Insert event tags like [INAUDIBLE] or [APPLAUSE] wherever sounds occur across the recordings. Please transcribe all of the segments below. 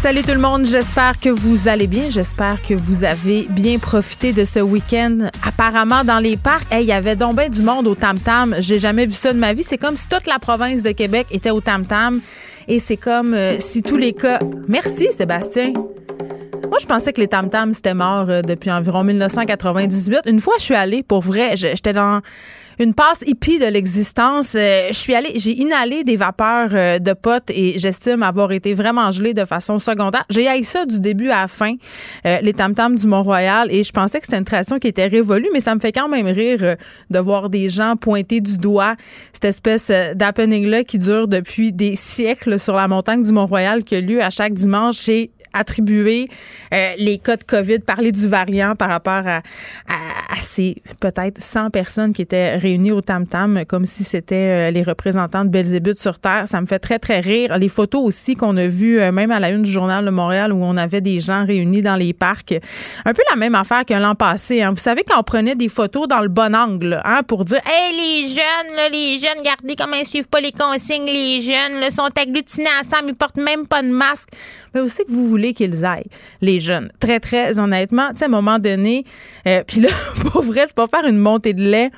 Salut tout le monde, j'espère que vous allez bien. J'espère que vous avez bien profité de ce week-end. Apparemment, dans les parcs, il y avait donc du monde au Tam-Tam. J'ai jamais vu ça de ma vie. C'est comme si toute la province de Québec était au Tam-Tam. Et c'est comme euh, si tous les cas. Merci, Sébastien. Moi, je pensais que les tam-tams, c'était mort euh, depuis environ 1998. Une fois, je suis allée, pour vrai, j'étais dans une passe hippie de l'existence. Euh, je suis allée, j'ai inhalé des vapeurs euh, de potes et j'estime avoir été vraiment gelée de façon secondaire. J'ai haï ça du début à la fin, les tam-tams du Mont-Royal, et je pensais que c'était une tradition qui était révolue, mais ça me fait quand même rire de voir des gens pointer du doigt cette espèce d'happening-là qui dure depuis des siècles sur la montagne du Mont-Royal qui a lieu à chaque dimanche et attribuer euh, les cas de COVID, parler du variant par rapport à, ces peut-être 100 personnes qui étaient réunies au Tam-Tam, comme si c'était euh, les représentants de Belzébuth sur Terre. Ça me fait très, très rire. Les photos aussi qu'on a vues, euh, même à la une du Journal de Montréal, où on avait des gens réunis dans les parcs. Un peu la même affaire que l'an passé. Hein. Vous savez, quand on prenait des photos dans le bon angle, hein, pour dire, hey, les jeunes, les jeunes, regardez comment ils suivent pas les consignes, les jeunes, sont agglutinés ensemble, ils portent même pas de masque. Mais aussi que vous qu'ils aillent, les jeunes. Très, très honnêtement, tu sais, à un moment donné, euh, puis là, [LAUGHS] pour vrai, je peux faire une montée de lait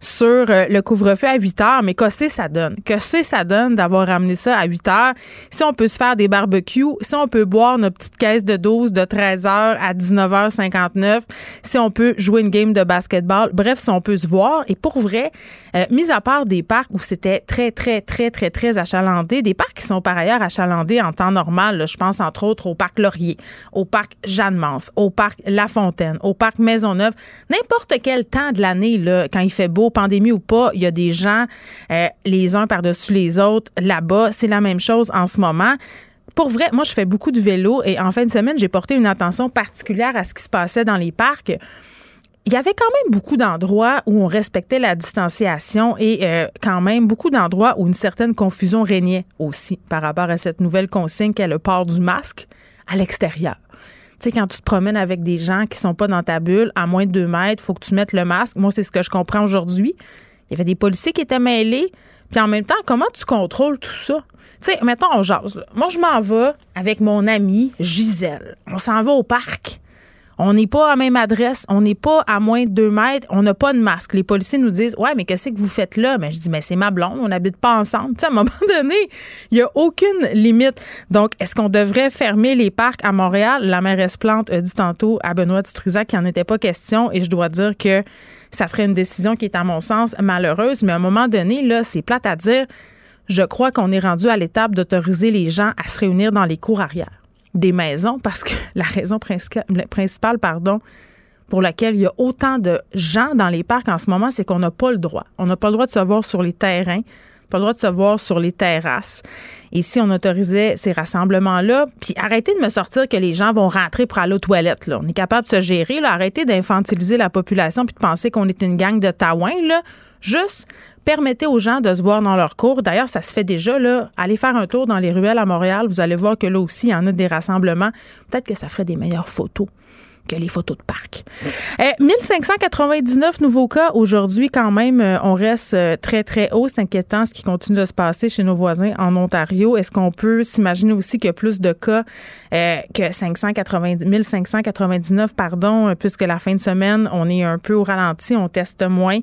sur euh, le couvre-feu à 8 heures, mais que ça donne? Que ça donne d'avoir ramené ça à 8 heures? Si on peut se faire des barbecues, si on peut boire notre petite caisse de 12 de 13 heures à 19h59, si on peut jouer une game de basketball, bref, si on peut se voir. Et pour vrai, euh, mis à part des parcs où c'était très, très, très, très, très achalandé, des parcs qui sont par ailleurs achalandés en temps normal, je pense entre autres au parc Laurier, au parc Jeanne-Mance, au parc La Fontaine, au parc Maisonneuve, n'importe quel temps de l'année, quand il fait beau, pandémie ou pas, il y a des gens euh, les uns par-dessus les autres là-bas. C'est la même chose en ce moment. Pour vrai, moi, je fais beaucoup de vélo et en fin de semaine, j'ai porté une attention particulière à ce qui se passait dans les parcs il y avait quand même beaucoup d'endroits où on respectait la distanciation et euh, quand même beaucoup d'endroits où une certaine confusion régnait aussi par rapport à cette nouvelle consigne qu'est le port du masque à l'extérieur. Tu sais, quand tu te promènes avec des gens qui sont pas dans ta bulle, à moins de deux mètres, faut que tu mettes le masque. Moi, c'est ce que je comprends aujourd'hui. Il y avait des policiers qui étaient mêlés. Puis en même temps, comment tu contrôles tout ça? Tu sais, mettons, on jase. Moi, je m'en vais avec mon amie Gisèle. On s'en va au parc. On n'est pas à même adresse, on n'est pas à moins de deux mètres, on n'a pas de masque. Les policiers nous disent Ouais, mais qu'est-ce que vous faites là? Mais je dis Mais c'est ma blonde, on n'habite pas ensemble. Tu sais, à un moment [LAUGHS] donné, il n'y a aucune limite. Donc, est-ce qu'on devrait fermer les parcs à Montréal? La mairesse Plante a dit tantôt à Benoît Dutrisac qu'il n'en était pas question et je dois dire que ça serait une décision qui est, à mon sens, malheureuse. Mais à un moment donné, là, c'est plate à dire. Je crois qu'on est rendu à l'étape d'autoriser les gens à se réunir dans les cours arrière des maisons parce que [LAUGHS] la raison principale, pour laquelle il y a autant de gens dans les parcs en ce moment, c'est qu'on n'a pas le droit. On n'a pas le droit de se voir sur les terrains, pas le droit de se voir sur les terrasses. Et si on autorisait ces rassemblements-là, puis arrêtez de me sortir que les gens vont rentrer pour aller aux toilettes. Là. On est capable de se gérer. Là. Arrêtez d'infantiliser la population puis de penser qu'on est une gang de taouins. Là. Juste permettez aux gens de se voir dans leur cours. D'ailleurs, ça se fait déjà. Là. Allez faire un tour dans les ruelles à Montréal. Vous allez voir que là aussi, il y en a des rassemblements. Peut-être que ça ferait des meilleures photos que les photos de parc. 1599 euh, nouveaux cas aujourd'hui quand même. Euh, on reste euh, très, très haut. C'est inquiétant ce qui continue de se passer chez nos voisins en Ontario. Est-ce qu'on peut s'imaginer aussi qu'il y a plus de cas que 580, 1599, pardon, puisque la fin de semaine, on est un peu au ralenti, on teste moins.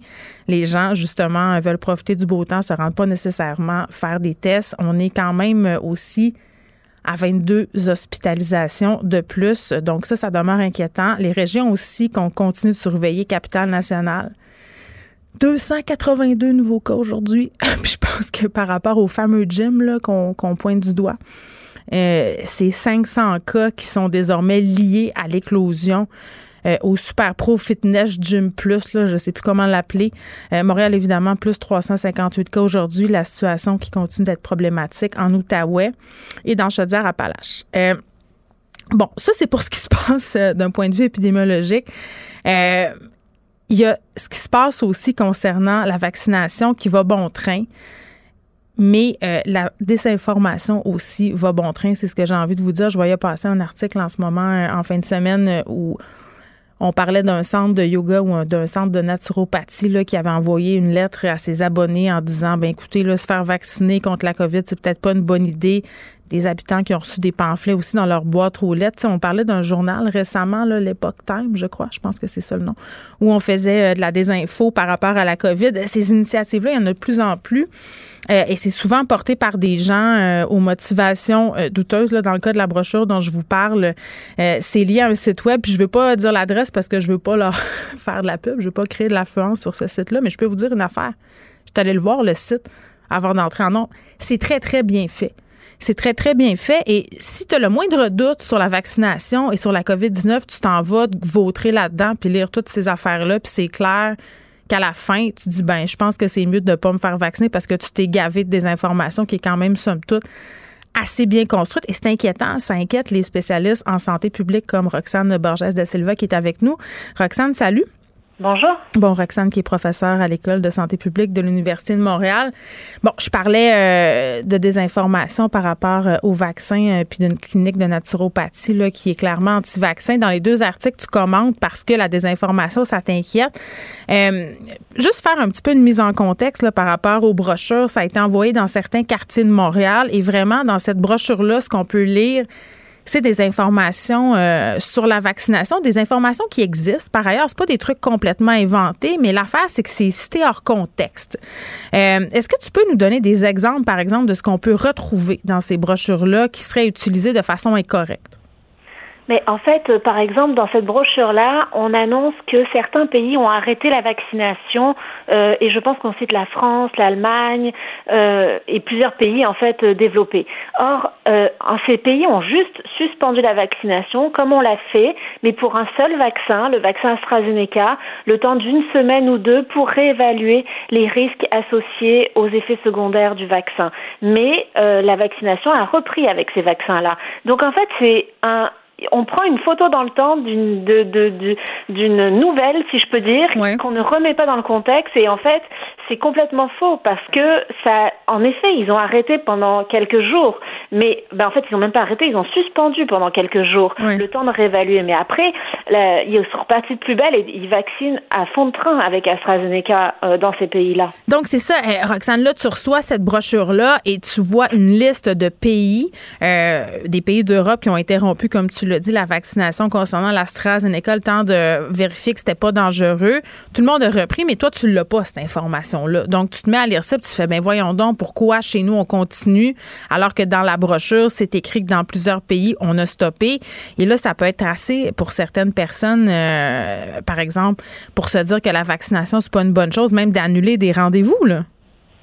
Les gens, justement, veulent profiter du beau temps, se rendent pas nécessairement faire des tests. On est quand même aussi à 22 hospitalisations de plus. Donc ça, ça demeure inquiétant. Les régions aussi qu'on continue de surveiller, capitale nationale. 282 nouveaux cas aujourd'hui. [LAUGHS] je pense que par rapport au fameux gym qu'on pointe du doigt, euh, c'est 500 cas qui sont désormais liés à l'éclosion euh, au Super Pro Fitness Gym Plus, là, je ne sais plus comment l'appeler. Euh, Montréal, évidemment, plus 358 cas aujourd'hui. La situation qui continue d'être problématique en Outaouais et dans Chaudière-Appalaches. Euh, bon, ça, c'est pour ce qui se passe d'un point de vue épidémiologique. Il y a ce qui se passe aussi concernant la vaccination qui va bon train. mais la désinformation aussi va bon train. C'est ce que j'ai envie de vous dire. Je voyais passer un article en ce moment, en fin de semaine, où on parlait d'un centre de yoga ou d'un centre de naturopathie là, qui avait envoyé une lettre à ses abonnés en disant ben écoutez, là, se faire vacciner contre la COVID, c'est peut-être pas une bonne idée. Des habitants qui ont reçu des pamphlets aussi dans leur boîte aux lettres. on parlait d'un journal récemment, l'Epoch Time, je crois, je pense que c'est ça le nom, où on faisait de la désinfo par rapport à la COVID. Ces initiatives-là, il y en a de plus en plus. Euh, et c'est souvent porté par des gens euh, aux motivations euh, douteuses. Dans le cas de la brochure dont je vous parle, c'est lié à un site web. Je ne veux pas dire l'adresse parce que je ne veux pas leur [LAUGHS] faire de la pub. Je ne veux pas créer de l'affluence sur ce site-là. Mais je peux vous dire une affaire. Je suis allée le voir, le site, avant d'entrer en nom. C'est très, très bien fait. C'est très, très bien fait. Et si tu as le moindre doute sur la vaccination et sur la COVID-19, tu t'en vas vautrer là-dedans puis lire toutes ces affaires-là. Puis c'est clair qu'à la fin, tu dis, ben, je pense que c'est mieux de ne pas me faire vacciner parce que tu t'es gavé de des informations qui est quand même, somme toute, assez bien construite. Et c'est inquiétant. Ça inquiète les spécialistes en santé publique comme Roxane Borges de Silva qui est avec nous. Roxane, salut. Bonjour. Bon, Roxane, qui est professeure à l'École de santé publique de l'Université de Montréal. Bon, je parlais euh, de désinformation par rapport euh, au vaccin euh, puis d'une clinique de naturopathie là, qui est clairement anti-vaccin. Dans les deux articles, tu commentes parce que la désinformation, ça t'inquiète. juste faire un petit peu une mise en contexte là, par rapport aux brochures. Ça a été envoyé dans certains quartiers de Montréal et vraiment, dans cette brochure-là, ce qu'on peut lire, c'est des informations euh, sur la vaccination, des informations qui existent. Par ailleurs, c'est pas des trucs complètement inventés, mais l'affaire, c'est que c'est cité hors contexte. Euh, est-ce que tu peux nous donner des exemples, par exemple, de ce qu'on peut retrouver dans ces brochures-là qui seraient utilisées de façon incorrecte? Mais en fait, euh, par exemple, dans cette brochure-là, on annonce que certains pays ont arrêté la vaccination, euh, et je pense qu'on cite la France, l'Allemagne euh, et plusieurs pays en fait euh, développés. Or, euh, ces pays ont juste suspendu la vaccination, comme on l'a fait, mais pour un seul vaccin, le vaccin AstraZeneca, le temps d'une semaine ou deux pour réévaluer les risques associés aux effets secondaires du vaccin. Mais euh, la vaccination a repris avec ces vaccins-là. Donc en fait, c'est un on prend une photo dans le temps d'une de, de, d'une nouvelle, si je peux dire, qu'on ne remet pas dans le contexte. Et en fait, c'est complètement faux parce que ça, en effet, ils ont arrêté pendant quelques jours, mais ben, en fait, ils n'ont même pas arrêté, ils ont suspendu pendant quelques jours le temps de réévaluer. Mais après, là, ils sont repartis de plus belle et ils vaccinent à fond de train avec AstraZeneca euh, dans ces pays-là. Donc c'est ça, eh, Roxane. Là, tu reçois cette brochure-là et tu vois une liste de pays, euh, des pays d'Europe qui ont interrompu, comme tu l'as dit, la vaccination concernant l'AstraZeneca, le temps de vérifier que c'était pas dangereux. Tout le monde a repris, mais toi, tu l'as pas cette information. Donc, tu te mets à lire ça, puis tu fais, ben voyons donc, pourquoi chez nous on continue, alors que dans la brochure, c'est écrit que dans plusieurs pays, on a stoppé. Et là, ça peut être assez pour certaines personnes, euh, par exemple, pour se dire que la vaccination, c'est pas une bonne chose, même d'annuler des rendez-vous.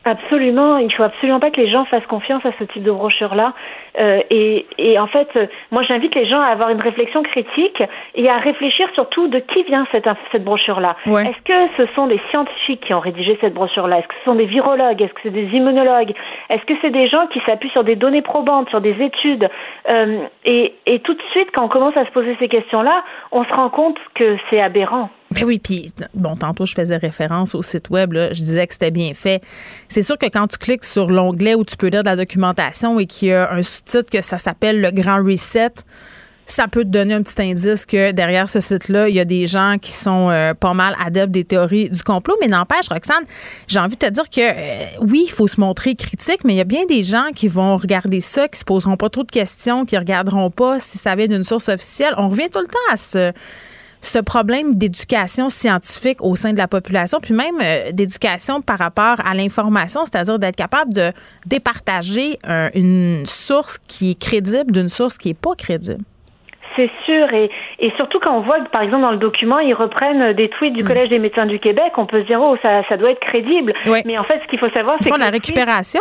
Absolument, il faut absolument pas que les gens fassent confiance à ce type de brochure-là. Euh, et, et, en fait, moi, j'invite les gens à avoir une réflexion critique et à réfléchir surtout de qui vient cette, cette brochure-là. Est-ce que ce sont des scientifiques qui ont rédigé cette brochure-là? Est-ce que ce sont des virologues? Est-ce que c'est des immunologues? Est-ce que c'est des gens qui s'appuient sur des données probantes, sur des études? Euh, et, et tout de suite, quand on commence à se poser ces questions-là, on se rend compte que c'est aberrant. Ben oui, puis bon, tantôt je faisais référence au site web, là, je disais que c'était bien fait. C'est sûr que quand tu cliques sur l'onglet où tu peux lire de la documentation et qu'il y a un sous-titre que ça s'appelle le Grand Reset, ça peut te donner un petit indice que derrière ce site-là, il y a des gens qui sont euh, pas mal adeptes des théories du complot. Mais n'empêche, Roxane, j'ai envie de te dire que euh, oui, il faut se montrer critique, mais il y a bien des gens qui vont regarder ça, qui se poseront pas trop de questions, qui regarderont pas si ça vient d'une source officielle. On revient tout le temps à ce ce problème d'éducation scientifique au sein de la population, puis même euh, d'éducation par rapport à l'information, c'est-à-dire d'être capable de départager une source qui est crédible d'une source qui n'est pas crédible? C'est sûr, et, et surtout quand on voit par exemple, dans le document, ils reprennent des tweets du mm. Collège des médecins du Québec, on peut se dire, oh, ça, ça doit être crédible. Mais en fait, ce qu'il faut savoir, c'est que... la récupération.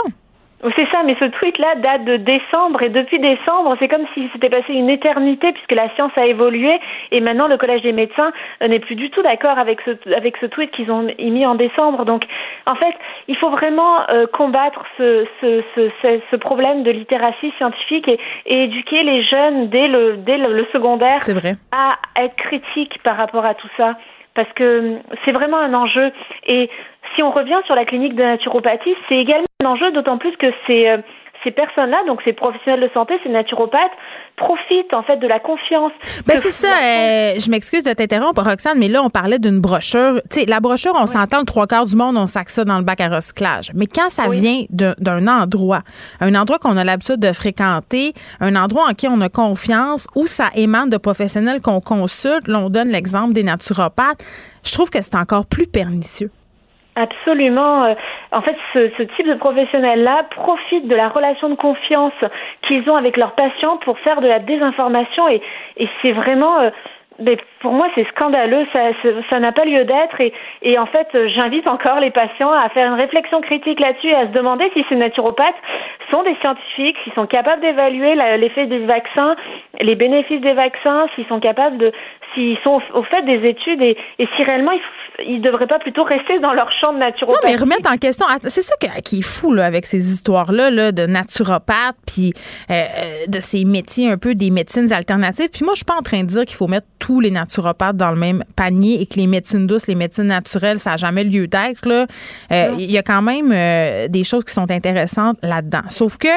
C'est ça, mais ce tweet-là date de décembre et depuis décembre, c'est comme si c'était passé une éternité puisque la science a évolué et maintenant le Collège des médecins euh, n'est plus du tout d'accord avec ce, avec ce tweet qu'ils ont émis en décembre. Donc, en fait, il faut vraiment euh, combattre ce, ce, ce, ce, problème de littératie scientifique et, et, éduquer les jeunes dès le, dès le, secondaire à être critiques par rapport à tout ça parce que c'est vraiment un enjeu. Et si on revient sur la clinique de naturopathie, c'est également enjeu, d'autant plus que c'est ces personnes-là, donc ces professionnels de santé, ces naturopathes, profitent en fait de la confiance. Ben c'est ça. Euh, je m'excuse de t'interrompre, Roxane, mais là on parlait d'une brochure. Tu sais, la brochure, on s'entend le trois quarts du monde, on sac ça dans le bac à recyclage. Mais quand ça vient d'un endroit, un endroit qu'on a l'habitude de fréquenter, un endroit en qui on a confiance, où ça émane de professionnels qu'on consulte, là on donne l'exemple des naturopathes. Je trouve que c'est encore plus pernicieux. Absolument. Euh, en fait, ce, type de professionnels-là profite de la relation de confiance qu'ils ont avec leurs patients pour faire de la désinformation et, c'est vraiment euh, mais pour moi, c'est scandaleux. Ça, n'a pas lieu d'être. Et, et, en fait, j'invite encore les patients à faire une réflexion critique là-dessus et à se demander si ces naturopathes sont des scientifiques, s'ils sont capables d'évaluer l'effet des vaccins, les bénéfices des vaccins, s'ils sont capables de, s'ils sont au, fait des études et, et si réellement ils, ne devraient pas plutôt rester dans leur champ de naturopathie. Non, mais remettre en question, c'est ça qui est fou là, avec ces histoires-là là, de naturopathes, puis euh, euh, de ces métiers un peu des médecines alternatives. Puis moi, je suis pas en train de dire qu'il faut mettre tous les naturopathes dans le même panier et que les médecines douces, les médecines naturelles, ça n'a jamais lieu d'être. Là. Euh, il y a quand même des choses qui sont intéressantes là-dedans. Sauf que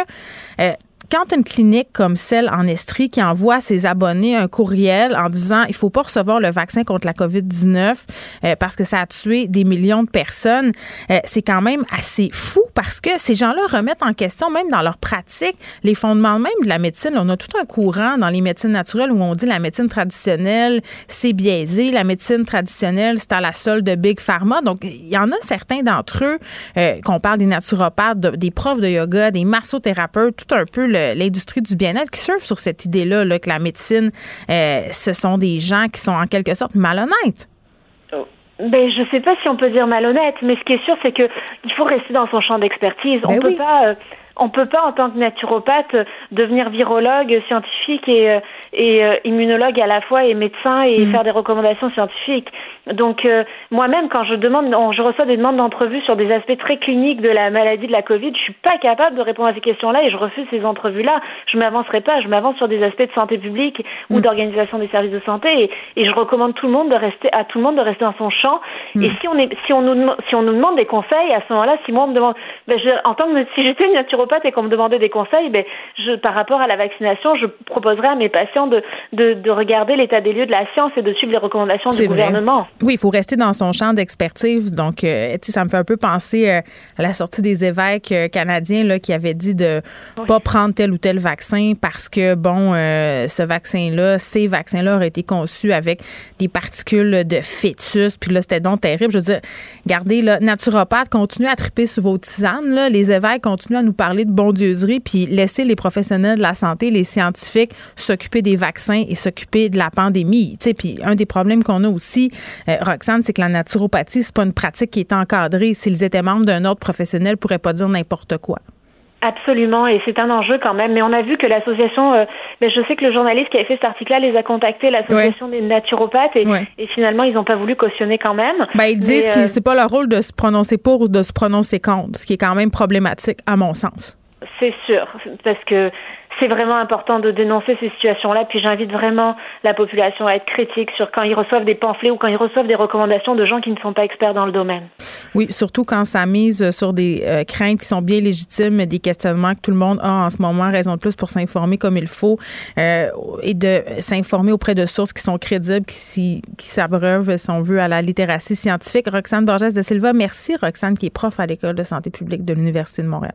quand une clinique comme celle en Estrie qui envoie à ses abonnés un courriel en disant il faut pas recevoir le vaccin contre la COVID-19 euh, parce que ça a tué des millions de personnes, euh, c'est quand même assez fou parce que ces gens-là remettent en question, même dans leur pratique, les fondements même de la médecine. On a tout un courant dans les médecines naturelles où on dit la médecine traditionnelle, c'est biaisé. La médecine traditionnelle, c'est à la solde de Big Pharma. Donc, il y en a certains d'entre eux, euh, qu'on parle des naturopathes, des profs de yoga, des massothérapeutes, tout un peu le l'industrie du bien-être qui surfe sur cette idée-là là, que la médecine, euh, ce sont des gens qui sont en quelque sorte malhonnêtes. Oh. Ben, je sais pas si on peut dire malhonnête, mais ce qui est sûr, c'est que il faut rester dans son champ d'expertise. on ben peut pas, euh, on peut pas en tant que naturopathe devenir virologue, scientifique et, euh, et immunologue à la fois et médecin et mm. faire des recommandations scientifiques. Donc euh, moi-même, quand je demande, je reçois des demandes d'entrevue sur des aspects très cliniques de la maladie de la Covid, je suis pas capable de répondre à ces questions-là et je refuse ces entrevues-là. Je m'avancerai pas, je m'avance sur des aspects de santé publique ou mm. d'organisation des services de santé et, et, je recommande tout le monde de rester à tout le monde de rester dans son champ. Mm. Et si on est, si on nous si on nous demande des conseils à ce moment-là, si moi on me demande, ben je, en tant que [LAUGHS] si j'étais une naturopathe et qu'on me demandait des conseils, ben je par rapport à la vaccination, je proposerais à mes patients de de, de regarder l'état des lieux de la science et de suivre les recommandations du gouvernement. Oui, il faut rester dans son champ d'expertise. Donc, euh, ça me fait un peu penser euh, à la sortie des évêques euh, canadiens là, qui avaient dit de ne pas prendre tel ou tel vaccin parce que, bon, ce vaccin-là, ces vaccins-là auraient été conçus avec des particules de fœtus. Puis là, c'était donc terrible. Je veux dire, regardez, là, naturopathe, continuez à triper sur vos tisanes. Là. Les évêques continuent à nous parler de bondieuserie puis laisser les professionnels de la santé, les scientifiques, s'occuper des vaccins et s'occuper de la pandémie. Puis un des problèmes qu'on a aussi, Roxane, c'est que la naturopathie, c'est pas une pratique qui est encadrée. S'ils étaient membres d'un autre professionnel, ils pourraient pas dire n'importe quoi. Absolument, et c'est un enjeu quand même. Mais on a vu que l'association, euh, ben, je sais que le journaliste qui a fait cet article-là les a contactés, l'association des naturopathes, et, finalement ils n'ont pas voulu cautionner quand même. Ben, ils disent que euh, c'est pas leur rôle de se prononcer pour ou de se prononcer contre, ce qui est quand même problématique à mon sens. C'est sûr, parce que c'est vraiment important de dénoncer ces situations-là. Puis j'invite vraiment la population à être critique sur quand ils reçoivent des pamphlets ou quand ils reçoivent des recommandations de gens qui ne sont pas experts dans le domaine. Oui, surtout quand ça mise sur des euh, craintes qui sont bien légitimes, des questionnements que tout le monde a en ce moment, raison de plus pour s'informer comme il faut euh, et de s'informer auprès de sources qui sont crédibles, qui, s'abreuvent, si on veut, à la littératie scientifique. Roxane Borges de Silva, merci. Roxane, qui est prof à l'École de santé publique de l'Université de Montréal.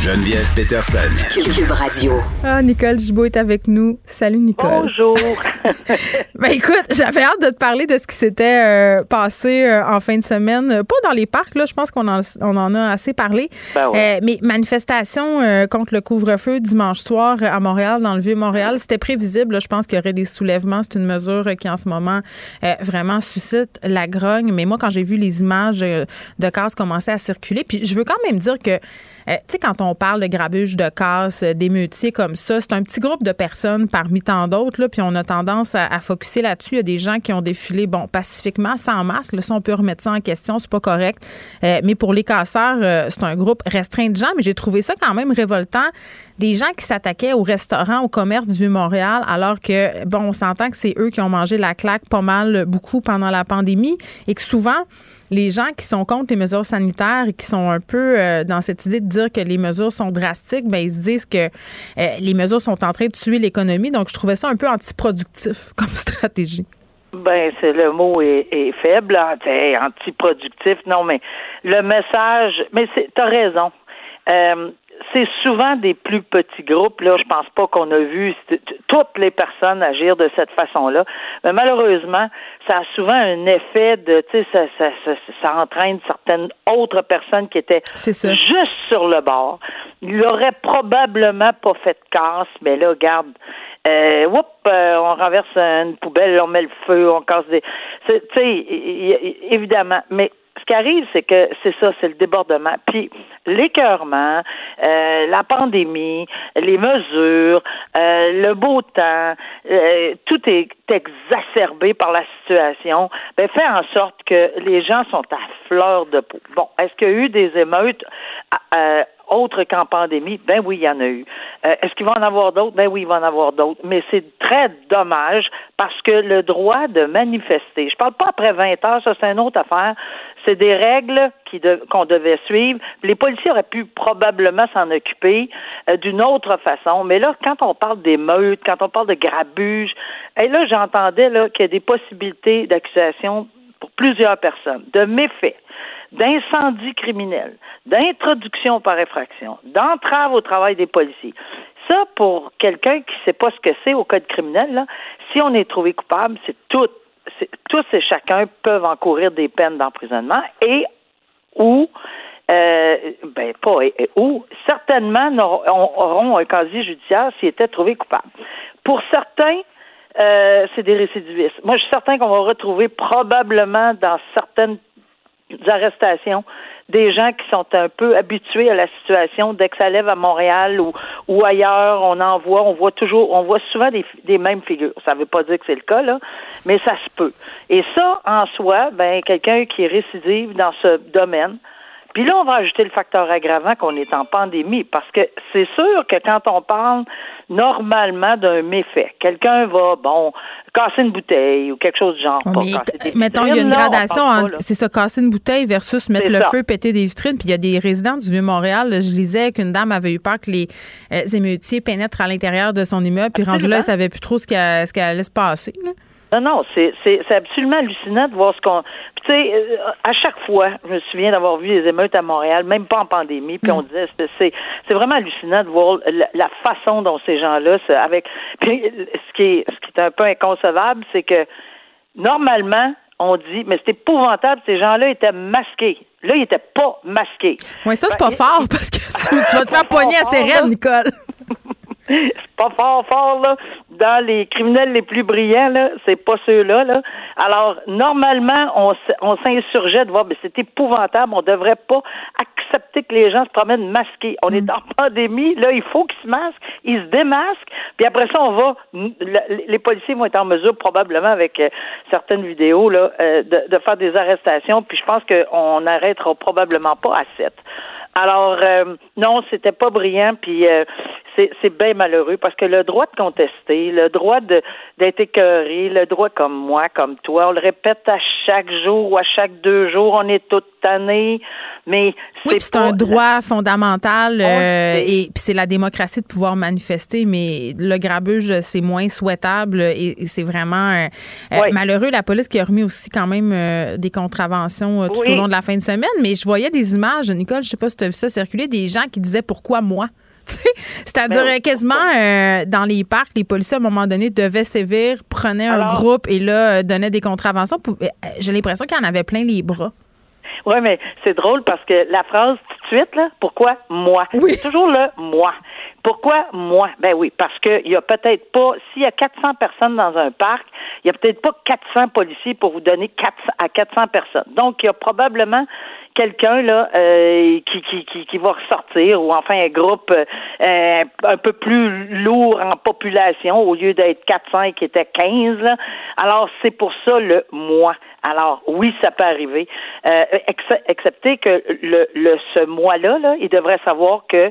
Geneviève Peterson. Cube Radio. Ah, Nicole Gibault est avec nous. Salut, Nicole. Bonjour. [LAUGHS] ben écoute, j'avais hâte de te parler de ce qui s'était euh, passé euh, en fin de semaine. Pas dans les parcs, là, je pense qu'on en, on en a assez parlé. Ben euh, mais manifestation contre le couvre-feu dimanche soir à Montréal, dans le Vieux-Montréal, c'était prévisible. je pense qu'il y aurait des soulèvements. C'est une mesure qui, en ce moment, vraiment suscite la grogne. Mais moi, quand j'ai vu les images de cases commencer à circuler, puis je veux quand même dire que, tu sais, quand on parle de grabuge de casse, des métiers comme ça. C'est un petit groupe de personnes parmi tant d'autres, puis on a tendance à, à focuser là-dessus. Il y a des gens qui ont défilé, bon, pacifiquement, sans masque. Là, si on peut remettre ça en question, c'est pas correct. mais pour les casseurs, c'est un groupe restreint de gens, mais j'ai trouvé ça quand même révoltant. Des gens qui s'attaquaient au restaurant, au commerce du Vieux-Montréal, alors que, bon, on s'entend que c'est eux qui ont mangé la claque pas mal, beaucoup pendant la pandémie et que souvent, les gens qui sont contre les mesures sanitaires et qui sont un peu euh, dans cette idée de dire que les mesures sont drastiques, ben ils se disent que euh, les mesures sont en train de tuer l'économie. Donc, je trouvais ça un peu antiproductif [LAUGHS] comme stratégie. Ben, c'est le mot est, faible, antiproductif. Non, mais le message, mais t'as raison. Euh, c'est souvent des plus petits groupes. Là, je pense pas qu'on a vu toutes les personnes agir de cette façon-là. Mais malheureusement, ça a souvent un effet de, tu sais, ça, ça, ça, ça, entraîne certaines autres personnes qui étaient juste sur le bord. Il aurait probablement pas fait de casse, mais là, regarde, euh, euh, on renverse une poubelle, on met le feu, on casse des. Tu sais, évidemment, mais ce qui arrive, c'est que c'est ça, c'est le débordement. Puis l'écœurement, euh, la pandémie, les mesures, euh, le beau temps, euh, tout est exacerbé par la situation, ben, fait en sorte que les gens sont à fleur de peau. Bon, est-ce qu'il y a eu des émeutes autres qu'en pandémie? Ben oui, il y en a eu. Est-ce qu'il va en avoir d'autres? Ben oui, il va en avoir d'autres. Mais c'est très dommage parce que le droit de manifester, je parle pas après 20 heures, ça c'est une autre affaire, c'est des règles qu'on devait suivre. Les policiers auraient pu probablement s'en occuper euh, d'une autre façon. Mais là, quand on parle d'émeutes, quand on parle de grabuge, et là, j'entendais qu'il y a des possibilités d'accusation pour plusieurs personnes, de méfaits, d'incendie criminel, d'introduction par effraction, d'entrave au travail des policiers. Ça, pour quelqu'un qui ne sait pas ce que c'est au code criminel, si on est trouvé coupable, c'est tout tous et chacun peuvent encourir des peines d'emprisonnement et ou euh, ben pas et, ou certainement auront un casier judiciaire s'ils étaient trouvés coupables. Pour certains, euh, c'est des récidivistes. Moi, je suis certain qu'on va retrouver probablement dans certaines arrestations des gens qui sont un peu habitués à la situation dès que ça lève à Montréal ou, ou ailleurs, on en voit, on voit toujours, on voit souvent des, des mêmes figures. Ça ne veut pas dire que c'est le cas, là, mais ça se peut. Et ça, en soi, ben, quelqu'un qui est récidive dans ce domaine, puis là, on va ajouter le facteur aggravant qu'on est en pandémie, parce que c'est sûr que quand on parle normalement d'un méfait, quelqu'un va, bon, casser une bouteille ou quelque chose du genre. mettons, il y a une gradation, c'est ça, casser une bouteille versus mettre le feu, péter des vitrines. Puis il y a des résidents du Vieux-Montréal, je lisais qu'une dame avait eu peur que les euh, émeutiers pénètrent à l'intérieur de son immeuble, puis rendu là, elle savait plus trop ce qui allait se passer. Non, non, c'est absolument hallucinant de voir ce qu'on. Tu sais, euh, à chaque fois, je me souviens d'avoir vu les émeutes à Montréal, même pas en pandémie, puis on mm. disait, c'est, c'est vraiment hallucinant de voir la, façon dont ces gens-là, avec. [LAUGHS] Puis ce qui est, ce qui est un peu inconcevable, c'est que normalement, on dit, mais c'est épouvantable, ces gens-là étaient masqués. Là, ils n'étaient pas masqués. Oui, ça, c'est pas ben, fort, [LAUGHS] parce que tu vas te faire [LAUGHS] poigner à ses Nicole. [LAUGHS] c'est pas fort, fort, là. Dans les criminels les plus brillants, là, c'est pas ceux-là, là. Alors, normalement, on, on s'insurgeait de voir, mais c'est épouvantable, on devrait pas accepter que les gens se promènent masqués. On est mm. en pandémie, là, il faut qu'ils se masquent, ils se démasquent, puis après ça, on va, les policiers vont être en mesure, probablement, avec euh, certaines vidéos, là, euh, de, de, faire des arrestations, puis je pense qu'on n'arrêtera probablement pas à sept. Alors, euh, non, c'était pas brillant, puis euh, c'est bien malheureux parce que le droit de contester, le droit d'être écœuré, le droit comme moi, comme toi, on le répète à chaque jour ou à chaque deux jours, on est toute tannée, mais oui, c'est un droit fondamental euh, et puis c'est la démocratie de pouvoir manifester, mais le grabuge c'est moins souhaitable et, c'est vraiment malheureux. La police qui a remis aussi quand même des contraventions tout au long de la fin de semaine, mais je voyais des images, Nicole, je sais pas si tu vu ça circuler, des gens qui disaient pourquoi moi? [LAUGHS] C'est-à-dire ben quasiment euh, dans les parcs, les policiers à un moment donné devaient sévir, prenaient un groupe et là euh, donnaient des contraventions. Euh, j'ai l'impression qu'il y en avait plein les bras. Oui, mais c'est drôle parce que la phrase tout de suite, là, pourquoi moi? C'est toujours le moi. Pourquoi moi? Ben oui, parce qu'il y a peut-être pas, s'il y a 400 personnes dans un parc, il n'y a peut-être pas 400 policiers pour vous donner 400, à 400 personnes. Donc, il y a probablement quelqu'un là euh, qui, qui, qui, qui, va ressortir ou enfin un groupe euh, un peu plus lourd en population au lieu d'être 400 qui était 15 alors c'est pour ça le mois alors oui ça peut arriver. Euh, excepté que le, le ce mois là là il devrait savoir que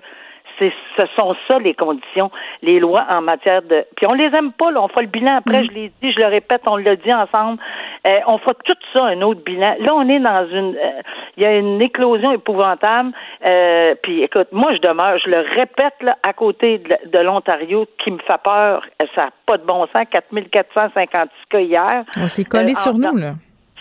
ce sont ça les conditions, les lois en matière de. Puis on les aime pas, là. On fait le bilan après, mm. je l'ai dit, je le répète, on l'a dit ensemble. Euh, on fait tout ça un autre bilan. Là, on est dans une. Euh, il y a une éclosion épouvantable. Euh, puis écoute, moi je demeure, je le répète là, à côté de, l'Ontario, qui me fait peur. Ça n'a pas de bon sens. 4456 cas hier. On s'est collé sur nous, là.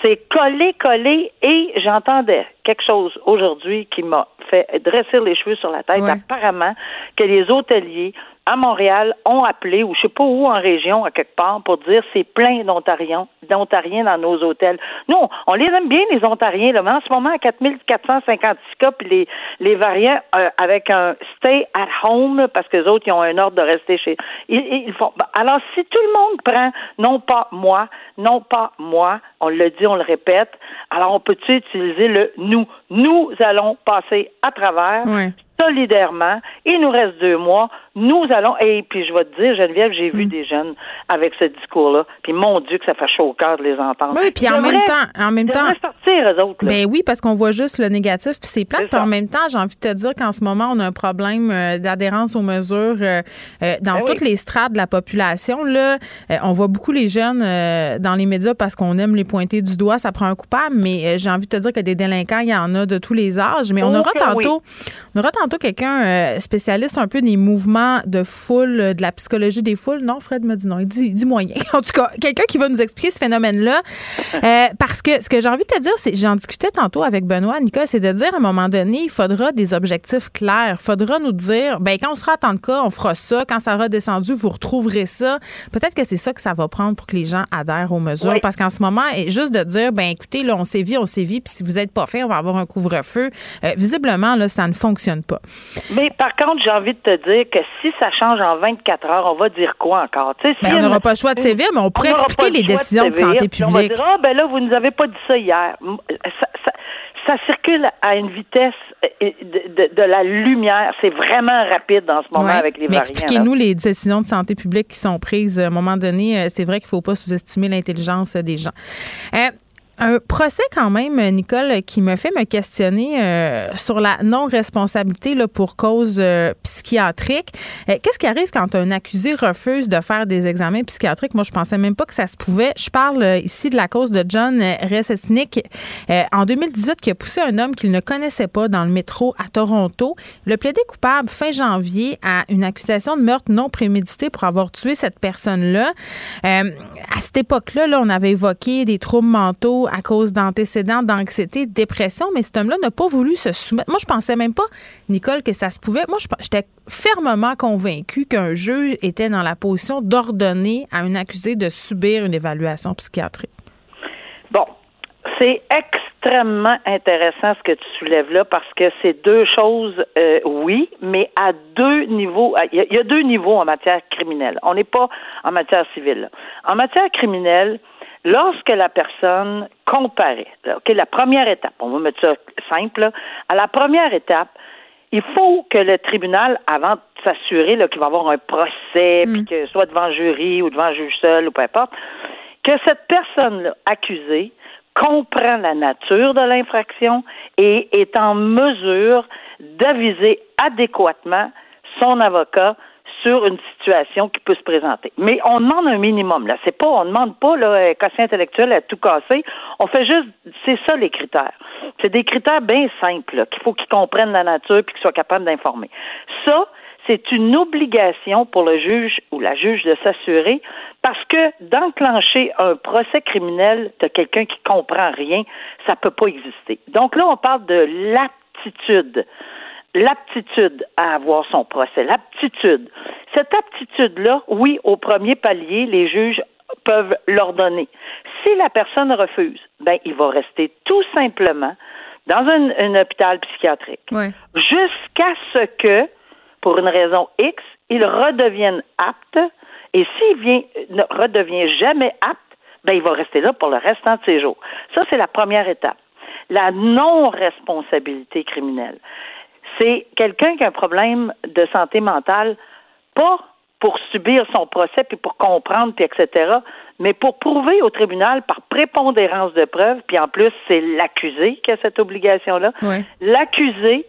C'est collé, collé, et j'entendais quelque chose aujourd'hui qui m'a fait dresser les cheveux sur la tête. Apparemment, que les hôteliers à Montréal ont appelé, ou je sais pas où en région, à quelque part, pour dire c'est plein d'Ontariens, d'Ontariens dans nos hôtels. Nous, on les aime bien, les Ontariens, là, mais en ce moment, à 4456 cas, puis les, les variants euh, avec un stay at home, parce que les autres, ils ont un ordre de rester chez ils, ils font. Ben, alors, si tout le monde prend, non pas moi, non pas moi, on le dit, on le répète, alors on peut-tu utiliser le nous? Nous allons passer à travers solidairement. Il nous reste deux mois. Nous allons, et puis je vais te dire, Geneviève, j'ai vu mm. des jeunes avec ce discours-là. Puis mon Dieu, que ça fait chaud au cœur de les entendre. Oui, puis en même temps, en même temps. sortir, eux autres. Ben oui, parce qu'on voit juste le négatif, puis c'est plate. Puis en même temps, j'ai envie de te dire qu'en ce moment, on a un problème euh, d'adhérence aux mesures euh, euh, dans ben toutes les strates de la population. Là, on voit beaucoup les jeunes dans les médias parce qu'on aime les pointer du doigt. Ça prend un coupable, mais j'ai envie de te dire que des délinquants, il y en a de tous les âges. Mais on aura tantôt, on aura tantôt quelqu'un spécialiste un peu des mouvements de foule, de la psychologie des foules. Non, Fred me dit non. Il dit, dit moyen. [LAUGHS] En tout cas, quelqu'un qui va nous expliquer ce phénomène-là. Euh, parce que ce que j'ai envie de te dire, c'est, j'en discutais tantôt avec Benoît, Nicole, c'est de dire à un moment donné, il faudra des objectifs clairs. Il faudra nous dire, ben quand on sera à tant de cas, on fera ça. Quand ça sera descendu, vous retrouverez ça. Peut-être que c'est ça que ça va prendre pour que les gens adhèrent aux mesures. Parce qu'en ce moment, juste de dire, ben écoutez, là, on sévit, on sévit, puis si vous n'êtes pas fait, on va avoir un couvre-feu. Euh, visiblement, là, ça ne fonctionne pas. Mais par contre, j'ai envie de te dire que si ça change en 24 heures, on va dire quoi encore? Ben, on n'aura pas le choix de sévir, mais on pourrait expliquer les décisions de, santé publique. On va dire, ah, ben là, vous ne nous avez pas dit ça hier. Ça, circule à une vitesse euh, de, la lumière. C'est vraiment rapide en ce moment avec les mais Expliquez-nous les décisions de santé publique qui sont prises à un moment donné. Euh, c'est vrai qu'il ne faut pas sous-estimer l'intelligence des gens. Euh, un procès quand même, Nicole, qui me fait me questionner euh, sur la non-responsabilité pour cause euh, psychiatrique. Euh, qu'est-ce qui arrive quand un accusé refuse de faire des examens psychiatriques? Moi, je pensais même pas que ça se pouvait. Je parle ici de la cause de John Resesnick en 2018 qui a poussé un homme qu'il ne connaissait pas dans le métro à Toronto. Le plaidé coupable fin janvier à une accusation de meurtre non prémédité pour avoir tué cette personne-là. à cette époque-là, là, on avait évoqué des troubles mentaux à cause d'antécédents d'anxiété, de dépression, mais cet homme-là n'a pas voulu se soumettre. Moi, je pensais même pas, Nicole, que ça se pouvait. Moi, j'étais fermement convaincue qu'un juge était dans la position d'ordonner à un accusé de subir une évaluation psychiatrique. Bon, c'est extrêmement intéressant ce que tu soulèves là parce que c'est deux choses, euh, oui, mais à deux niveaux. Il y, a deux niveaux en matière criminelle. On n'est pas en matière civile. En matière criminelle, lorsque la personne comparaît, OK, la première étape, on va mettre ça simple, à la première étape, il faut que le tribunal, avant de s'assurer qu'il va y avoir un procès, puis mm. que soit devant jury ou devant juge seul ou peu importe, que cette personne-là accusée comprend la nature de l'infraction et est en mesure d'aviser adéquatement son avocat sur une situation qui peut se présenter. Mais on demande un minimum, là. C'est pas, on demande pas, là, quotient intellectuel à tout casser. On fait juste, c'est ça les critères. C'est des critères bien simples, qu'il faut qu'ils comprennent la nature puis qu'ils soient capables d'informer. Ça, c'est une obligation pour le juge ou la juge de s'assurer parce que d'enclencher un procès criminel de quelqu'un qui comprend rien, ça peut pas exister. Donc là, on parle de l'aptitude l'aptitude à avoir son procès, l'aptitude. Cette aptitude-là, oui, au premier palier, les juges peuvent l'ordonner. Si la personne refuse, ben, il va rester tout simplement dans un, hôpital psychiatrique jusqu'à ce que, pour une raison X, il redevienne apte. Et s'il vient, ne redevient jamais apte, ben il va rester là pour le restant de ses jours. Ça, c'est la première étape. La non-responsabilité criminelle. C'est quelqu'un qui a un problème de santé mentale, pas pour subir son procès, puis pour comprendre, puis etc., mais pour prouver au tribunal par prépondérance de preuves, puis en plus, c'est l'accusé qui a cette obligation-là. L'accusé,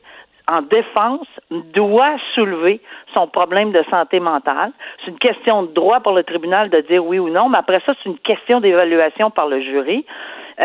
en défense, doit soulever son problème de santé mentale. C'est une question de droit pour le tribunal de dire oui ou non, mais après ça, c'est une question d'évaluation par le jury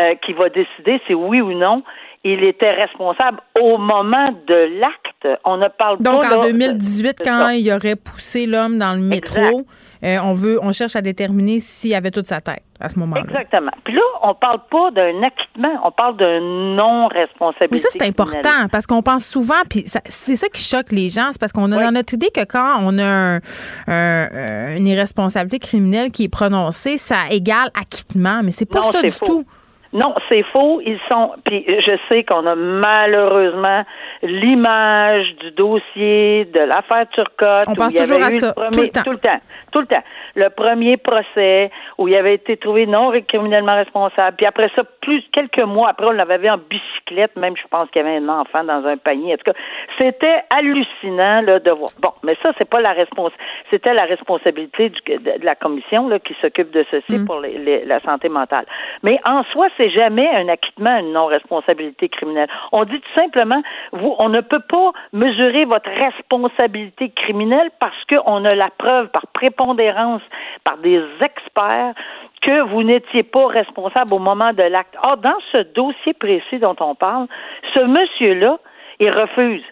euh, qui va décider si oui ou non il était responsable au moment de l'acte. On ne parle Donc, pas. Donc, en 2018, quand il aurait poussé l'homme dans le métro, euh, on veut, on cherche à déterminer s'il avait toute sa tête à ce moment-là. Exactement. Puis là, on parle pas d'un acquittement, on parle d'un non-responsabilité. Mais ça, c'est important parce qu'on pense souvent, puis c'est ça qui choque les gens, c'est parce qu'on a dans notre idée que quand on a une irresponsabilité criminelle qui est prononcée, ça égale acquittement, mais c'est pas ça du tout. Non, c'est faux. Ils sont. Puis je sais qu'on a malheureusement l'image du dossier de l'affaire Turcotte. On pense toujours à ça. tout le temps. Tout le temps. Tout le temps. Le premier procès où il avait été trouvé non criminellement responsable. Puis après ça, plus quelques mois après, on l'avait vu en bicyclette. Même, je pense qu'il y avait un enfant dans un panier. En tout cas, c'était hallucinant là, de voir. Bon, mais ça, c'est pas la responsabilité. C'était la responsabilité du, de, la commission là, qui s'occupe de ceci mm. pour les, la santé mentale. Mais en soi, c'est jamais un acquittement, une non-responsabilité criminelle. On dit tout simplement, vous, on ne peut pas mesurer votre responsabilité criminelle parce qu'on a la preuve par par des experts, que vous n'étiez pas responsable au moment de l'acte. Or, dans ce dossier précis dont on parle, ce monsieur-là, il refuse.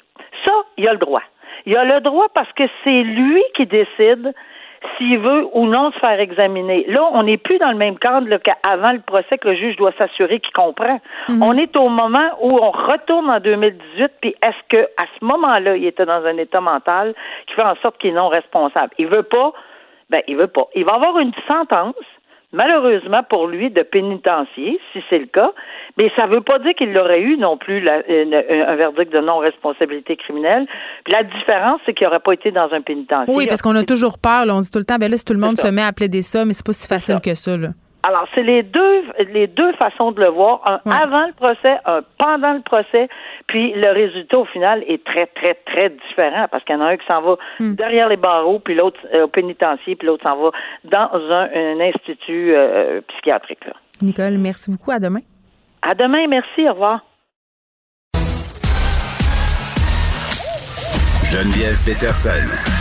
Ça, il a le droit. Il a le droit parce que c'est lui qui décide s'il veut ou non se faire examiner. Là, on n'est plus dans le même cadre qu'avant le procès que le juge doit s'assurer qu'il comprend. Mhm. On est au moment où on retourne en 2018, puis est-ce que à ce moment-là, il était dans un état mental qui fait en sorte qu'il est non responsable? Il veut pas, ben il veut pas. Il va avoir une sentence malheureusement pour lui, de pénitencier, si c'est le cas, mais ça ne veut pas dire qu'il aurait eu non plus un verdict de non-responsabilité criminelle. la différence, c'est qu'il n'aurait pas été dans un pénitencier. Oui, parce qu'on a toujours peur, on dit tout le temps, ben là, si tout le monde se met à plaider ça, mais c'est pas si facile que ça. Là. Alors, c'est les deux, les deux façons de le voir, un avant le procès, un pendant le procès, puis le résultat au final est très, très, très différent parce qu'il y en a un qui s'en va hmm. derrière les barreaux, puis l'autre euh, au pénitencier, puis l'autre s'en va dans un, institut euh, psychiatrique. Là. Nicole, merci beaucoup. À demain. À demain, merci. Au revoir. Geneviève Peterson.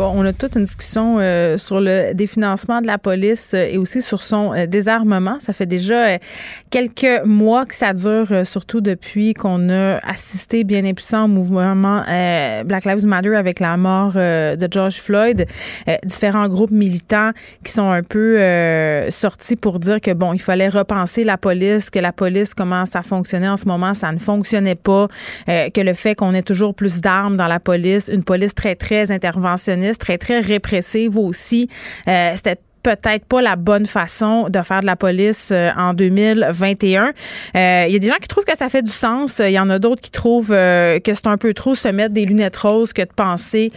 Bon, on a toute une discussion euh, sur le définancement de la police euh, et aussi sur son euh, désarmement. Ça fait déjà quelques mois que ça dure, surtout depuis qu'on a assisté bien impuissant au mouvement Black Lives Matter avec la mort de George Floyd. différents groupes militants qui sont un peu sortis pour dire que bon, il fallait repenser la police, que la police commence à fonctionner en ce moment, ça ne fonctionnait pas, que le fait qu'on ait toujours plus d'armes dans la police, une police très très interventionnelle très, très répressive aussi. Euh, c'était peut-être pas la bonne façon de faire de la police euh, en 2021. Euh, il y a des gens qui trouvent que ça fait du sens. Il y en a d'autres qui trouvent euh, que c'est un peu trop se mettre des lunettes roses que de penser,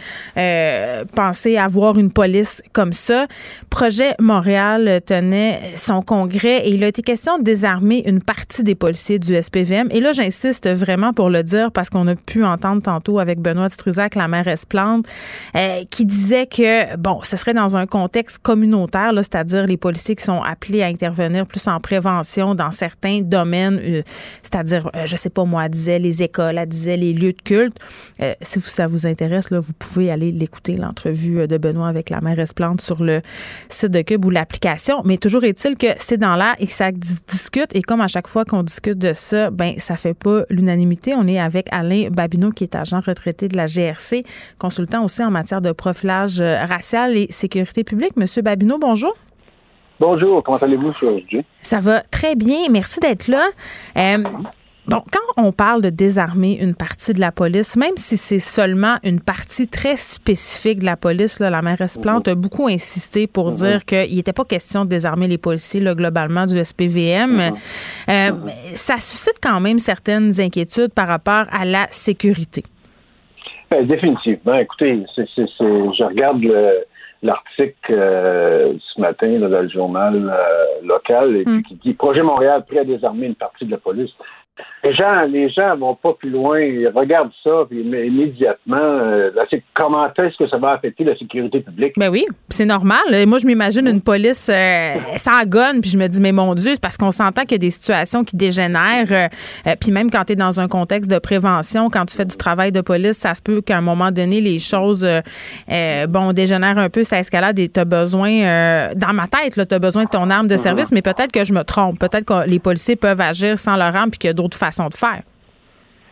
penser avoir une police comme ça. Projet Montréal tenait son congrès et il a été question de désarmer une partie des policiers du SPVM. Et là, j'insiste vraiment pour le dire parce qu'on a pu entendre tantôt avec Benoît Dutrisac, la mairesse Plante, qui disait que, bon, ce serait dans un contexte communautaire c'est-à-dire les policiers qui sont appelés à intervenir plus en prévention dans certains domaines, euh, c'est-à-dire, euh, je sais pas moi, disait les écoles, elle disait les lieux de culte. Euh, si ça vous intéresse, là, vous pouvez aller l'écouter, l'entrevue de Benoît avec la mairesse Plante sur le site de Cube ou l'application. Mais toujours est-il que c'est dans l'air et que ça discute. Et comme à chaque fois qu'on discute de ça, ben ça fait pas l'unanimité. On est avec Alain Babineau, qui est agent retraité de la GRC, consultant aussi en matière de profilage racial et sécurité publique. Monsieur Babineau, bonjour. Bonjour, comment allez-vous aujourd'hui? Ça va très bien, merci d'être là. Euh, Bon, quand on parle de désarmer une partie de la police, même si c'est seulement une partie très spécifique de la police, là, la mairesse Plante a beaucoup insisté pour Mhm. dire qu'il n'était pas question de désarmer les policiers là, globalement du SPVM. Mhm. Euh, Ça suscite quand même certaines inquiétudes par rapport à la sécurité. Ben, définitivement. Écoutez, je regarde le- l'article euh, ce matin là, dans le journal euh, local et puis qui dit Projet Montréal prêt à désarmer une partie de la police. Les gens, les gens vont pas plus loin, ils regardent ça, puis immé- immédiatement, euh, là, comment est-ce que ça va affecter la sécurité publique? Ben oui, c'est normal. Moi, je m'imagine une police euh, sans gonne, puis je me dis, mais mon Dieu, parce qu'on s'entend qu'il y a des situations qui dégénèrent. euh, euh, puis même quand tu es dans un contexte de prévention, quand tu fais du travail de police, ça se peut qu'à un moment donné, les choses, bon, dégénèrent un peu, ça escalade et tu as besoin, dans ma tête, tu as besoin de ton arme de service, mais peut-être que je me trompe. Peut-être que les policiers peuvent agir sans leur arme, puis a d'autres façons de faire.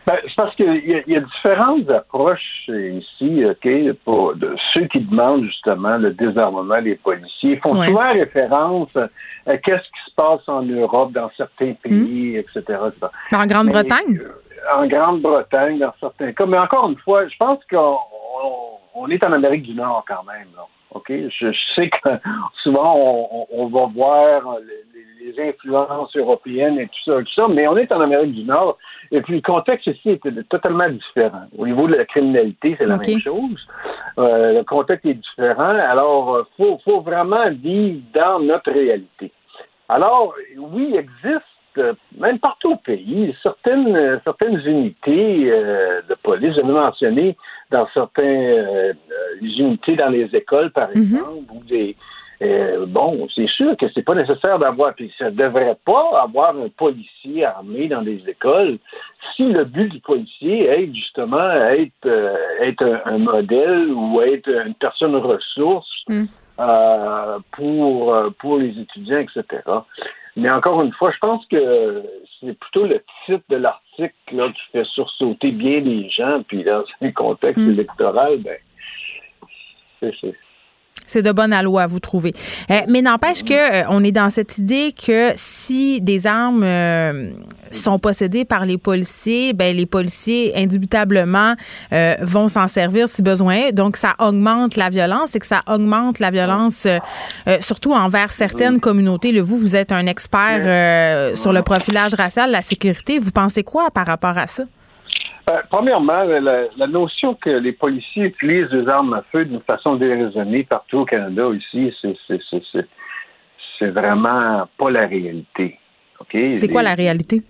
Ben, c'est parce qu'il y, a- il y a différentes approches ici, OK, pour de ceux qui demandent justement le désarmement des policiers. Ils font Ouais. souvent référence à qu'est-ce qui se passe en Europe, dans certains pays, etc. etc. En Grande-Bretagne? Euh, en Grande-Bretagne, dans certains cas. Mais encore une fois, je pense qu'on on- on est en Amérique du Nord quand même. Là. OK? Je, je sais que [LAUGHS] souvent, on, va voir les, influences européennes et tout ça, tout ça, mais on est en Amérique du Nord. Et puis, le contexte ici est totalement différent. Au niveau de la criminalité, c'est la même chose. Euh, le contexte est différent. Alors, il faut, faut vraiment vivre dans notre réalité. Alors, oui, il existe, euh, même partout au pays, certaines, euh, certaines unités euh, de police, je l'ai mentionné, dans certaines euh, unités dans les écoles, par exemple, ou des. euh, bon, c'est sûr que c'est pas nécessaire d'avoir, puis ça devrait pas avoir un policier armé dans des écoles si le but du policier est justement être, être un, un modèle ou être une personne ressource Mm. Euh, pour, euh, pour les étudiants, etc. Mais encore une fois, je pense que c'est plutôt le titre de l'article là, qui fait sursauter bien les gens, puis dans un contexte Mm. électoral, ben, c'est, c'est, C'est de bonne loi, vous trouvez. Euh, mais n'empêche que euh, on est dans cette idée que si des armes euh, sont possédées par les policiers, ben les policiers indubitablement euh, vont s'en servir si besoin. Donc ça augmente la violence et que ça augmente la violence surtout envers certaines communautés. Le vous, vous êtes un expert sur le profilage racial, la sécurité. Vous pensez quoi par rapport à ça? Ben, premièrement, la, la notion que les policiers utilisent des armes à feu d'une façon déraisonnée partout au Canada ici, c'est, vraiment pas la réalité. C'est quoi la réalité?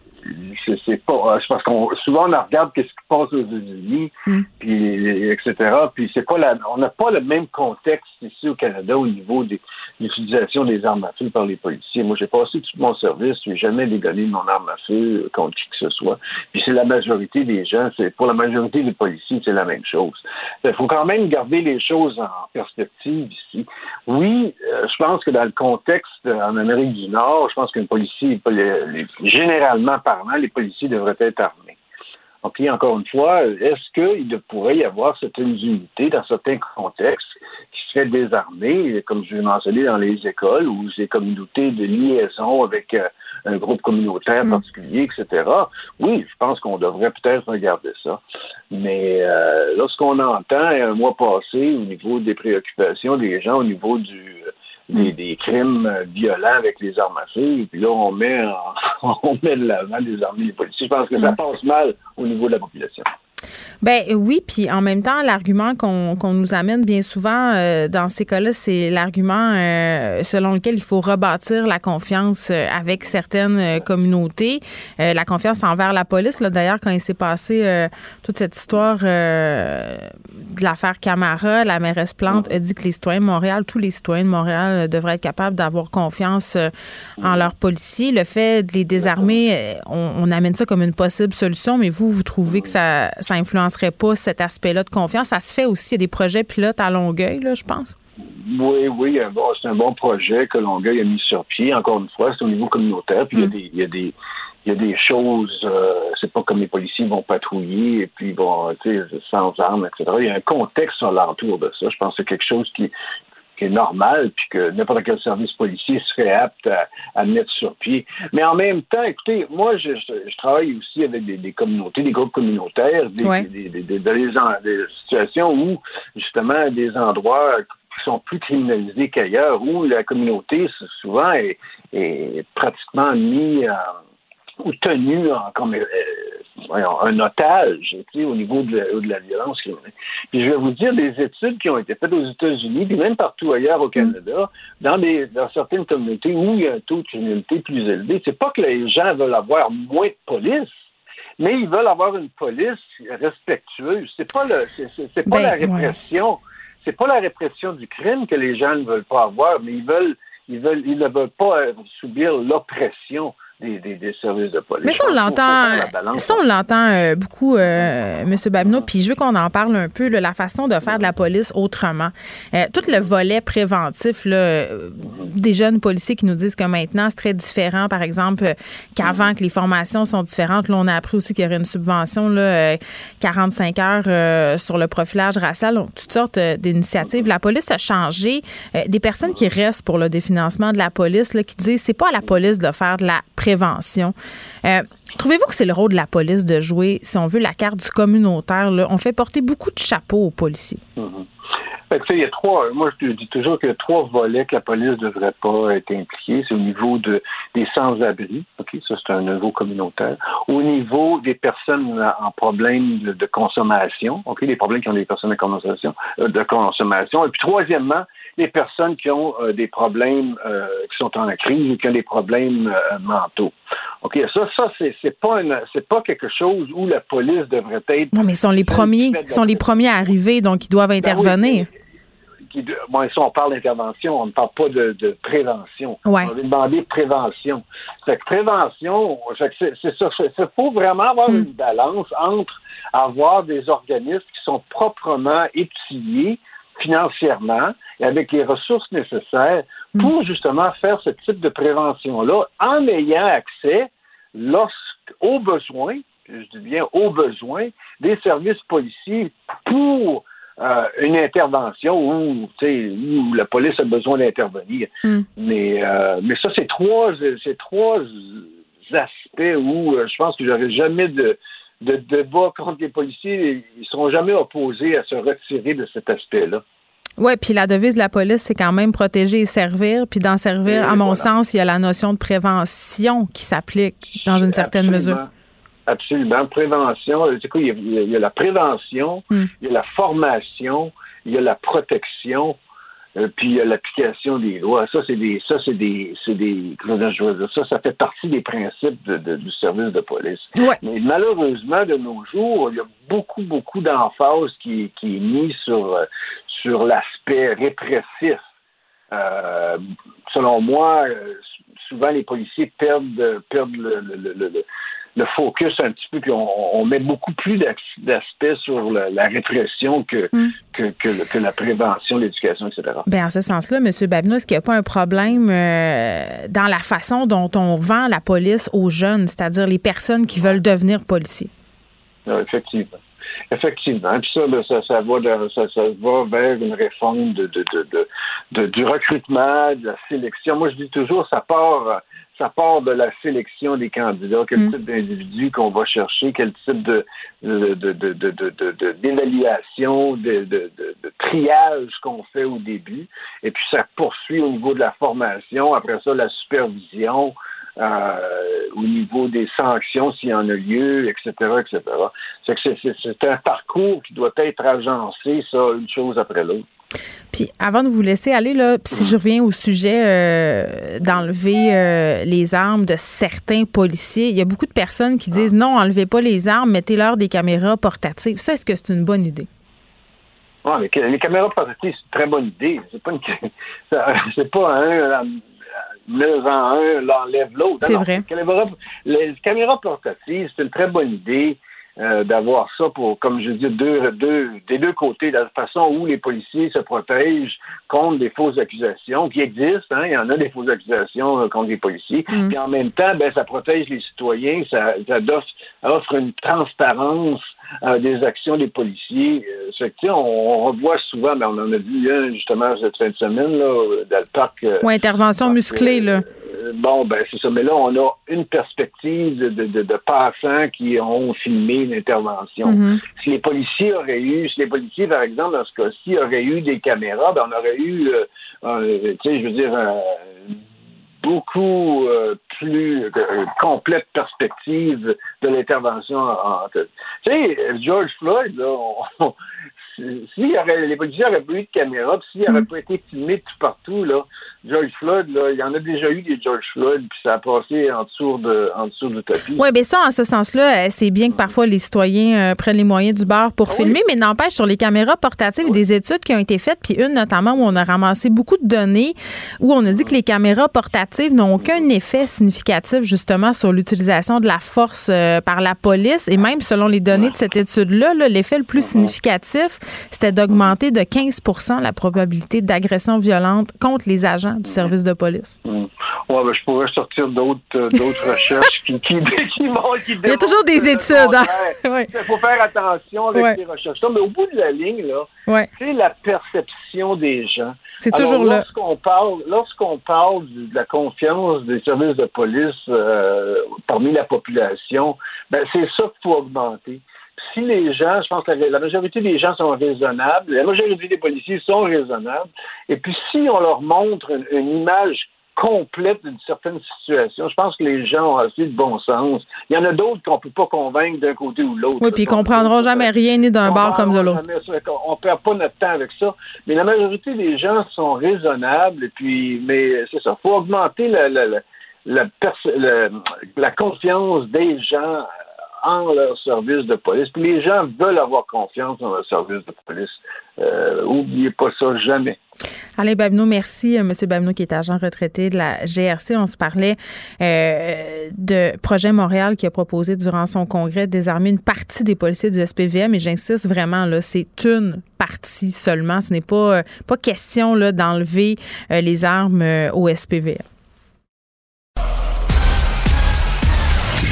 c'est, pas c'est parce qu'on souvent on regarde qu'est-ce qui passe aux États-Unis Mm. puis etc puis c'est pas la on n'a pas le même contexte ici au Canada au niveau des l'utilisation des armes à feu par les policiers. Moi j'ai passé tout mon service j'ai jamais dégonné mon arme à feu contre qui que ce soit. Puis c'est la majorité des gens c'est pour la majorité des policiers c'est la même chose. Il faut quand même garder les choses en perspective ici. Oui euh, je pense que dans le contexte euh, en Amérique du Nord je pense qu'un policier généralement parlant les policiers devraient être armés OK, encore une fois, est-ce qu'il pourrait y avoir certaines unités dans certains contextes qui seraient désarmées, comme je l'ai mentionné dans les écoles ou ces communautés de liaison avec euh, un groupe communautaire particulier, etc. Oui, je pense qu'on devrait peut-être regarder ça. Mais euh, lorsqu'on entend un mois passé au niveau des préoccupations des gens, au niveau du des, des crimes euh, violents avec les armes à feu, et puis là, on met, en- [LAUGHS] on met de l'avant des armées des policiers. Je pense que ça passe mal au niveau de la population. Ben oui, puis en même temps, l'argument qu'on nous amène bien souvent euh, dans ces cas-là, c'est l'argument euh, selon lequel il faut rebâtir la confiance euh, avec certaines communautés, la confiance envers la police. D'ailleurs, quand il s'est passé toute cette histoire de l'affaire Camara, la mairesse Plante a dit que les citoyens de Montréal, tous les citoyens de Montréal devraient être capables d'avoir confiance en leurs policiers. Le fait de les désarmer, on, amène ça comme une possible solution, mais vous, vous trouvez que ça influencerait pas cet aspect-là de confiance. Ça se fait aussi, il y a des projets pilotes à Longueuil, là, je pense. Oui, oui, bon- c'est un bon projet que Longueuil a mis sur pied. Encore une fois, c'est au niveau communautaire. Puis il y a des, il y a des, il y a des choses. euh, c'est pas comme les policiers vont patrouiller et puis vont, tu sais, sans armes, etc. Il y a un contexte alentour de ça. Je pense que c'est quelque chose qui qui est normal, puis que n'importe quel service policier serait apte à, mettre sur pied. Mais en même temps, écoutez, moi, je, travaille aussi avec des, communautés, des groupes communautaires, des, des, situations où, justement, des endroits qui sont plus criminalisés qu'ailleurs, où la communauté, souvent, est, pratiquement mise ou tenue comme euh, un otage au niveau de la, violence Puis je vais vous dire des études qui ont été faites aux États-Unis, puis même partout ailleurs au Canada, dans, des, dans certaines communautés où il y a un taux de criminalité plus élevé. C'est pas que les gens veulent avoir moins de police, mais ils veulent avoir une police respectueuse. C'est pas le, c'est, pas ben, la répression. C'est pas la répression du crime que les gens ne veulent pas avoir, mais ils veulent, ils veulent, ils ne veulent pas subir l'oppression des, services de police. Mais ça, on l'entend, ça, on l'entend euh, beaucoup, euh, M. Babineau, puis je veux qu'on en parle un peu, la façon de faire de la police autrement. Euh, tout le volet préventif là, des jeunes policiers qui nous disent que maintenant, c'est très différent, par exemple, qu'avant, que les formations sont différentes. Là, on a appris aussi qu'il y aurait une subvention, là, 45 heures sur le profilage racial, donc toutes sortes d'initiatives. La police a changé. des personnes qui restent pour le définancement de la police, là, qui disent c'est pas à la police de faire de la prévention. Euh, trouvez-vous que c'est le rôle de la police de jouer, si on veut, la carte du communautaire? On fait porter beaucoup de chapeaux aux policiers. Mm-hmm. il y a trois, moi je dis toujours qu'il y a trois volets que la police ne devrait pas être impliquée. C'est au niveau de, des sans-abri, ok, ça c'est un niveau communautaire. Au niveau des personnes en problème de, consommation, ok, des problèmes qui ont des personnes de consommation, euh, de consommation. Et puis troisièmement, les personnes qui ont euh, des problèmes, euh, qui sont en crise ou qui ont des problèmes euh, mentaux. OK, ça, ça, c'est, pas c'est pas quelque chose où la police devrait être. Non, mais ils sont les premiers, sont les premiers à arriver, donc ils doivent ben intervenir. bon, on parle d'intervention, on ne parle pas de, prévention. On va demander prévention. Fait que prévention, c'est, c'est ça. Il faut vraiment avoir hmm. une balance entre avoir des organismes qui sont proprement étudiés financièrement et avec les ressources nécessaires pour mm. justement faire ce type de prévention-là en ayant accès aux besoins, je dis bien aux besoins, des services policiers pour euh, une intervention où, où la police a besoin d'intervenir. Mm. Mais, euh, mais ça, c'est trois, c'est trois aspects où euh, je pense que j'aurais jamais de, de débat contre les policiers, ils ne seront jamais opposés à se retirer de cet aspect-là. Oui, puis la devise de la police, c'est quand même protéger et servir. Puis d'en servir, à mon sens, il y a la notion de prévention qui s'applique dans une certaine mesure. Absolument. Prévention, c'est quoi? Il y, a, la prévention, hmm. il y a la formation, il y a la protection, euh, puis l'application des lois. Ça, c'est des, ça, c'est des, c'est des, ça, ça fait partie des principes du service de police. Mais malheureusement, de nos jours, il y a beaucoup, beaucoup d'emphase qui, qui est mise sur, euh, sur l'aspect répressif. Euh, selon moi, souvent les policiers perdent, perdent le, le, le, le focus un petit peu, puis on, met beaucoup plus d'aspects sur la, répression mm. que, que, la prévention, l'éducation, etc. Bien, en ce sens-là, M. Babineau, est-ce qu'il n'y a pas un problème euh, dans la façon dont on vend la police aux jeunes, c'est-à-dire les personnes qui veulent devenir policiers? Ah, effectivement. Effectivement. Puis ça, ça, ça, va ça, ça, va vers une réforme de, de, de, de, du recrutement, de la sélection. Moi, je dis toujours, ça part ça part de la sélection des candidats, quel mm. type d'individu qu'on va chercher, quel type de, d'évaluation, de, de, triage qu'on fait au début. Et puis ça poursuit au niveau de la formation, après ça, la supervision, euh, au niveau des sanctions s'il y en a lieu, etc., etc. C'est un parcours qui doit être agencé, ça, une chose après l'autre. Puis avant de vous laisser aller, là, si je reviens au sujet euh, d'enlever euh, les armes de certains policiers, il y a beaucoup de personnes qui disent non, enlevez pas les armes, mettez-leur des caméras portatives. Ça, est-ce que c'est une bonne idée? Ouais, les, caméras portatives, c'est une très bonne idée. C'est pas, une, [LAUGHS] c'est pas un, neuf en un, l'enlève l'autre. C'est vrai. les caméras portatives, c'est une très bonne idée. Euh, d'avoir ça pour, comme je dis, deux, deux, des deux côtés, de la façon où les policiers se protègent contre des fausses accusations qui existent. Hein, il y en a des fausses accusations euh, contre les policiers. Mm. Puis en même temps, ben, ça protège les citoyens, ça, ça offre, une transparence à des actions des policiers. Euh, on, on, revoit souvent, mais on en a vu un justement cette fin de semaine là, dans le parc. Euh, intervention musclée, là. Euh, bon, ben c'est ça. Mais là, on a une perspective de, de, de, passants qui ont filmé l'intervention. Mm-hmm. Si les policiers auraient eu, si les policiers, par exemple, dans ce cas-ci, auraient eu des caméras, ben on aurait eu, tu sais, je veux dire, beaucoup euh, plus euh, complète perspective de l'intervention. En, tu sais, George Floyd, là, on, si y avait, les policiers n'auraient pas eu de caméra, puis s'il n'avait mm. pas été filmé tout partout, là, George Floyd, là, il y en a déjà eu des George Floyd, puis ça a passé en dessous de, en dessous tapis. Oui, mais ça, en ce sens-là, euh, c'est bien que parfois les citoyens euh, prennent les moyens du bar pour ah filmer, mais n'empêche, sur les caméras portatives, il y a des études qui ont été faites, puis une notamment où on a ramassé beaucoup de données, où on a dit que les caméras portatives n'ont aucun effet significatif, justement, sur l'utilisation de la force euh, par la police, et même selon les données de cette étude-là, l'effet le plus significatif, c'était d'augmenter de 15% la probabilité d'agression violente contre les agents du service de police. Mm. Ouais, ben, je pourrais sortir d'autres euh, [LAUGHS] recherches qui, qui, qui, [LAUGHS] Il y a toujours des études. Hein? Il faut faire attention avec ces recherches-là. Mais au bout de la ligne, là, c'est la perception des gens. C'est toujours là. Lorsqu'on parle, lorsqu'on parle de la confiance des services de police euh, parmi la population, ben, c'est ça qu'il faut augmenter si les gens, je pense que la, majorité des gens sont raisonnables, la majorité des policiers sont raisonnables, et puis si on leur montre une, image complète d'une certaine situation. Je pense que les gens ont assez de bon sens. Il y en a d'autres qu'on ne peut pas convaincre d'un côté ou l'autre. Oui, puis ils ne comprendront jamais rien ni d'un bar comme de l'autre. On ne perd pas notre temps avec ça. Mais la majorité des gens sont raisonnables. Et puis, mais c'est ça. Il faut augmenter la, la, la confiance des gens en leur service de police. Les gens veulent avoir confiance dans leur service de police. Euh, oubliez pas ça jamais. Alain Babineau, merci. Euh, Monsieur Babineau, qui est agent retraité de la GRC. On se parlait euh, de Projet Montréal qui a proposé durant son congrès de désarmer une partie des policiers du SPVM. Et j'insiste vraiment, là, c'est une partie seulement. Ce n'est pas, pas question là, d'enlever les armes au SPVM.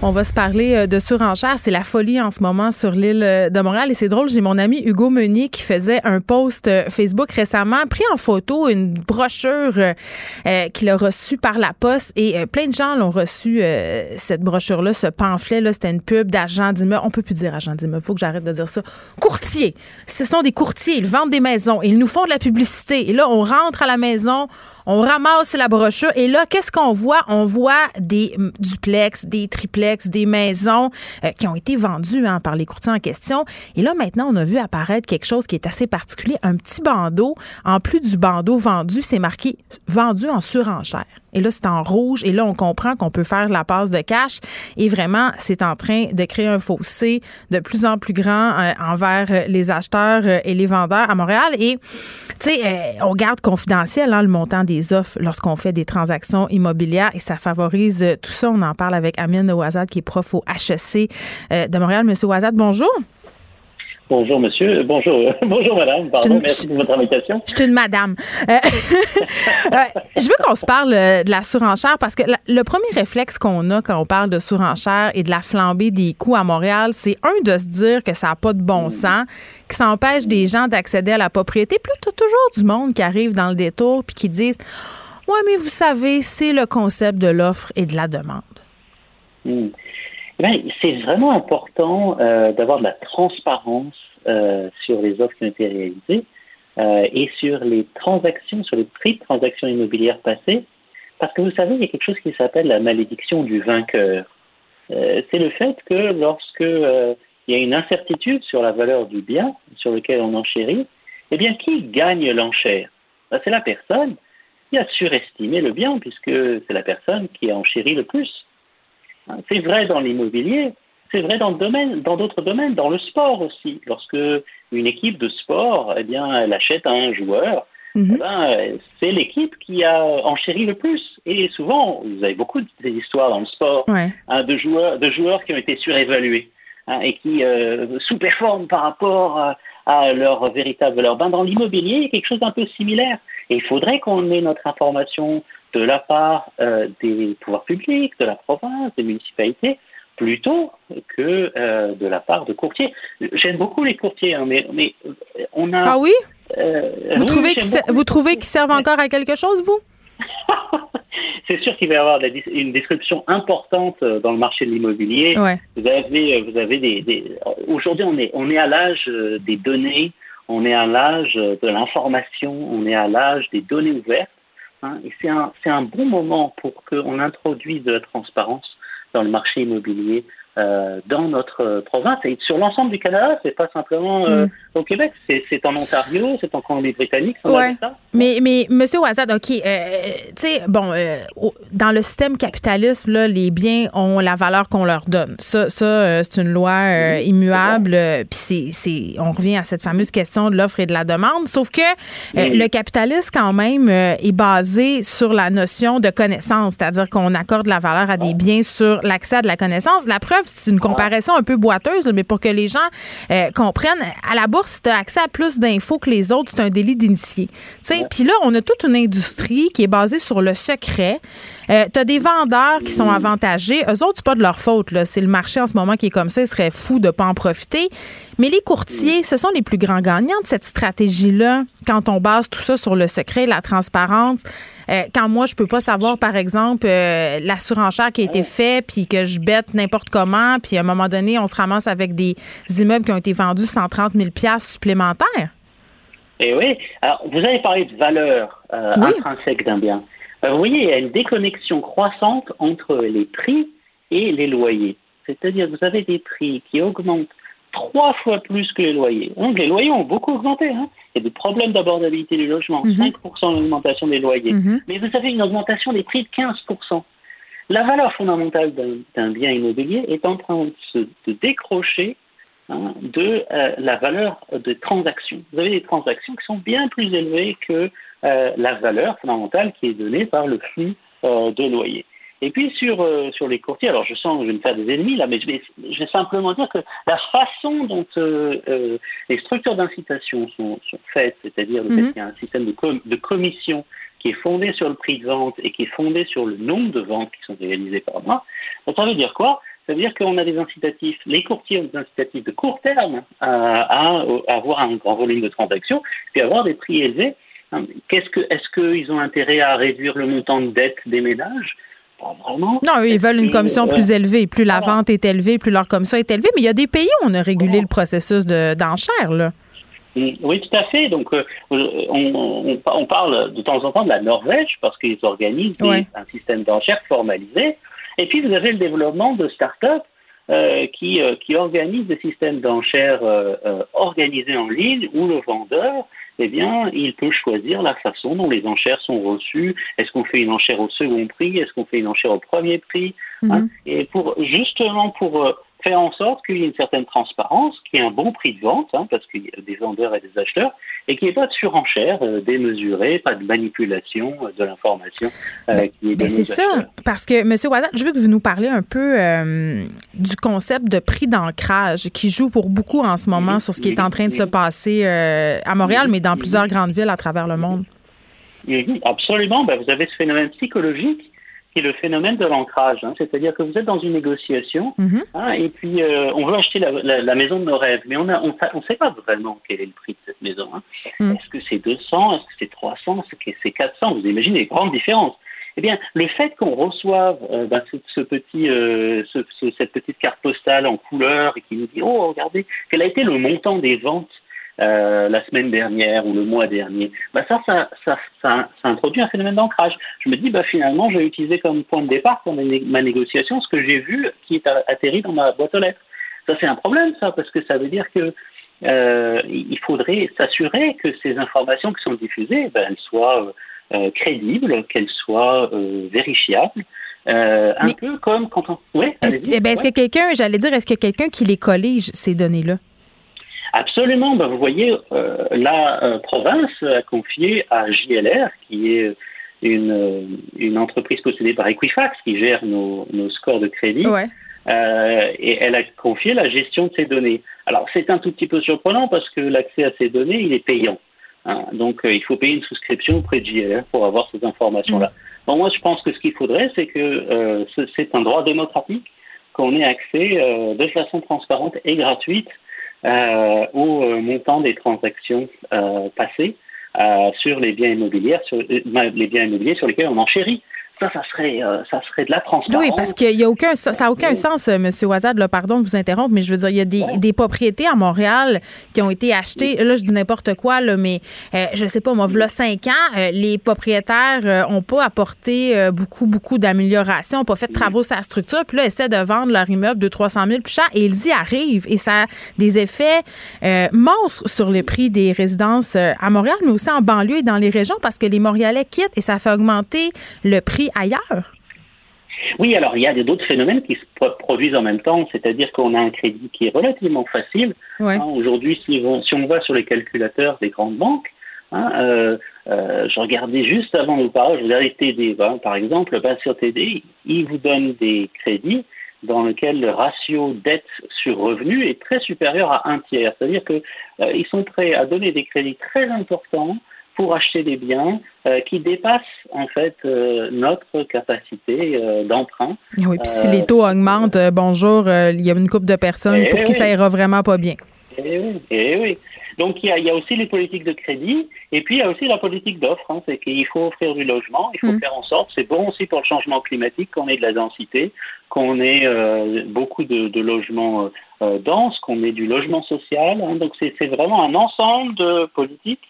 On va se parler euh, de surenchère. C'est la folie en ce moment sur l'île euh, de Montréal. Et c'est drôle, j'ai mon ami Hugo Meunier qui faisait un post euh, Facebook récemment, pris en photo une brochure qu'il a reçue par la poste. Et plein de gens l'ont reçu, cette brochure-là, ce pamphlet-là. C'était une pub d'agent d'immeuble. On peut plus dire agent d'immeuble. Faut que j'arrête de dire ça. Courtier. Ce sont des courtiers. Ils vendent des maisons. Ils nous font de la publicité. Et là, on rentre à la maison on ramasse la brochure et là, qu'est-ce qu'on voit? On voit des duplex, des triplex, des maisons euh, qui ont été vendues hein, par les courtiers en question. Et là, maintenant, on a vu apparaître quelque chose qui est assez particulier, un petit bandeau. En plus du bandeau vendu, c'est marqué vendu en surenchère. Et là, c'est en rouge. Et là, on comprend qu'on peut faire la passe de cash. Et vraiment, c'est en train de créer un fossé de plus en plus grand euh, envers les acheteurs euh, et les vendeurs à Montréal. Et, tu sais, on garde confidentiel hein, le montant des offres lorsqu'on fait des transactions immobilières et ça favorise euh, tout ça. On en parle avec Amine Ouazad qui est prof au HEC euh, de Montréal. Monsieur Ouazad, bonjour. Bonjour, monsieur. Bonjour. [LAUGHS] Bonjour, madame. Pardon, merci pour votre invitation. Je suis une madame. Euh, [LAUGHS] je veux qu'on se parle de la surenchère parce que le premier réflexe qu'on a quand on parle de surenchère et de la flambée des coûts à Montréal, c'est un de se dire que ça n'a pas de bon mm. sens qui s'empêche des gens d'accéder à la propriété. Puis là, tu as toujours du monde qui arrive dans le détour puis qui disent Ouais, mais vous savez, c'est le concept de l'offre et de la demande. Hmm. Ben, c'est vraiment important euh, d'avoir de la transparence euh, sur les offres qui ont été réalisées euh, et sur les transactions, sur les prix de transactions immobilières passées, parce que vous savez, il y a quelque chose qui s'appelle la malédiction du vainqueur. c'est le fait que lorsque il y a une incertitude sur la valeur du bien sur lequel on enchérit, eh bien, qui gagne l'enchère? Ben, C'est la personne qui a surestimé le bien, puisque c'est la personne qui a enchéri le plus. C'est vrai dans l'immobilier, c'est vrai dans d'autres domaines, dans le sport aussi. Lorsque une équipe de sport, eh bien, elle achète un joueur, mhm. eh ben, c'est l'équipe qui a enchéri le plus. Et souvent, vous avez beaucoup d'histoires dans le sport hein, de, joueurs, de joueurs qui ont été surévalués. Hein, et qui euh, sous-performent par rapport à leur véritable valeur. Ben, dans l'immobilier, il y a quelque chose d'un peu similaire. Et il faudrait qu'on ait notre information de la part euh, des pouvoirs publics, de la province, des municipalités, plutôt que euh, de la part de courtiers. J'aime beaucoup les courtiers, hein, mais, mais on a. Ah oui? vous, trouvez vous trouvez qu'ils servent encore à quelque chose, vous? [LAUGHS] c'est sûr qu'il va y avoir une description importante euh, dans le marché de l'immobilier. Vous avez, euh, vous avez des, aujourd'hui on est on est à l'âge euh, des données, on est à l'âge de l'information, on est à l'âge des données ouvertes. Hein, et c'est un c'est un bon moment pour qu'on introduise de la transparence dans le marché immobilier euh, dans notre province et sur l'ensemble du Canada. C'est pas simplement euh, mm. au Québec, c'est en Ontario, c'est en Colombie-Britannique. Ouais. Mais, mais Monsieur Ouazad, OK, euh, tu sais, bon, dans le système capitalisme, là, les biens ont la valeur qu'on leur donne. Ça, ça c'est une loi immuable. Puis c'est, on revient à cette fameuse question de l'offre et de la demande. Sauf que le capitalisme, quand même, est basé sur la notion de connaissance, c'est-à-dire qu'on accorde la valeur à des biens sur l'accès à de la connaissance. La preuve, c'est une comparaison un peu boiteuse, mais pour que les gens euh, comprennent, à la bourse, si tu as accès à plus d'infos que les autres, c'est un délit d'initié. Puis là, on a toute une industrie qui est basée sur le secret. Euh, tu as des vendeurs qui sont avantagés. Eux autres, c'est pas de leur faute. C'est le marché en ce moment qui est comme ça. Ils seraient fous de pas en profiter. Mais les courtiers, ce sont les plus grands gagnants de cette stratégie-là quand on base tout ça sur le secret, la transparence. Euh, quand moi, je peux pas savoir, par exemple, euh, la surenchère qui a été faite, puis que je bête n'importe comment, puis à un moment donné, on se ramasse avec des immeubles qui ont été vendus 130 000 supplémentaires. Eh oui. Alors, vous avez parlé de valeur euh, intrinsèque d'un bien. Vous voyez, il y a une déconnexion croissante entre les prix et les loyers. C'est-à-dire, vous avez des prix qui augmentent trois fois plus que les loyers. Donc les loyers ont beaucoup augmenté. Hein. Il y a des problèmes d'abordabilité du logement, 5% mhm. d'augmentation des loyers. Mhm. Mais vous avez une augmentation des prix de 15%. La valeur fondamentale d'un bien immobilier est en train de se décrocher hein, de euh, la valeur des transactions. Vous avez des transactions qui sont bien plus élevées que euh, la valeur fondamentale qui est donnée par le flux euh, de loyers. Et puis sur, euh, sur les courtiers, alors je sens que je vais me faire des ennemis là, mais je vais, je vais simplement dire que la façon dont euh, euh, les structures d'incitation sont, sont, faites, c'est-à-dire le fait mhm. qu'il y a un système de, de commission qui est fondé sur le prix de vente et qui est fondé sur le nombre de ventes qui sont réalisées par mois, ça veut dire quoi? Ça veut dire qu'on a des incitatifs, les courtiers ont des incitatifs de court terme à, à, à avoir un grand volume de transactions, puis avoir des prix élevés. Qu'est-ce que, est-ce qu'ils ont intérêt à réduire le montant de dette des ménages? Non, ils veulent une commission euh, plus élevée. Plus la vente est élevée, plus leur commission est élevée. Mais il y a des pays où on a régulé le processus d'enchère, là. Mm, oui, tout à fait. Donc, euh, on, parle de temps en temps de la Norvège parce qu'ils organisent un système d'enchère formalisé. Et puis, vous avez le développement de start-up euh, qui, qui organisent des systèmes d'enchères organisés en ligne où le vendeur eh bien, il peut choisir la façon dont les enchères sont reçues. Est-ce qu'on fait une enchère au second prix? Est-ce qu'on fait une enchère au premier prix? Hein? mhm. Et pour justement pour euh, faire en sorte qu'il y ait une certaine transparence, qu'il y ait un bon prix de vente, hein, parce qu'il y a des vendeurs et des acheteurs, et qu'il n'y ait pas de surenchère euh, démesurée, pas de manipulation euh, de l'information euh, qui est C'est ça, parce que, M. Ouadat, je veux que vous nous parliez un peu du concept de prix d'ancrage qui joue pour beaucoup en ce moment sur ce qui est en train de se passer à Montréal, mais dans plusieurs grandes villes à travers le monde. Absolument. Ben, vous avez ce phénomène psychologique qui est le phénomène de l'ancrage. Hein. C'est-à-dire que vous êtes dans une négociation mhm. hein, et puis euh, on veut acheter la, maison de nos rêves, mais on ne on, sait pas vraiment quel est le prix de cette maison. Hein. Mhm. Est-ce que c'est 200 Est-ce que c'est 300 Est-ce que c'est 400 Vous imaginez les grandes différences. Eh bien, le fait qu'on reçoive euh, ben, ce, petit, euh, cette petite carte postale en couleur et qui nous dit, oh, regardez, quel a été le montant des ventes euh, la semaine dernière ou le mois dernier, bah ça, ça, ça, ça, introduit un phénomène d'ancrage. Je me dis, bah finalement, je vais utiliser comme point de départ pour ma négociation ce que j'ai vu qui est atterri dans ma boîte aux lettres. Ça, c'est un problème, ça, parce que ça veut dire que euh, il faudrait s'assurer que ces informations qui sont diffusées, ben, elles soient euh, crédibles, qu'elles soient vérifiables. un peu comme quand on. Oui, est-ce, eh ben, est-ce que quelqu'un, j'allais dire, est-ce que quelqu'un qui les collige, ces données-là? Absolument. Ben, vous voyez, euh, la euh, province a confié à JLR, qui est une, une entreprise possédée par Equifax, qui gère nos, nos scores de crédit, et elle a confié la gestion de ces données. Alors c'est un tout petit peu surprenant parce que l'accès à ces données, il est payant. Hein. donc il faut payer une souscription auprès de JLR pour avoir ces informations-là. Bon, moi je pense que ce qu'il faudrait, c'est que c'est un droit démocratique qu'on ait accès de façon transparente et gratuite euh, au euh, montant des transactions euh, passées sur les biens immobiliers, sur les biens immobiliers sur lesquels on enchérit. Ça, ça serait, euh, ça serait de la transparence. Oui, parce qu'il y a aucun, ça n'a aucun sens, euh, M. Ouazad, pardon de vous interrompre, mais je veux dire, il y a des, des propriétés à Montréal qui ont été achetées. Là, je dis n'importe quoi, là, mais euh, je sais pas, moi, voilà cinq ans, les propriétaires n'ont pas apporté beaucoup, beaucoup d'améliorations, n'ont pas fait de travaux sur la structure, puis là, essaient de vendre leur immeuble de 300 000 plus cher, et ils y arrivent. Et ça a des effets monstres sur le prix des résidences à Montréal, mais aussi en banlieue et dans les régions, parce que les Montréalais quittent et ça fait augmenter le prix ailleurs? Oui, alors il y a d'autres phénomènes qui se produisent en même temps, c'est-à-dire qu'on a un crédit qui est relativement facile. Hein, aujourd'hui, si, on va sur les calculateurs des grandes banques, hein, euh, euh, je regardais juste avant de vous parler, je regardais TD, hein, par exemple, ben, sur TD, ils vous donnent des crédits dans lesquels le ratio dette sur revenu est très supérieur à un tiers. C'est-à-dire qu'ils euh, sont prêts à donner des crédits très importants pour acheter des biens euh, qui dépassent en fait euh, notre capacité euh, d'emprunt. Oui, puis si les taux augmentent, bonjour, il y a une couple de personnes eh pour qui ça ira vraiment pas bien. Eh oui, eh oui. Donc il y, a, aussi les politiques de crédit et puis il y a aussi la politique d'offre. Hein, c'est qu'il faut offrir du logement, il faut mm. faire en sorte, c'est bon aussi pour le changement climatique qu'on ait de la densité, qu'on ait beaucoup de, logements denses, qu'on ait du logement social. Hein. donc c'est vraiment un ensemble de politiques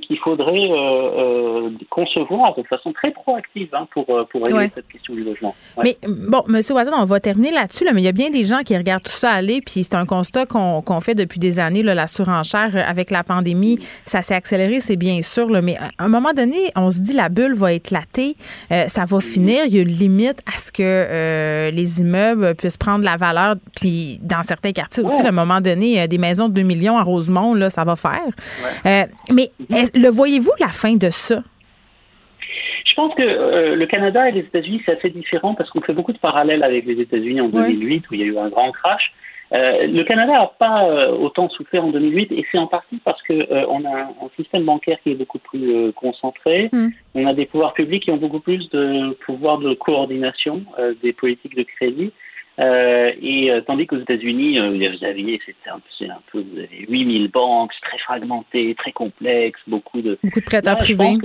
qu'il faudrait euh, euh, concevoir de façon très proactive hein, pour, euh, pour régler cette question du logement. Mais bon, M. Wazan, on va terminer là-dessus, mais il y a bien des gens qui regardent tout ça aller, puis c'est un constat qu'on fait depuis des années, la surenchère avec la pandémie, ça s'est accéléré, c'est bien sûr, mais à un moment donné, on se dit la bulle va éclater, ça va finir, il y a une limite à ce que les immeubles puissent prendre la valeur, puis dans certains quartiers aussi, à un moment donné, des maisons de 2 millions à Rosemont, là, ça va faire. mais le voyez-vous la fin de ça? Je pense que euh, le Canada et les États-Unis, c'est assez différent parce qu'on fait beaucoup de parallèles avec les États-Unis en 2008 où il y a eu un grand crash. Euh, le Canada n'a pas euh, autant souffert en 2008 et c'est en partie parce qu'on a un, système bancaire qui est beaucoup plus concentré. Hmm. On a des pouvoirs publics qui ont beaucoup plus de pouvoir de coordination des politiques de crédit. Euh, et euh, tandis qu'aux États-Unis, euh, vous aviez, c'est un, un, peu, vous avez 8000 banques, très fragmentées, très complexes, beaucoup de beaucoup de prêteurs privés.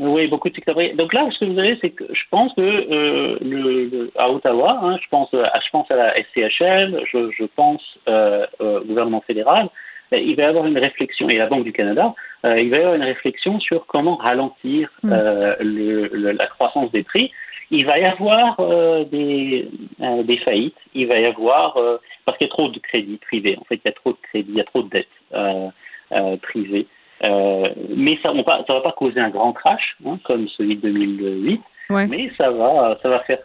oui, beaucoup de secteurs privés. Donc là, ce que vous avez, c'est que je pense que euh, le, à Ottawa, hein, je pense, à, je pense à la SCHL, je, je pense euh, au gouvernement fédéral, il va y avoir une réflexion, et la Banque du Canada, il va y avoir une réflexion sur comment ralentir mm. le, la croissance des prix il va y avoir euh, des, euh, des, faillites, il va y avoir, euh, parce qu'il y a trop de crédits privés, en fait, il y a trop de crédits, il y a trop de dettes privées. mais ça ne va, va pas causer un grand crash, hein, comme celui de 2008, mais ça va, ça, va faire,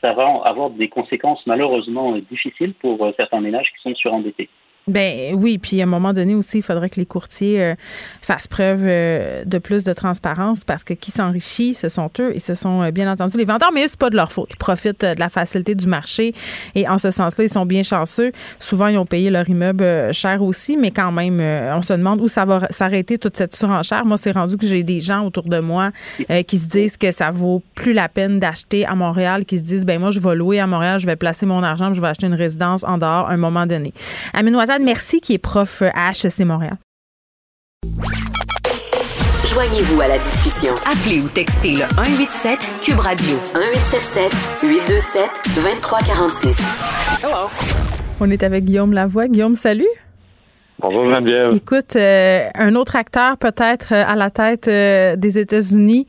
ça va avoir des conséquences malheureusement difficiles pour certains ménages qui sont surendettés. Ben oui, puis à un moment donné aussi, il faudrait que les courtiers euh, fassent preuve euh, de plus de transparence parce que qui s'enrichit, ce sont eux et ce sont euh, bien entendu les vendeurs, mais eux, c'est pas de leur faute. Ils profitent de la facilité du marché et en ce sens-là, ils sont bien chanceux. Souvent, ils ont payé leur immeuble cher aussi, mais quand même, on se demande où ça va s'arrêter toute cette surenchère. Moi, c'est rendu que j'ai des gens autour de moi qui se disent que ça vaut plus la peine d'acheter à Montréal, qui se disent, ben moi, je vais louer à Montréal, je vais placer mon argent, je vais acheter une résidence en dehors à un moment donné. Merci, qui est prof à HEC Montréal. Joignez-vous à la discussion. Appelez ou textez le 187 Cube Radio 1877 827 2346. Hello. On est avec Guillaume Lavoie. Guillaume, salut. Bonjour Geneviève. Écoute, euh, un autre acteur peut-être euh, à la tête euh, des États-Unis,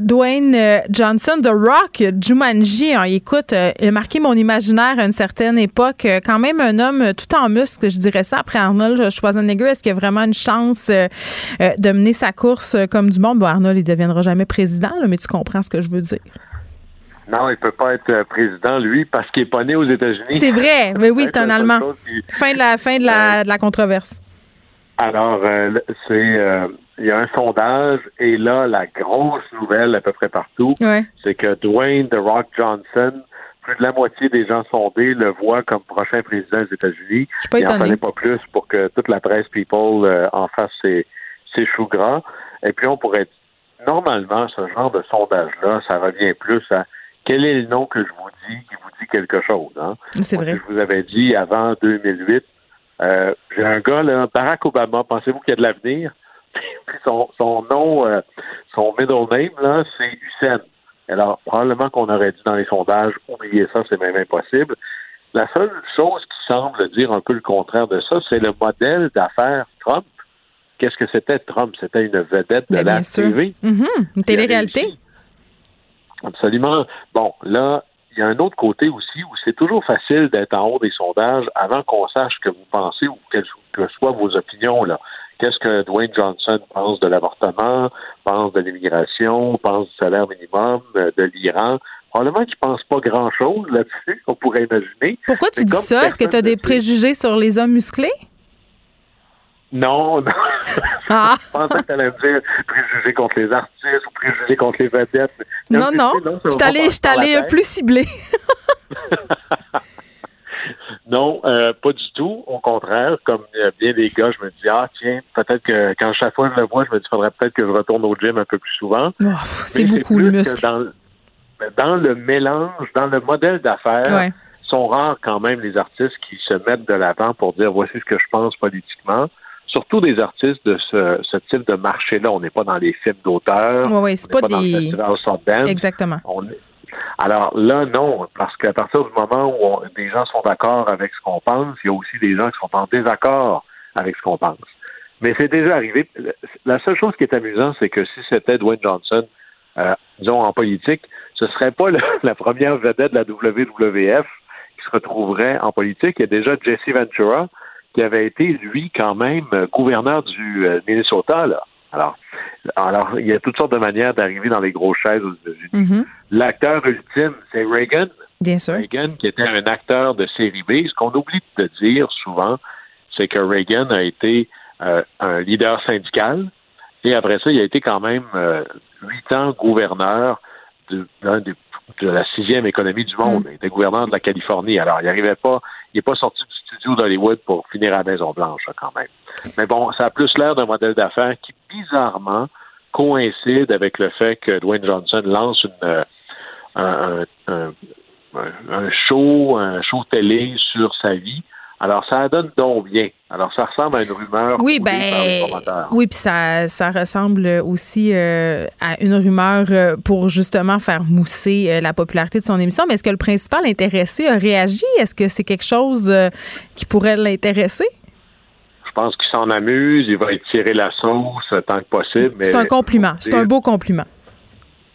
Dwayne Johnson, The Rock, Jumanji. Hein, écoute, il a marqué mon imaginaire à une certaine époque. quand même un homme tout en muscle, je dirais ça. Après Arnold Schwarzenegger, est-ce qu'il a vraiment une chance de mener sa course comme du monde? Bon, Arnold, il deviendra jamais président, mais tu comprends ce que je veux dire. Non, il peut pas être euh, président, lui, parce qu'il est pas né aux États-Unis. C'est vrai, [LAUGHS] mais oui, c'est un Allemand. Fin de la fin de la, de la controverse. Alors, euh, c'est euh, il y a un sondage et là, la grosse nouvelle à peu près partout, c'est que Dwayne The Rock Johnson plus de la moitié des gens sondés le voient comme prochain président des États-Unis. Il n'en fallait pas plus pour que toute la presse people euh, en fasse ses, ses choux gras. Et puis on pourrait normalement ce genre de sondage-là, ça revient plus à quel est le nom que je vous dis qui vous dit quelque chose. Hein? C'est vrai. Je vous avais dit avant 2008, euh, j'ai un gars, là, Barack Obama, pensez-vous qu'il y a de l'avenir? [LAUGHS] Puis son, son nom, euh, son middle name, là, c'est Hussein. Alors, probablement qu'on aurait dit dans les sondages, oubliez ça, c'est même impossible. La seule chose qui semble dire un peu le contraire de ça, c'est le modèle d'affaires Trump. Qu'est-ce que c'était Trump? C'était une vedette de Ben, la bien. TV. Mhm. Une télé-réalité. Absolument. Bon, là, il y a un autre côté aussi où c'est toujours facile d'être en haut des sondages avant qu'on sache ce que vous pensez ou quelles que soient vos opinions. là. Qu'est-ce que Dwayne Johnson pense de l'avortement, pense de l'immigration, pense du salaire minimum, euh, de l'Iran? Probablement qu'il pense pas grand-chose là-dessus, [LAUGHS] on pourrait imaginer. Pourquoi tu Mais dis ça? Est-ce que tu as des ne préjugés sur les hommes musclés? Non, non. Ah! [LAUGHS] Je pensais que tu allais dire préjugés contre les artistes ou préjugés contre les vedettes. Non, tu non. sais, Je suis allée- tête. plus ciblée. [LAUGHS] Non, euh, pas du tout. Au contraire, comme euh, bien des gars, je me dis ah tiens, peut-être que quand chaque fois je le vois, je me dis faudrait peut-être que je retourne au gym un peu plus souvent. Oh, c'est beaucoup le muscle. Dans, dans le mélange, dans le modèle d'affaires, Ouais. sont rares quand même les artistes qui se mettent de l'avant pour dire voici ce que je pense politiquement. Surtout des artistes de ce, ce type de marché-là. On n'est pas dans les films d'auteurs. Ouais, ouais, c'est pas dans le des. Exactement. On est- Alors là, non, parce qu'à partir du moment où on- des gens sont d'accord avec ce qu'on pense, il y a aussi des gens qui sont en désaccord avec ce qu'on pense. Mais c'est déjà arrivé. La seule chose qui est amusant, c'est que si c'était Dwayne Johnson, euh, disons en politique, ce serait pas le- [LAUGHS] la première vedette de la WWF qui se retrouverait en politique. Il y a déjà Jesse Ventura qui avait été, lui, quand même, euh, gouverneur du euh, Minnesota. Là. Alors, alors, il y a toutes sortes de manières d'arriver dans les grosses chaises aux États-Unis. Mhm. L'acteur ultime, c'est Reagan. Bien sûr. Reagan, qui était un acteur de série B. Ce qu'on oublie de dire souvent, c'est que Reagan a été euh, un leader syndical et après ça, il a été quand même euh, huit ans gouverneur d'un des- de la sixième économie du monde. Il était gouverneur de la Californie. Alors, il n'arrivait pas, il n'est pas sorti du studio d'Hollywood pour finir à la Maison-Blanche, quand même. Mais bon, ça a plus l'air d'un modèle d'affaires qui, bizarrement, coïncide avec le fait que Dwayne Johnson lance une, euh, un, un- un- un show, un show télé sur sa vie. Alors, ça donne donc bien. Alors, ça ressemble à une rumeur Oui, ben, oui, puis ça, ça ressemble aussi euh, à une rumeur euh, pour justement faire mousser euh, la popularité de son émission. Mais est-ce que le principal intéressé a réagi? Est-ce que c'est quelque chose euh, qui pourrait l'intéresser? Je pense qu'il s'en amuse, il va étirer la sauce tant que possible. C'est un compliment. C'est un beau compliment.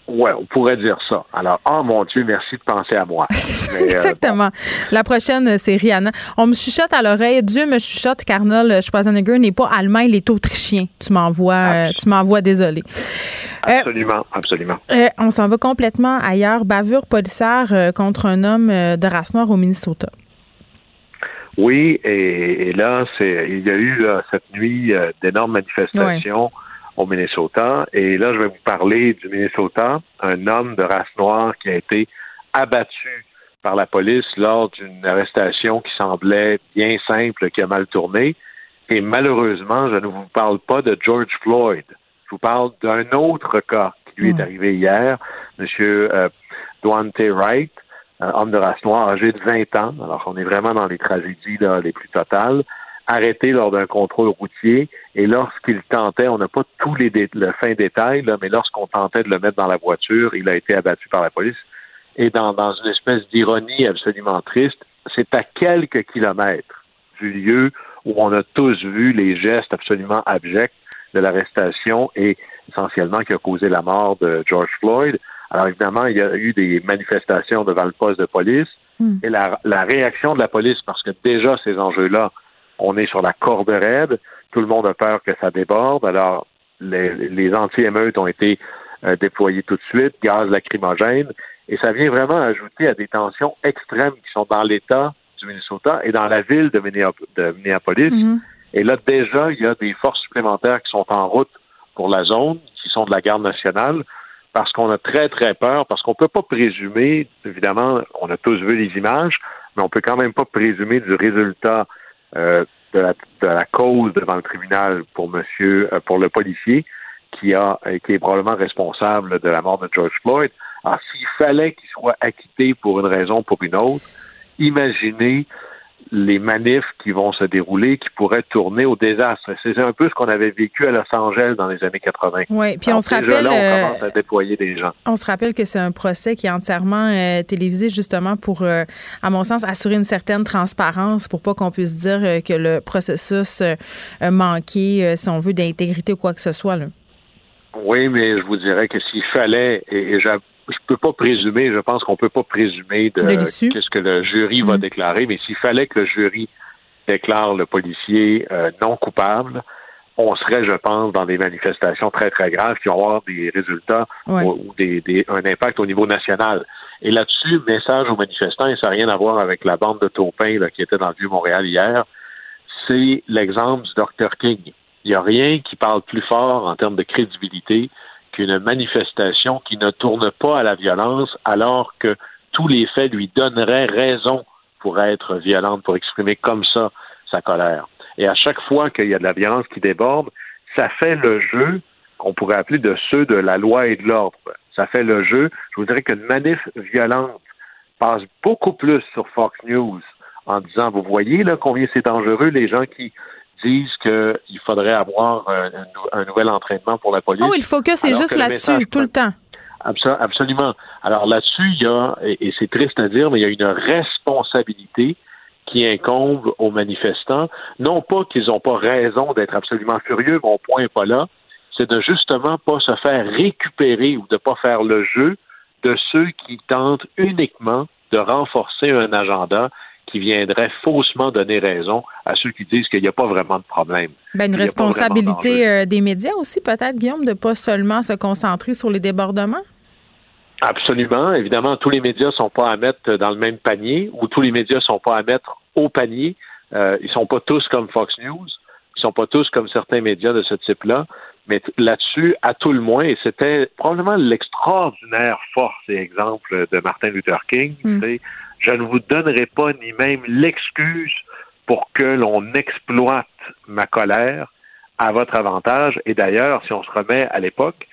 Ouais, on pourrait dire ça. Alors, oh mon Dieu, merci de penser à moi. [LAUGHS] Mais, euh, Exactement. La prochaine, euh, c'est Rihanna. On me chuchote à l'oreille. Dieu me chuchote qu'Arnold Schwarzenegger n'est pas allemand, il est autrichien. Tu m'envoies, euh, tu m'envoies désolé. Euh, absolument, absolument. Euh, on s'en va complètement ailleurs. Bavure policière euh, contre un homme euh, de race noire au Minnesota. Oui, et, et là, c'est il y a eu là, cette nuit euh, d'énormes manifestations au Minnesota. Et là, je vais vous parler du Minnesota, un homme de race noire qui a été abattu par la police lors d'une arrestation qui semblait bien simple, qui a mal tourné. Et malheureusement, je ne vous parle pas de George Floyd. Je vous parle d'un autre cas qui lui est Ouais. arrivé hier, Monsieur euh, Duante Wright, un homme de race noire âgé de 20 ans. Alors, on est vraiment dans les tragédies là, les plus totales. Arrêté lors d'un contrôle routier et lorsqu'il tentait, on n'a pas tous les dé- le fin détail, là, mais lorsqu'on tentait de le mettre dans la voiture, il a été abattu par la police. Et dans, dans une espèce d'ironie absolument triste, c'est à quelques kilomètres du lieu où on a tous vu les gestes absolument abjects de l'arrestation et essentiellement qui a causé la mort de George Floyd. Alors évidemment, il y a eu des manifestations devant le poste de police Mm. et la, la réaction de la police, parce que déjà ces enjeux-là, on est sur la corde raide, tout le monde a peur que ça déborde. Alors les, les anti-émeutes ont été euh, déployés tout de suite, gaz lacrymogène, et ça vient vraiment ajouter à des tensions extrêmes qui sont dans l'État du Minnesota et dans la ville de, Minneap- de Minneapolis. Mhm. Et là, déjà, il y a des forces supplémentaires qui sont en route pour la zone, qui sont de la garde nationale, parce qu'on a très, très peur, parce qu'on ne peut pas présumer, évidemment, on a tous vu les images, mais on peut quand même pas présumer du résultat euh, de, la, de, la, cause devant le tribunal pour monsieur, euh, pour le policier qui a, qui est probablement responsable de la mort de George Floyd. Alors, s'il fallait qu'il soit acquitté pour une raison ou pour une autre, imaginez les manifs qui vont se dérouler, qui pourraient tourner au désastre. C'est un peu ce qu'on avait vécu à Los Angeles dans les années 80. Oui, puis on se rappelle. Là, on commence à déployer des gens. On se rappelle que c'est un procès qui est entièrement euh, télévisé justement pour, euh, à mon sens, assurer une certaine transparence pour pas qu'on puisse dire euh, que le processus manqué, si on veut, d'intégrité ou quoi que ce soit. Là. Oui, mais je vous dirais que s'il fallait, et, et je peux pas présumer, je pense qu'on peut pas présumer de, qu'est-ce que le jury va mm. déclarer, mais s'il fallait que le jury déclare le policier euh, non coupable, on serait, je pense, dans des manifestations très, très graves qui vont avoir des résultats ou, des, un impact au niveau national. Et là-dessus, message aux manifestants, et ça n'a rien à voir avec la bande de taupins qui était dans le Vieux-Montréal hier, c'est l'exemple du Dr. King. Il n'y a rien qui parle plus fort en termes de crédibilité une manifestation qui ne tourne pas à la violence alors que tous les faits lui donneraient raison pour être violente, pour exprimer comme ça sa colère. Et à chaque fois qu'il y a de la violence qui déborde, ça fait le jeu qu'on pourrait appeler de ceux de la loi et de l'ordre. Ça fait le jeu. Je vous dirais qu'une manif violente passe beaucoup plus sur Fox News en disant, vous voyez là combien c'est dangereux les gens qui disent qu'il faudrait avoir un, nouvel entraînement pour la police. Oh, le focus est juste là-dessus, tout le temps. Absolument. Alors là-dessus, il y a, et c'est triste à dire, mais il y a une responsabilité qui incombe aux manifestants. Non pas qu'ils n'ont pas raison d'être absolument furieux, mon point n'est pas là. C'est de justement pas se faire récupérer ou de pas faire le jeu de ceux qui tentent uniquement de renforcer un agenda qui viendrait faussement donner raison à ceux qui disent qu'il n'y a pas vraiment de problème. Ben, une responsabilité euh, des médias aussi, peut-être, Guillaume, de pas seulement se concentrer sur les débordements? Absolument. Évidemment, tous les médias ne sont pas à mettre dans le même panier ou tous les médias ne sont pas à mettre au panier. Euh, ils ne sont pas tous comme Fox News. Ils ne sont pas tous comme certains médias de ce type-là. Mais là-dessus, à tout le moins, et c'était probablement l'extraordinaire force et exemple de Martin Luther King, mm je ne vous donnerai pas ni même l'excuse pour que l'on exploite ma colère à votre avantage. Et d'ailleurs, si on se remet à l'époque,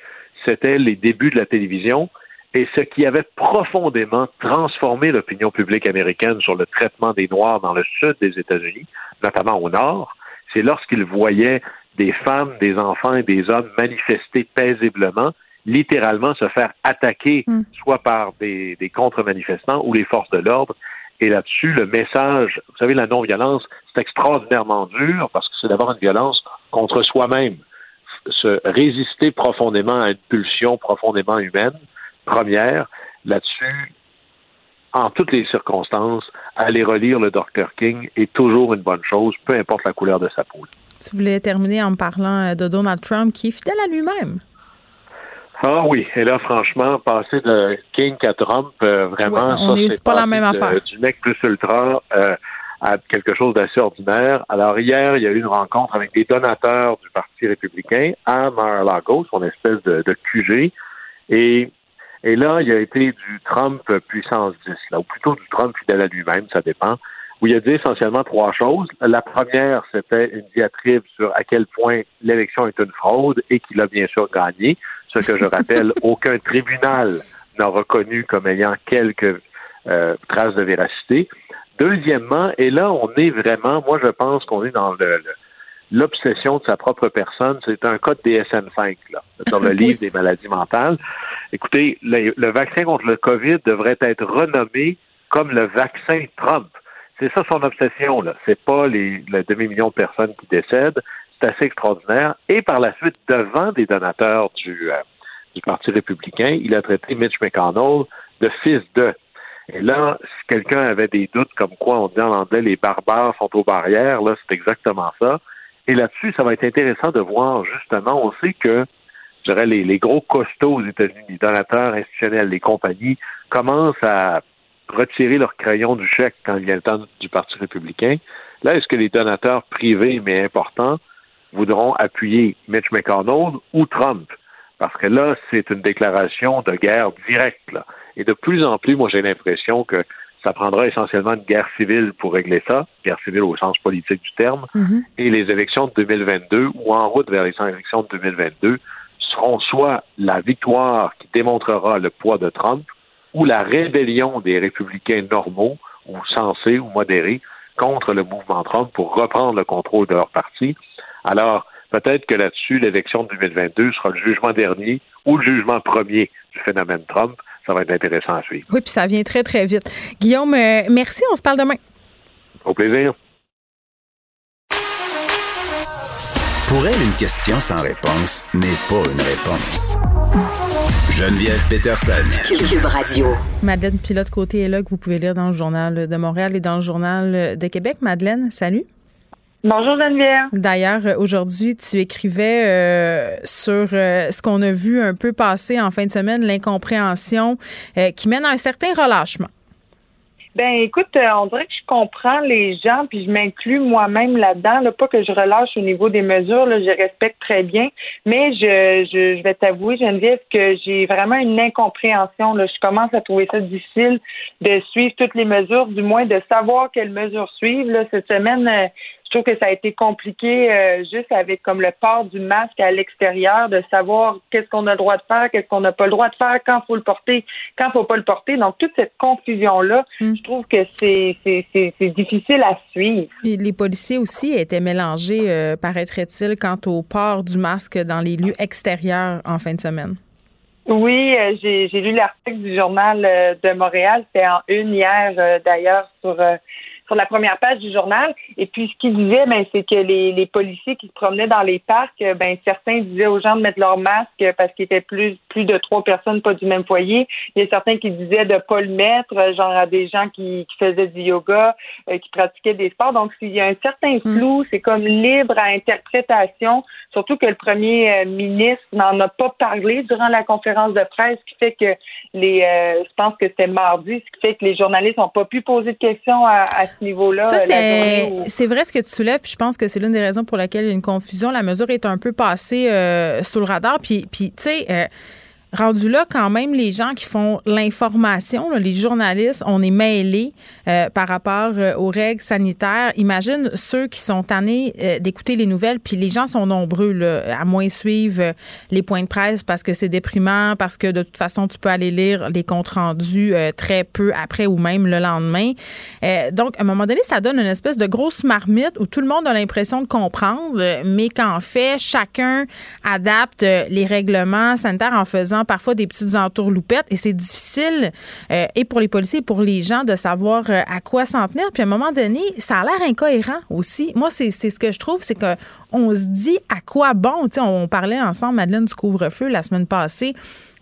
c'était les débuts de la télévision et ce qui avait profondément transformé l'opinion publique américaine sur le traitement des Noirs dans le sud des États-Unis, notamment au nord, c'est lorsqu'ils voyaient des femmes, des enfants et des hommes manifester paisiblement littéralement se faire attaquer, hmm. soit par des, des contre-manifestants ou les forces de l'ordre. Et là-dessus, le message, vous savez, la non-violence, c'est extraordinairement dur parce que c'est d'abord une violence contre soi-même. Se résister profondément à une pulsion profondément humaine, première. Là-dessus, en toutes les circonstances, aller relire le Dr. King est toujours une bonne chose, peu importe la couleur de sa peau. Tu voulais terminer en me parlant de Donald Trump qui est fidèle à lui-même. Ah oui, et là, franchement, passer de King à Trump, euh, vraiment, ça, c'est pas la même affaire. Du mec plus ultra euh, à quelque chose d'assez ordinaire. Alors, hier, il y a eu une rencontre avec des donateurs du Parti républicain à Mar-a-Lago, son espèce de, de QG, et, et là, il y a été du Trump puissance 10, là, ou plutôt du Trump fidèle à lui-même, ça dépend, où il a dit essentiellement trois choses. La première, c'était une diatribe sur à quel point l'élection est une fraude et qu'il a bien sûr gagné ce que je rappelle, [LAUGHS] aucun tribunal n'a reconnu comme ayant quelques euh, traces de véracité. Deuxièmement, et là, on est vraiment, moi, je pense qu'on est dans l'obsession de sa propre personne. C'est un code DSM-5, là, dans le [LAUGHS] livre des maladies mentales. Écoutez, le, vaccin contre le COVID devrait être renommé comme le vaccin Trump. C'est ça son obsession, là. C'est pas les, le demi-million de personnes qui décèdent, c'est assez extraordinaire. Et par la suite, devant des donateurs du, euh, du Parti républicain, il a traité Mitch McConnell de fils de. Et là, si quelqu'un avait des doutes comme quoi on dit en anglais les barbares sont aux barrières, là, c'est exactement ça. Et là-dessus, ça va être intéressant de voir justement, on sait que je dirais, les, les gros costauds aux États-Unis, les donateurs institutionnels, les compagnies, commencent à retirer leur crayon du chèque quand a le temps du Parti républicain. Là, est-ce que les donateurs privés, mais importants, voudront appuyer Mitch McConnell ou Trump? Parce que là, c'est une déclaration de guerre directe. Là. Et de plus en plus, moi, j'ai l'impression que ça prendra essentiellement une guerre civile pour régler ça, guerre civile au sens politique du terme, Mhm. et les élections de 2022 ou en route vers les élections de 2022 seront soit la victoire qui démontrera le poids de Trump ou la rébellion des républicains normaux ou sensés ou modérés contre le mouvement Trump pour reprendre le contrôle de leur parti. Alors, peut-être que là-dessus, l'élection de 2022 sera le jugement dernier ou le jugement premier du phénomène Trump. Ça va être intéressant à suivre. Oui, puis ça vient très, très vite. Guillaume, euh, merci. On se parle demain. Au plaisir. Pour elle, une question sans réponse n'est pas une réponse. Geneviève Peterson. Cube Radio. Madeleine Pilote Côté est là, que vous pouvez lire dans le Journal de Montréal et dans le Journal de Québec. Madeleine, salut. Bonjour Geneviève. D'ailleurs, aujourd'hui, tu écrivais euh, sur euh, ce qu'on a vu un peu passer en fin de semaine, l'incompréhension euh, qui mène à un certain relâchement. Ben écoute, euh, on dirait que je comprends les gens, puis je m'inclus moi-même là-dedans. Là, pas que je relâche au niveau des mesures, là, je respecte très bien, mais je, je, je vais t'avouer, Geneviève, que j'ai vraiment une incompréhension. Là. Je commence à trouver ça difficile de suivre toutes les mesures, du moins de savoir quelles mesures suivre. Là. Cette semaine, euh, je trouve que ça a été compliqué euh, juste avec comme le port du masque à l'extérieur, de savoir qu'est-ce qu'on a le droit de faire, qu'est-ce qu'on n'a pas le droit de faire, quand faut le porter, quand faut pas le porter. Donc toute cette confusion là, Mm. je trouve que c'est c'est c'est c'est difficile à suivre. Les policiers aussi étaient mélangés, euh, paraîtrait-il, quant au port du masque dans les lieux extérieurs en fin de semaine. Oui, euh, j'ai j'ai lu l'article du journal euh, de Montréal, c'était en une hier d'ailleurs sur sur la première page du journal. Et puis ce qu'il disait, ben, c'est que les, les policiers qui se promenaient dans les parcs, euh, ben certains disaient aux gens de mettre leur masque parce qu'il était plus plus de trois personnes, pas du même foyer. Il y a certains qui disaient de pas le mettre, euh, genre à des gens qui, qui faisaient du yoga, euh, qui pratiquaient des sports. Donc s'il y a un certain flou, c'est comme libre à interprétation. Surtout que le premier euh, ministre n'en a pas parlé durant la conférence de presse, ce qui fait que les, euh, je pense que c'était mardi, ce qui fait que les journalistes n'ont pas pu poser de questions à, à ce niveau-là. Ça, où- c'est vrai ce que tu soulèves, puis je pense que c'est l'une des raisons pour laquelle il y a une confusion. La mesure est un peu passée euh, sous le radar, puis, puis tu sais, euh, rendu là, quand même, les gens qui font l'information, les journalistes, on est mêlés euh, par rapport euh, aux règles sanitaires. Imagine ceux qui sont tannés euh, d'écouter les nouvelles, puis les gens sont nombreux là, à moins suivre euh, les points de presse parce que c'est déprimant, parce que de toute façon, tu peux aller lire les comptes rendus euh, très peu après ou même le lendemain. Donc, à un moment donné, ça donne une espèce de grosse marmite où tout le monde a l'impression de comprendre, mais qu'en fait, chacun adapte les règlements sanitaires en faisant parfois des petites entourloupettes et c'est difficile euh, et pour les policiers et pour les gens de savoir euh, à quoi s'en tenir. Puis à un moment donné, ça a l'air incohérent aussi. Moi, c'est ce que je trouve, c'est que on se dit à quoi bon. Sais, on parlait ensemble, Madeleine, du couvre-feu la semaine passée.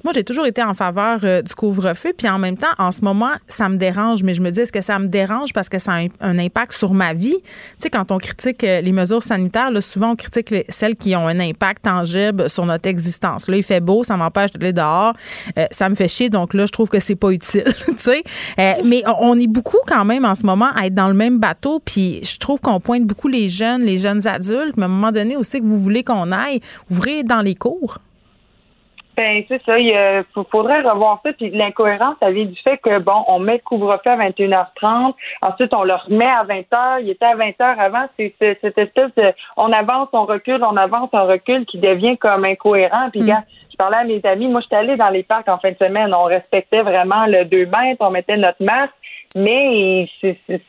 Moi, j'ai toujours été en faveur euh, du couvre-feu. Puis en même temps, en ce moment, ça me dérange. Mais je me dis, est-ce que ça me dérange parce que ça a un, impact sur ma vie? Tu sais, quand on critique les mesures sanitaires, là, souvent, on critique les- celles qui ont un impact tangible sur notre existence. Là, il fait beau, ça m'empêche d'aller dehors. Euh, ça me fait chier. Donc là, je trouve que c'est pas utile. [LAUGHS] tu sais, Euh, mais on est beaucoup quand même en ce moment à être dans le même bateau. Puis je trouve qu'on pointe beaucoup les jeunes, les jeunes adultes. Mais à un moment donné aussi que vous voulez qu'on aille, ouvrez dans les cours. Ben, c'est ça. Il euh, faudrait revoir ça. Puis l'incohérence, ça vient du fait que, bon, on met le couvre-feu à 21h30. Ensuite, on le remet à 20h. Il était à 20h avant. C'est c'est- cette espèce de, on avance, on recule, on avance, on recule qui devient comme incohérent. Puis, Mm. gars, je parlais à mes amis. Moi, j'étais allée dans les parcs en fin de semaine. On respectait vraiment le 2 mètres. On mettait notre masque. Mais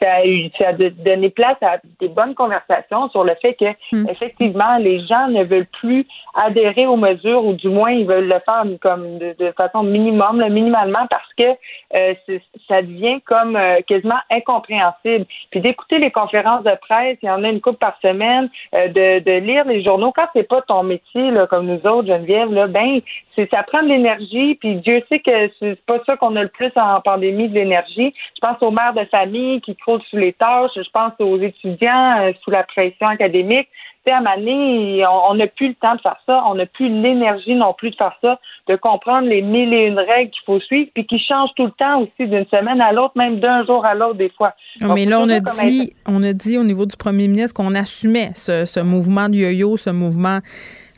ça a, eu, ça a de- donné place à des bonnes conversations sur le fait que Mm. effectivement les gens ne veulent plus adhérer aux mesures ou du moins ils veulent le faire comme de, de façon minimum, là, minimalement parce que euh, ça devient comme euh, quasiment incompréhensible. Puis d'écouter les conférences de presse, il y en a une coupe par semaine, euh, de, de lire les journaux quand c'est pas ton métier là, comme nous autres Geneviève là, ben c'est ça prend de l'énergie. Puis Dieu sait que c'est pas ça qu'on a le plus en pandémie de l'énergie. Je pense aux mères de famille qui croulent sous les tâches. Je pense aux étudiants euh, sous la pression académique. Tu sais, à donné, on n'a plus le temps de faire ça. On n'a plus l'énergie non plus de faire ça, de comprendre les mille et une règles qu'il faut suivre, puis qui changent tout le temps aussi d'une semaine à l'autre, même d'un jour à l'autre des fois. Ah, Donc, mais là, on a dit, on a dit au niveau du premier ministre qu'on assumait ce, ce mouvement de yo-yo, ce mouvement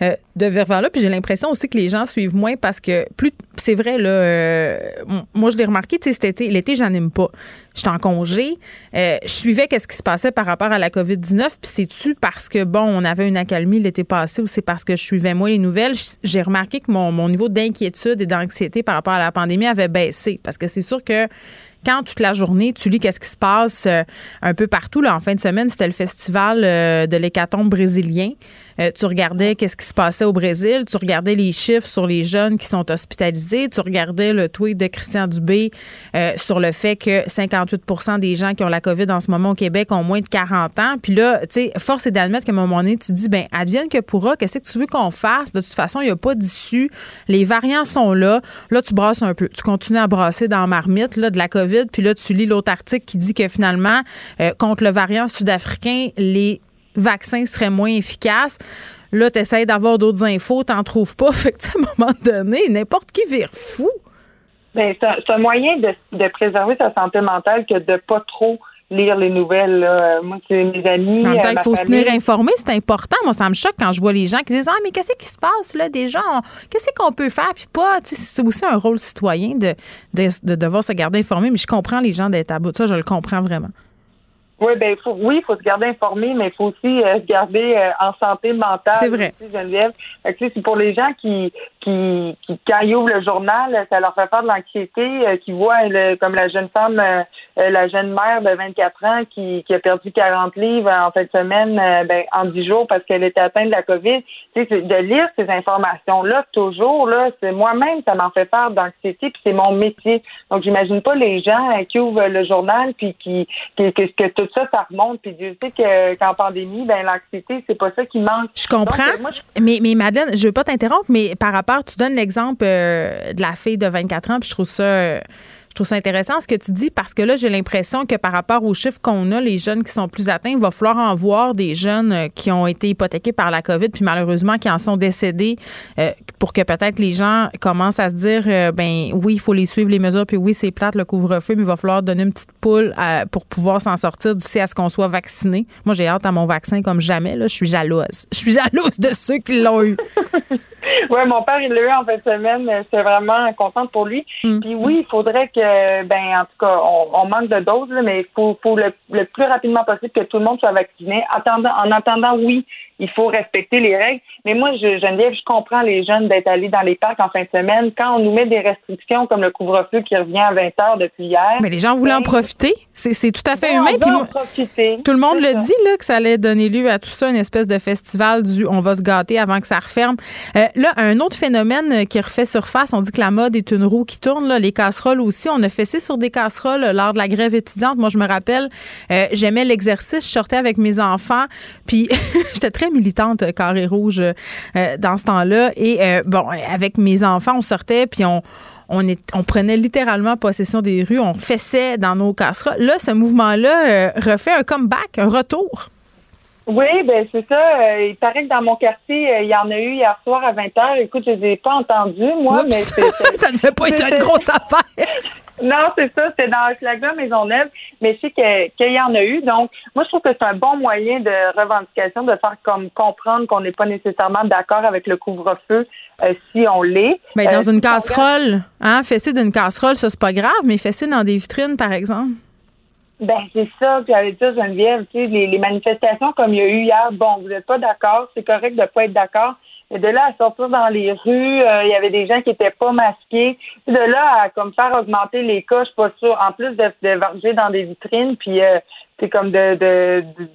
euh, de virement-là. Puis j'ai l'impression aussi que les gens suivent moins parce que plus c'est vrai, là, euh, moi je l'ai remarqué, tu sais, cet été, l'été, j'anime pas. J'étais en congé. Euh, je suivais qu'est-ce qui se passait par rapport à la COVID-19. Puis c'est-tu parce que, bon, on avait une accalmie l'été passé ou c'est parce que je suivais moins les nouvelles? J'ai remarqué que mon, niveau d'inquiétude et d'anxiété par rapport à la pandémie avait baissé. Parce que c'est sûr que quand toute la journée, tu lis qu'est-ce qui se passe euh, un peu partout. Là, en fin de semaine, c'était le festival de l'hécatombe brésilien. Euh, tu regardais qu'est-ce qui se passait au Brésil, tu regardais les chiffres sur les jeunes qui sont hospitalisés, tu regardais le tweet de Christian Dubé sur le fait que 58% des gens qui ont la COVID en ce moment au Québec ont moins de 40 ans. Puis là, tu sais, force est d'admettre qu'à un moment donné, tu dis, ben advienne que pourra, qu'est-ce que tu veux qu'on fasse? De toute façon, il n'y a pas d'issue. Les variants sont là. Là, tu brasses un peu. Tu continues à brasser dans marmite là, de la COVID. Puis là, tu lis l'autre article qui dit que finalement, contre le variant sud-africain, les vaccins seraient moins efficaces. Là, tu essaies d'avoir d'autres infos, t'en trouves pas. [LAUGHS] Fait que, à un moment donné, n'importe qui vire fou. Ben, c'est un, moyen de, préserver sa santé mentale que de pas trop lire les nouvelles. Là. Moi, c'est mes amis. En même temps, il faut se tenir informé, c'est important. Moi, ça me choque quand je vois les gens qui disent Ah, mais qu'est-ce qui se passe là déjà? Qu'est-ce qu'on peut faire? Puis pas, c'est aussi un rôle citoyen de, de, de, devoir se garder informé, mais je comprends les gens d'être à bout de ça, je le comprends vraiment. Oui, ben faut, oui, il faut se garder informé, mais il faut aussi euh, se garder euh, en santé mentale. C'est vrai. Geneviève. c'est pour les gens qui, qui, qui, quand ils ouvrent le journal, ça leur fait faire de l'anxiété, euh, qui voient comme la jeune femme, la jeune mère de 24 ans qui, qui a perdu 40 livres en fin de semaine, ben, en 10 jours parce qu'elle était atteinte de la COVID. Tu sais, de lire ces informations-là toujours, là, c'est moi-même, ça m'en fait faire d'anxiété, puis c'est mon métier. Donc, j'imagine pas les gens qui ouvrent le journal puis qui, qui que, que tout ça, ça remonte. Puis Dieu sait que, qu'en pandémie, ben l'anxiété, c'est pas ça qui manque. Je comprends. Euh, mais, mais Madeleine, je veux pas t'interrompre, mais par rapport, tu donnes l'exemple euh, de la fille de 24 ans, puis je trouve ça. Euh, je trouve ça intéressant ce que tu dis parce que là, j'ai l'impression que par rapport aux chiffres qu'on a, les jeunes qui sont plus atteints, il va falloir en voir des jeunes euh, qui ont été hypothéqués par la COVID, puis malheureusement qui en sont décédés, pour que peut-être les gens commencent à se dire, euh, ben oui, il faut les suivre les mesures, puis oui, c'est plate le couvre-feu, mais il va falloir donner une petite poule pour pouvoir s'en sortir d'ici à ce qu'on soit vacciné. Moi, j'ai hâte à mon vaccin comme jamais. Là, je suis jalouse. Je suis jalouse de ceux qui l'ont eu. [LAUGHS] oui, mon père, il l'a eu en fin de semaine. C'est vraiment contente pour lui. Mm. Puis oui, il faudrait que, ben, en tout cas, on, manque de doses, mais il faut, faut le, plus rapidement possible que tout le monde soit vacciné. Attendant, en attendant, oui, il faut respecter les règles. Mais moi, je, Geneviève, je comprends les jeunes d'être allés dans les parcs en fin de semaine. Quand on nous met des restrictions comme le couvre-feu qui revient à 20 heures depuis hier. Mais les gens voulaient en ben, profiter. C'est tout à fait humain. en profiter. Tout le monde le dit, là, que ça allait donner lieu à tout ça, une espèce de festival du on va se gâter avant que ça referme. Euh, là, un autre phénomène qui refait surface, on dit que la mode est une roue qui tourne, les casseroles aussi. On a fessé sur des casseroles lors de la grève étudiante. Moi, je me rappelle, euh, j'aimais l'exercice, je sortais avec mes enfants, puis [LAUGHS] j'étais très militante euh, carré rouge euh, dans ce temps-là. Et euh, bon, avec mes enfants, on sortait puis on prenait littéralement possession des rues, on fessait dans nos casseroles. Là, ce mouvement-là refait un comeback, un retour. Oui, ben c'est ça. il paraît que dans mon quartier, il y en a eu hier soir à 20 h. Écoute, je les ai pas entendus, moi, mais [LAUGHS] ça ne fait pas être une grosse affaire. [LAUGHS] Non, c'est ça, c'est dans Maison Maisonneuve, mais je sais qu'il y en a eu. Donc, moi, je trouve que c'est un bon moyen de revendication de faire comme comprendre qu'on n'est pas nécessairement d'accord avec le couvre-feu euh, si on l'est. Mais dans euh, une casserole, hein, fesser d'une casserole, ça, c'est pas grave, mais fesser dans des vitrines, par exemple. Ben, c'est ça. Puis avec ça, Geneviève, tu sais, les, les manifestations comme il y a eu hier, bon, vous n'êtes pas d'accord, c'est correct de ne pas être d'accord, et de là à sortir dans les rues, euh, il y avait des gens qui étaient pas masqués. de là à comme faire augmenter les cas, je suis pas sûre. En plus de, de varger dans des vitrines, puis euh, c'est comme de, de, de,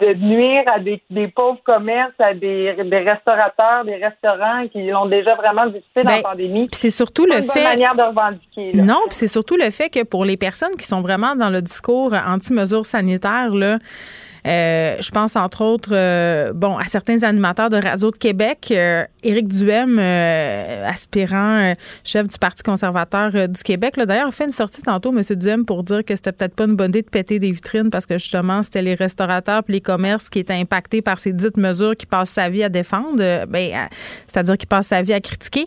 nuire à des, des, pauvres commerces, à des, des, restaurateurs, des restaurants qui l'ont déjà vraiment difficile dans la ben, pandémie. C'est surtout le fait. manière de revendiquer. Non, c'est surtout le fait que pour les personnes qui sont vraiment dans le discours anti-mesures sanitaires, là, euh, je pense entre autres, euh, bon, à certains animateurs de Radio de Québec. Euh, Éric Duhem, aspirant chef du Parti conservateur du Québec, d'ailleurs, fait une sortie tantôt, M. Duhem, pour dire que c'était peut-être pas une bonne idée de péter des vitrines parce que justement, c'était les restaurateurs et les commerces qui étaient impactés par ces dites mesures qui passent sa vie à défendre, ben, c'est-à-dire qui passent sa vie à critiquer.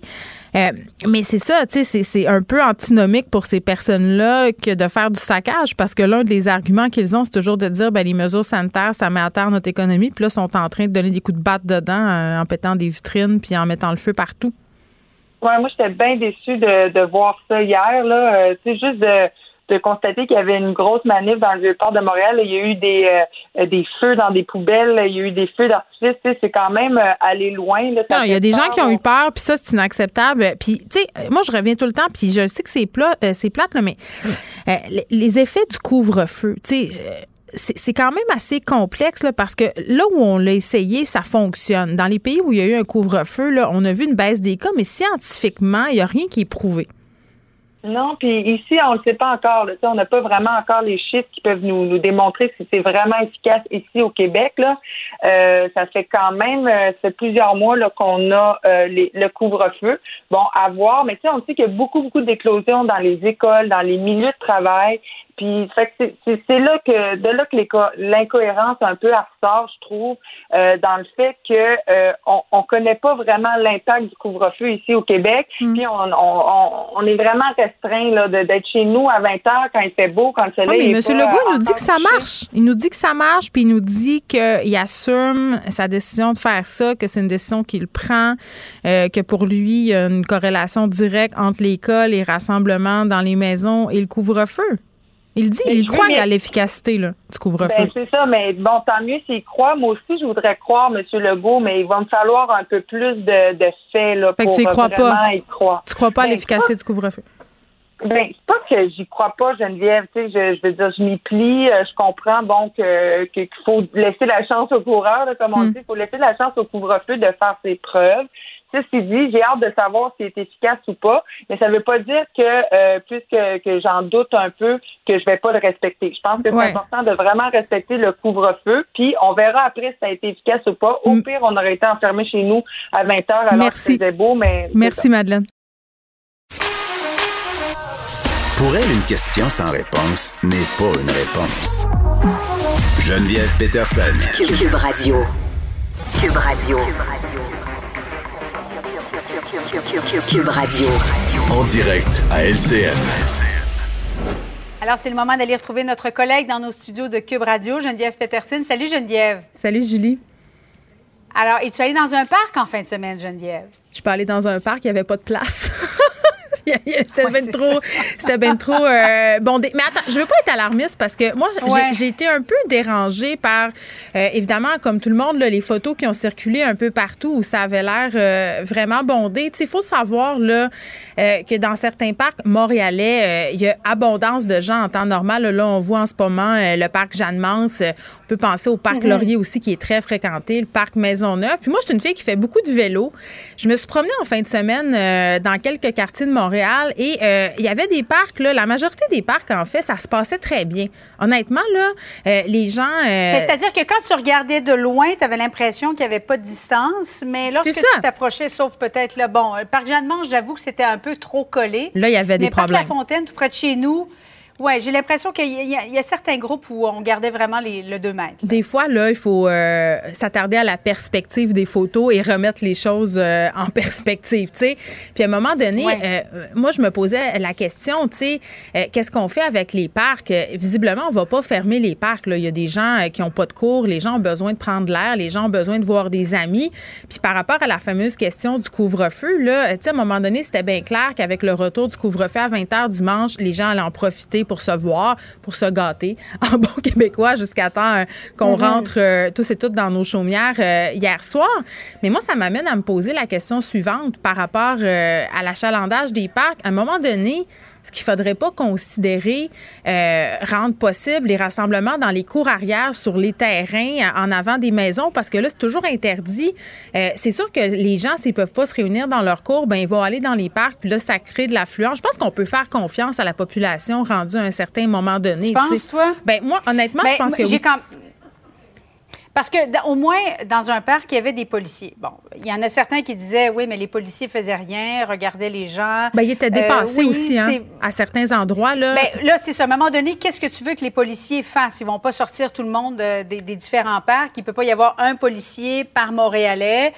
Euh, mais c'est ça, tu sais, c'est un peu antinomique pour ces personnes-là que de faire du saccage parce que l'un des arguments qu'ils ont, c'est toujours de dire ben les mesures sanitaires sanitaire, ça met à terre notre économie. Puis là, sont en train de donner des coups de batte dedans en pétant des vitrines puis en mettant le feu partout. Ouais, moi, j'étais bien déçue de, voir ça hier. Là, c'est juste de de constater qu'il y avait une grosse manif dans le vieux-port de Montréal. Il y a eu des, euh, des feux dans des poubelles, il y a eu des feux d'artifice. C'est quand même euh, aller loin. Là, non, il y a des gens qui ont eu peur, puis ça, c'est inacceptable. Puis, tu sais, moi, je reviens tout le temps, puis je sais que c'est plat, euh, c'est plate, là, mais les effets du couvre-feu, tu sais c'est quand même assez complexe là, parce que là où on l'a essayé, ça fonctionne. Dans les pays où il y a eu un couvre-feu, là, on a vu une baisse des cas, mais scientifiquement, il n'y a rien qui est prouvé. Non, puis ici, on ne le sait pas encore. Là. On n'a pas vraiment encore les chiffres qui peuvent nous, nous démontrer si c'est vraiment efficace ici au Québec. Là. Euh, ça fait quand même euh, plusieurs mois qu'on a euh, les, le couvre-feu. Bon, à voir, mais on sait qu'il y a beaucoup, beaucoup d'éclosions dans les écoles, dans les milieux de travail. Puis c'est là que de là que l'incohérence un peu ressort, je trouve, euh, dans le fait que euh, on, on connaît pas vraiment l'impact du couvre-feu ici au Québec. Mm. Puis on, on, on, est vraiment restreint là d'être chez nous à 20 heures quand il fait beau, quand le soleil. Oui, mais M. Legault il nous dit que ça marche. Il nous dit que ça marche, puis il nous dit qu'il assume sa décision de faire ça, que c'est une décision qu'il prend, euh, que pour lui il y a une corrélation directe entre l'école, les rassemblements dans les maisons et le couvre-feu. Il dit, il croit à l'efficacité du couvre-feu. Ben, c'est ça, mais bon, tant mieux s'il croit. Moi aussi, je voudrais croire, M. Legault, mais il va me falloir un peu plus de, de faits là, fait pour que tu crois pas. y croire. Tu crois pas à ben, l'efficacité du couvre-feu? Ben, c'est pas que j'y crois pas, Geneviève. Tu sais, je, je veux dire, je m'y plie. Euh, je comprends bon que qu'il faut laisser la chance au coureur, comme on hmm. dit. Il faut laisser la chance au couvre-feu de faire ses preuves. Ceci dit, j'ai hâte de savoir si c'est efficace ou pas, mais ça ne veut pas dire que, euh, puisque que j'en doute un peu, que je vais pas le respecter. Je pense que c'est important de vraiment respecter le couvre-feu, puis on verra après si ça a été efficace ou pas. Au mm. pire, on aurait été enfermé chez nous à 20 heures alors Merci. que c'était beau, mais... Merci, Madeleine. Pour elle, une question sans réponse n'est pas une réponse. Geneviève Peterson. Cube Radio. Cube Radio. Cube Radio. Cube Radio. En direct à LCN. Alors, c'est le moment d'aller retrouver notre collègue dans nos studios de Cube Radio, Geneviève Peterson. Salut, Geneviève. Salut, Julie. Alors, es-tu allée dans un parc en fin de semaine, Geneviève? Je suis pas allée dans un parc, il n'y avait pas de place. [LAUGHS] [LAUGHS] c'était bien trop, c'était bien trop euh, bondé. Mais attends, je veux pas être alarmiste parce que moi, j'ai été un peu dérangée par, euh, évidemment, comme tout le monde, les photos qui ont circulé un peu partout où ça avait l'air euh, vraiment bondé. Il faut savoir là, que dans certains parcs montréalais, il y a abondance de gens en temps normal. Là, on voit en ce moment le parc Jeanne-Mance. On peut penser au parc mhm. Laurier aussi qui est très fréquenté, le parc Maisonneuve. Puis moi, je suis une fille qui fait beaucoup de vélo. Je me suis promenée en fin de semaine dans quelques quartiers de Montréal et euh, il y avait des parcs, là, la majorité des parcs, en fait, ça se passait très bien. Honnêtement, là, euh, les gens. Euh, c'est-à-dire que quand tu regardais de loin, tu avais l'impression qu'il n'y avait pas de distance, mais lorsque tu t'approchais, sauf peut-être le bon, le parc Jeanne-Mange, j'avoue que c'était un peu trop collé. Là, il y avait des mais problèmes. Parc La Fontaine, tout près de chez nous, oui, j'ai l'impression qu'il y, a certains groupes où on gardait vraiment les, le 2 mètres. Des fois, là, il faut euh, s'attarder à la perspective des photos et remettre les choses euh, en [LAUGHS] perspective, tu sais. Puis à un moment donné, euh, moi, je me posais la question, tu sais, qu'est-ce qu'on fait avec les parcs? Visiblement, on va pas fermer les parcs. Là. Il y a des gens qui ont pas de cours, les gens ont besoin de prendre l'air, les gens ont besoin de voir des amis. Puis par rapport à la fameuse question du couvre-feu, là, tu sais, à un moment donné, c'était bien clair qu'avec le retour du couvre-feu à 20 h dimanche, les gens allaient en profiter pour se voir, pour se gâter [LAUGHS] en bon québécois jusqu'à temps euh, qu'on mm-hmm. rentre euh, tous et toutes dans nos chaumières euh, hier soir. Mais moi, ça m'amène à me poser la question suivante par rapport à l'achalandage des parcs. À un moment donné, est-ce qu'il ne faudrait pas considérer euh, rendre possible les rassemblements dans les cours arrière sur les terrains en avant des maisons? Parce que là, c'est toujours interdit. Euh, c'est sûr que les gens, s'ils ne peuvent pas se réunir dans leur cours, ben, ils vont aller dans les parcs, puis là, ça crée de l'affluence. Je pense qu'on peut faire confiance à la population rendue à un certain moment donné. Tu penses, toi? Ben, moi, honnêtement, je ben, pense que oui. Parce que au moins, dans un parc, il y avait des policiers. Bon, il y en a certains qui disaient, oui, mais les policiers faisaient rien, regardaient les gens. Bien, ils étaient dépassés aussi, hein, à certains endroits. Là, Bien, là c'est ça. À un moment donné, qu'est-ce que tu veux que les policiers fassent? Ils vont pas sortir tout le monde des, différents parcs. Il peut pas y avoir un policier par Montréalais.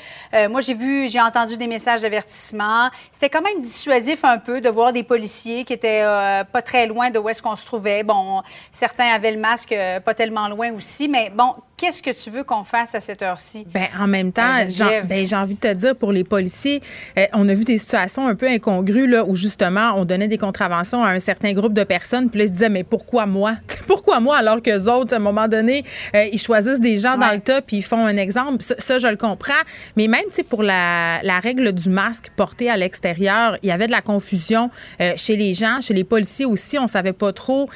moi, j'ai vu, j'ai entendu des messages d'avertissement. C'était quand même dissuasif un peu de voir des policiers qui étaient pas très loin de où est-ce qu'on se trouvait. Bon, certains avaient le masque pas tellement loin aussi, mais bon, qu'est-ce que tu veux qu'on fasse à cette heure-ci? Ben, en même temps, ben, j'ai envie de te dire, pour les policiers, euh, on a vu des situations un peu incongrues là, où justement, on donnait des contraventions à un certain groupe de personnes, puis là, ils se disaient, mais pourquoi moi? [LAUGHS] pourquoi moi? Alors qu'eux autres, à un moment donné, euh, ils choisissent des gens dans le tas, puis ils font un exemple. Ça, je le comprends. Mais même, pour la, la, règle du masque porté à l'extérieur, il y avait de la confusion euh, chez les gens, chez les policiers aussi. On savait pas trop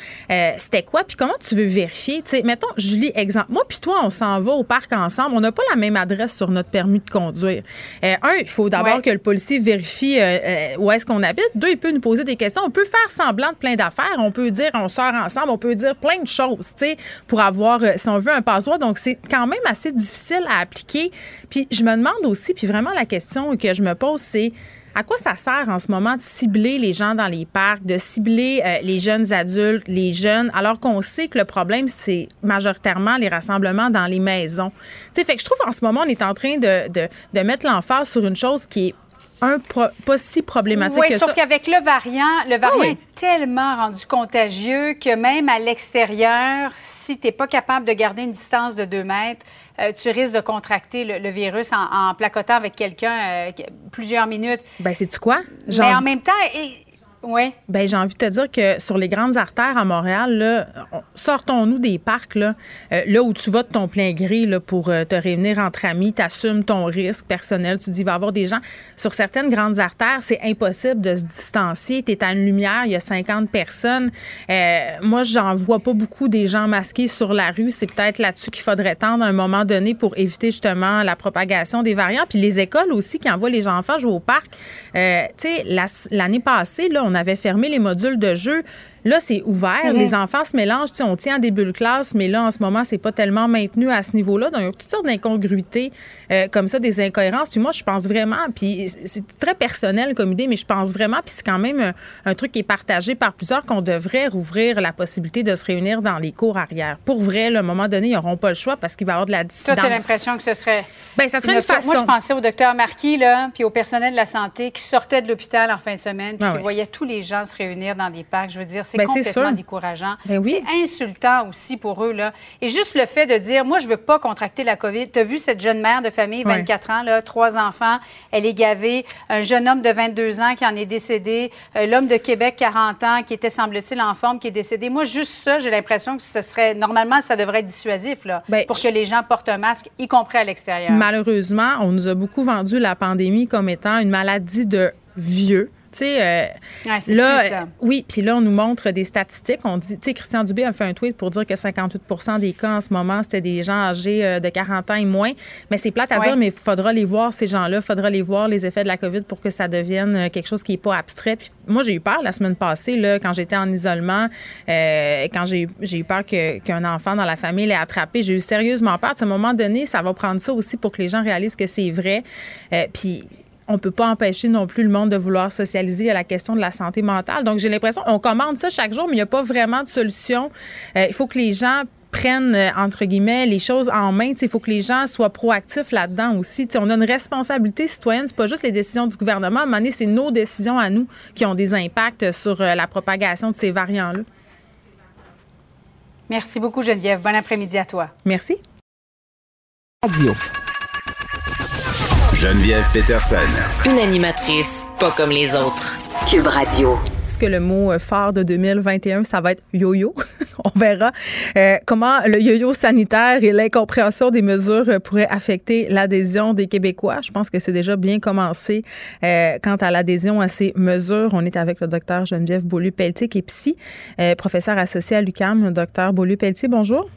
c'était quoi, puis comment tu veux vérifier? Tu sais, mettons, Julie, exemple. Moi, puis toi, on s'en va au parc ensemble, on n'a pas la même adresse sur notre permis de conduire. Euh, un, il faut d'abord que le policier vérifie euh, euh, où est-ce qu'on habite. Deux, il peut nous poser des questions. On peut faire semblant de plein d'affaires. On peut dire on sort ensemble. On peut dire plein de choses, tu sais, pour avoir, si on veut, un passeport. Donc, c'est quand même assez difficile à appliquer. Puis, je me demande aussi, puis vraiment la question que je me pose, c'est à quoi ça sert en ce moment de cibler les gens dans les parcs, de cibler euh, les jeunes adultes, les jeunes, alors qu'on sait que le problème, c'est majoritairement les rassemblements dans les maisons? Tu sais, fait que je trouve en ce moment, on est en train de, de, de mettre l'emphase sur une chose qui est un pas si problématique oui, que sauf qu'avec le variant, le variant ah est tellement rendu contagieux que même à l'extérieur, si tu n'es pas capable de garder une distance de deux mètres, euh, tu risques de contracter le, virus en, placotant avec quelqu'un euh, plusieurs minutes. Ben, c'est-tu quoi? Mais en même temps, oui. Ben j'ai envie de te dire que sur les grandes artères à Montréal, là, sortons-nous des parcs là, euh, là où tu vas de ton plein gré là, pour euh, te réunir entre amis, tu assumes ton risque personnel, tu dis il va y avoir des gens sur certaines grandes artères, c'est impossible de se distancier, tu es à une lumière, il y a 50 personnes. Euh, moi, j'en vois pas beaucoup des gens masqués sur la rue, c'est peut-être là-dessus qu'il faudrait tendre à un moment donné pour éviter justement la propagation des variants, puis les écoles aussi qui envoient les enfants jouer au parc. tu sais l'année passée là, on on avait fermé les modules de jeu. Là, c'est ouvert. Les enfants se mélangent. on tient en début de classe, mais là, en ce moment, c'est pas tellement maintenu à ce niveau-là. Donc, il y a toutes sortes d'incongruités euh, comme ça, des incohérences. Puis moi, je pense vraiment, puis c'est très personnel comme idée, mais je pense vraiment, puis c'est quand même un, truc qui est partagé par plusieurs, qu'on devrait rouvrir la possibilité de se réunir dans les cours arrière. Pour vrai, à un moment donné, ils n'auront pas le choix parce qu'il va y avoir de la dissidence. Toi, tu as l'impression que ce serait... Bien, ça serait une, façon. Moi, je pensais au docteur Marquis, là, puis au personnel de la santé qui sortait de l'hôpital en fin de semaine, puis ah qui voyait tous les gens se réunir dans des parcs. Je veux dire, c'est ben, complètement décourageant. Ben c'est insultant aussi pour eux. Là. Et juste le fait de dire, moi, je veux pas contracter la COVID. Tu as vu cette jeune mère de famille, 24 ans, là, trois enfants, elle est gavée. Un jeune homme de 22 ans qui en est décédé. Euh, l'homme de Québec, 40 ans, qui était, semble-t-il, en forme, qui est décédé. Moi, juste ça, j'ai l'impression que ce serait, normalement, ça devrait être dissuasif, là, ben, pour que les gens portent un masque, y compris à l'extérieur. Malheureusement, on nous a beaucoup vendu la pandémie comme étant une maladie de vieux. Tu sais, euh, là, oui, puis là, on nous montre des statistiques. On dit, tu sais, Christian Dubé a fait un tweet pour dire que 58% des cas en ce moment, c'était des gens âgés euh, de 40 ans et moins. Mais c'est plate à dire, mais il faudra les voir, ces gens-là. Il faudra les voir, les effets de la COVID, pour que ça devienne euh, quelque chose qui n'est pas abstrait. Puis moi, j'ai eu peur la semaine passée, là, quand j'étais en isolement, quand j'ai eu peur qu'un enfant dans la famille l'ait attrapé. J'ai eu sérieusement peur. À un moment donné, ça va prendre ça aussi pour que les gens réalisent que c'est vrai. puis on peut pas empêcher non plus le monde de vouloir socialiser à la question de la santé mentale. Donc, j'ai l'impression, on commande ça chaque jour, mais il n'y a pas vraiment de solution. Euh, il faut que les gens prennent, euh, entre guillemets, les choses en main. Il faut que les gens soient proactifs là-dedans aussi. on a une responsabilité citoyenne. C'est pas juste les décisions du gouvernement. À un moment donné, c'est nos décisions à nous qui ont des impacts sur euh, la propagation de ces variants-là. Merci beaucoup, Geneviève. Bon après-midi à toi. Merci. Radio. Geneviève Peterson. Une animatrice pas comme les autres. Cube Radio. Est-ce que le mot phare de 2021, ça va être yo-yo? [LAUGHS] On verra euh, comment le yo-yo sanitaire et l'incompréhension des mesures pourraient affecter l'adhésion des Québécois? Je pense que c'est déjà bien commencé euh, quant à l'adhésion à ces mesures. On est avec le docteur Geneviève Beaulieu-Pelletier, qui est psy, euh, professeur associé à l'UCAM. Docteur Beaulieu-Pelletier, bonjour.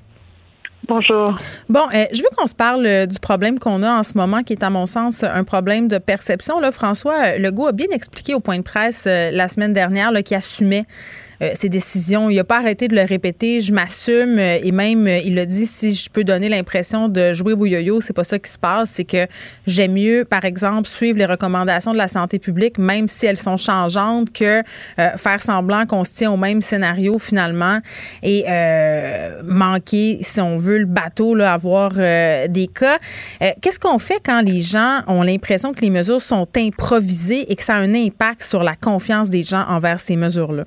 Bonjour. Bon, euh, je veux qu'on se parle euh, du problème qu'on a en ce moment, qui est à mon sens un problème de perception. Là, François euh, Legault a bien expliqué au point de presse la semaine dernière qu'il assumait ses décisions. Il n'a pas arrêté de le répéter. Je m'assume et même il a dit si je peux donner l'impression de jouer yo-yo, c'est pas ça qui se passe. C'est que j'aime mieux, par exemple, suivre les recommandations de la santé publique, même si elles sont changeantes, que faire semblant qu'on se tient au même scénario finalement et manquer, si on veut, le bateau, là, avoir des cas. Qu'est-ce qu'on fait quand les gens ont l'impression que les mesures sont improvisées et que ça a un impact sur la confiance des gens envers ces mesures-là?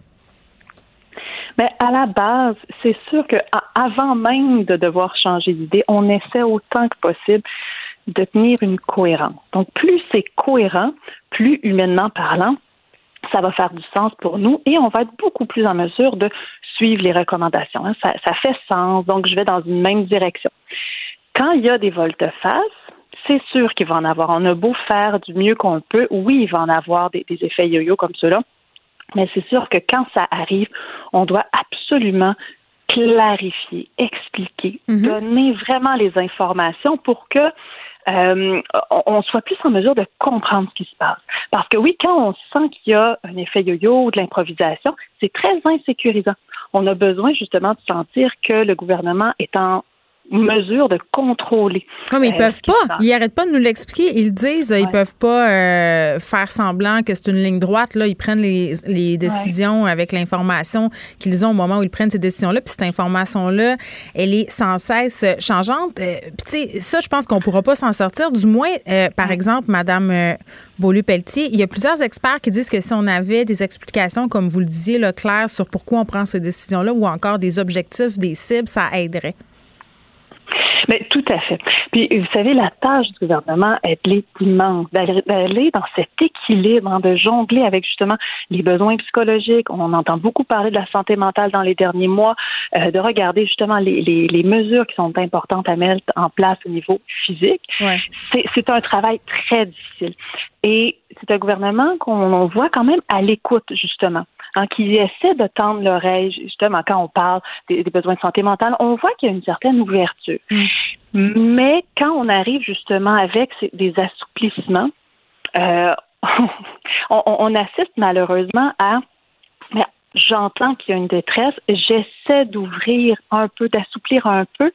Mais à la base, c'est sûr que avant même de devoir changer d'idée, on essaie autant que possible de tenir une cohérence. Donc, plus c'est cohérent, plus humainement parlant, ça va faire du sens pour nous et on va être beaucoup plus en mesure de suivre les recommandations. Hein. Ça, fait sens, donc je vais dans une même direction. Quand il y a des volte-face, c'est sûr qu'il va en avoir. On a beau faire du mieux qu'on peut. Oui, il va en avoir des, effets yo-yo comme cela. Mais c'est sûr que quand ça arrive, on doit absolument clarifier, expliquer, mhm. donner vraiment les informations pour que euh, on soit plus en mesure de comprendre ce qui se passe. Parce que oui, quand on sent qu'il y a un effet yo-yo ou de l'improvisation, c'est très insécurisant. On a besoin justement de sentir que le gouvernement est en mesure de contrôler. Non, mais ils euh, peuvent pas. Ils n'arrêtent pas de nous l'expliquer. Ils disent. Ils peuvent pas euh, faire semblant que c'est une ligne droite. Là, ils prennent les, les décisions avec l'information qu'ils ont au moment où ils prennent ces décisions-là. Puis cette information-là, elle est sans cesse changeante. Euh, tu sais, ça, je pense qu'on pourra pas s'en sortir. Du moins, par exemple, Madame Beaulieu-Pelletier, il y a plusieurs experts qui disent que si on avait des explications, comme vous le disiez, là, claires sur pourquoi on prend ces décisions-là ou encore des objectifs, des cibles, ça aiderait. Mais tout à fait. Puis, vous savez, la tâche du gouvernement, est immense, d'aller dans cet équilibre, hein, de jongler avec justement les besoins psychologiques. On entend beaucoup parler de la santé mentale dans les derniers mois, euh, de regarder justement les, les, les, mesures qui sont importantes à mettre en place au niveau physique. Ouais. C'est un travail très difficile. Et c'est un gouvernement qu'on voit quand même à l'écoute, justement hein, qui essaie de tendre l'oreille, justement, quand on parle des, besoins de santé mentale, on voit qu'il y a une certaine ouverture. Mm. Mais quand on arrive justement avec des assouplissements, euh, [LAUGHS] on, assiste malheureusement à j'entends qu'il y a une détresse, j'essaie d'ouvrir un peu, d'assouplir un peu,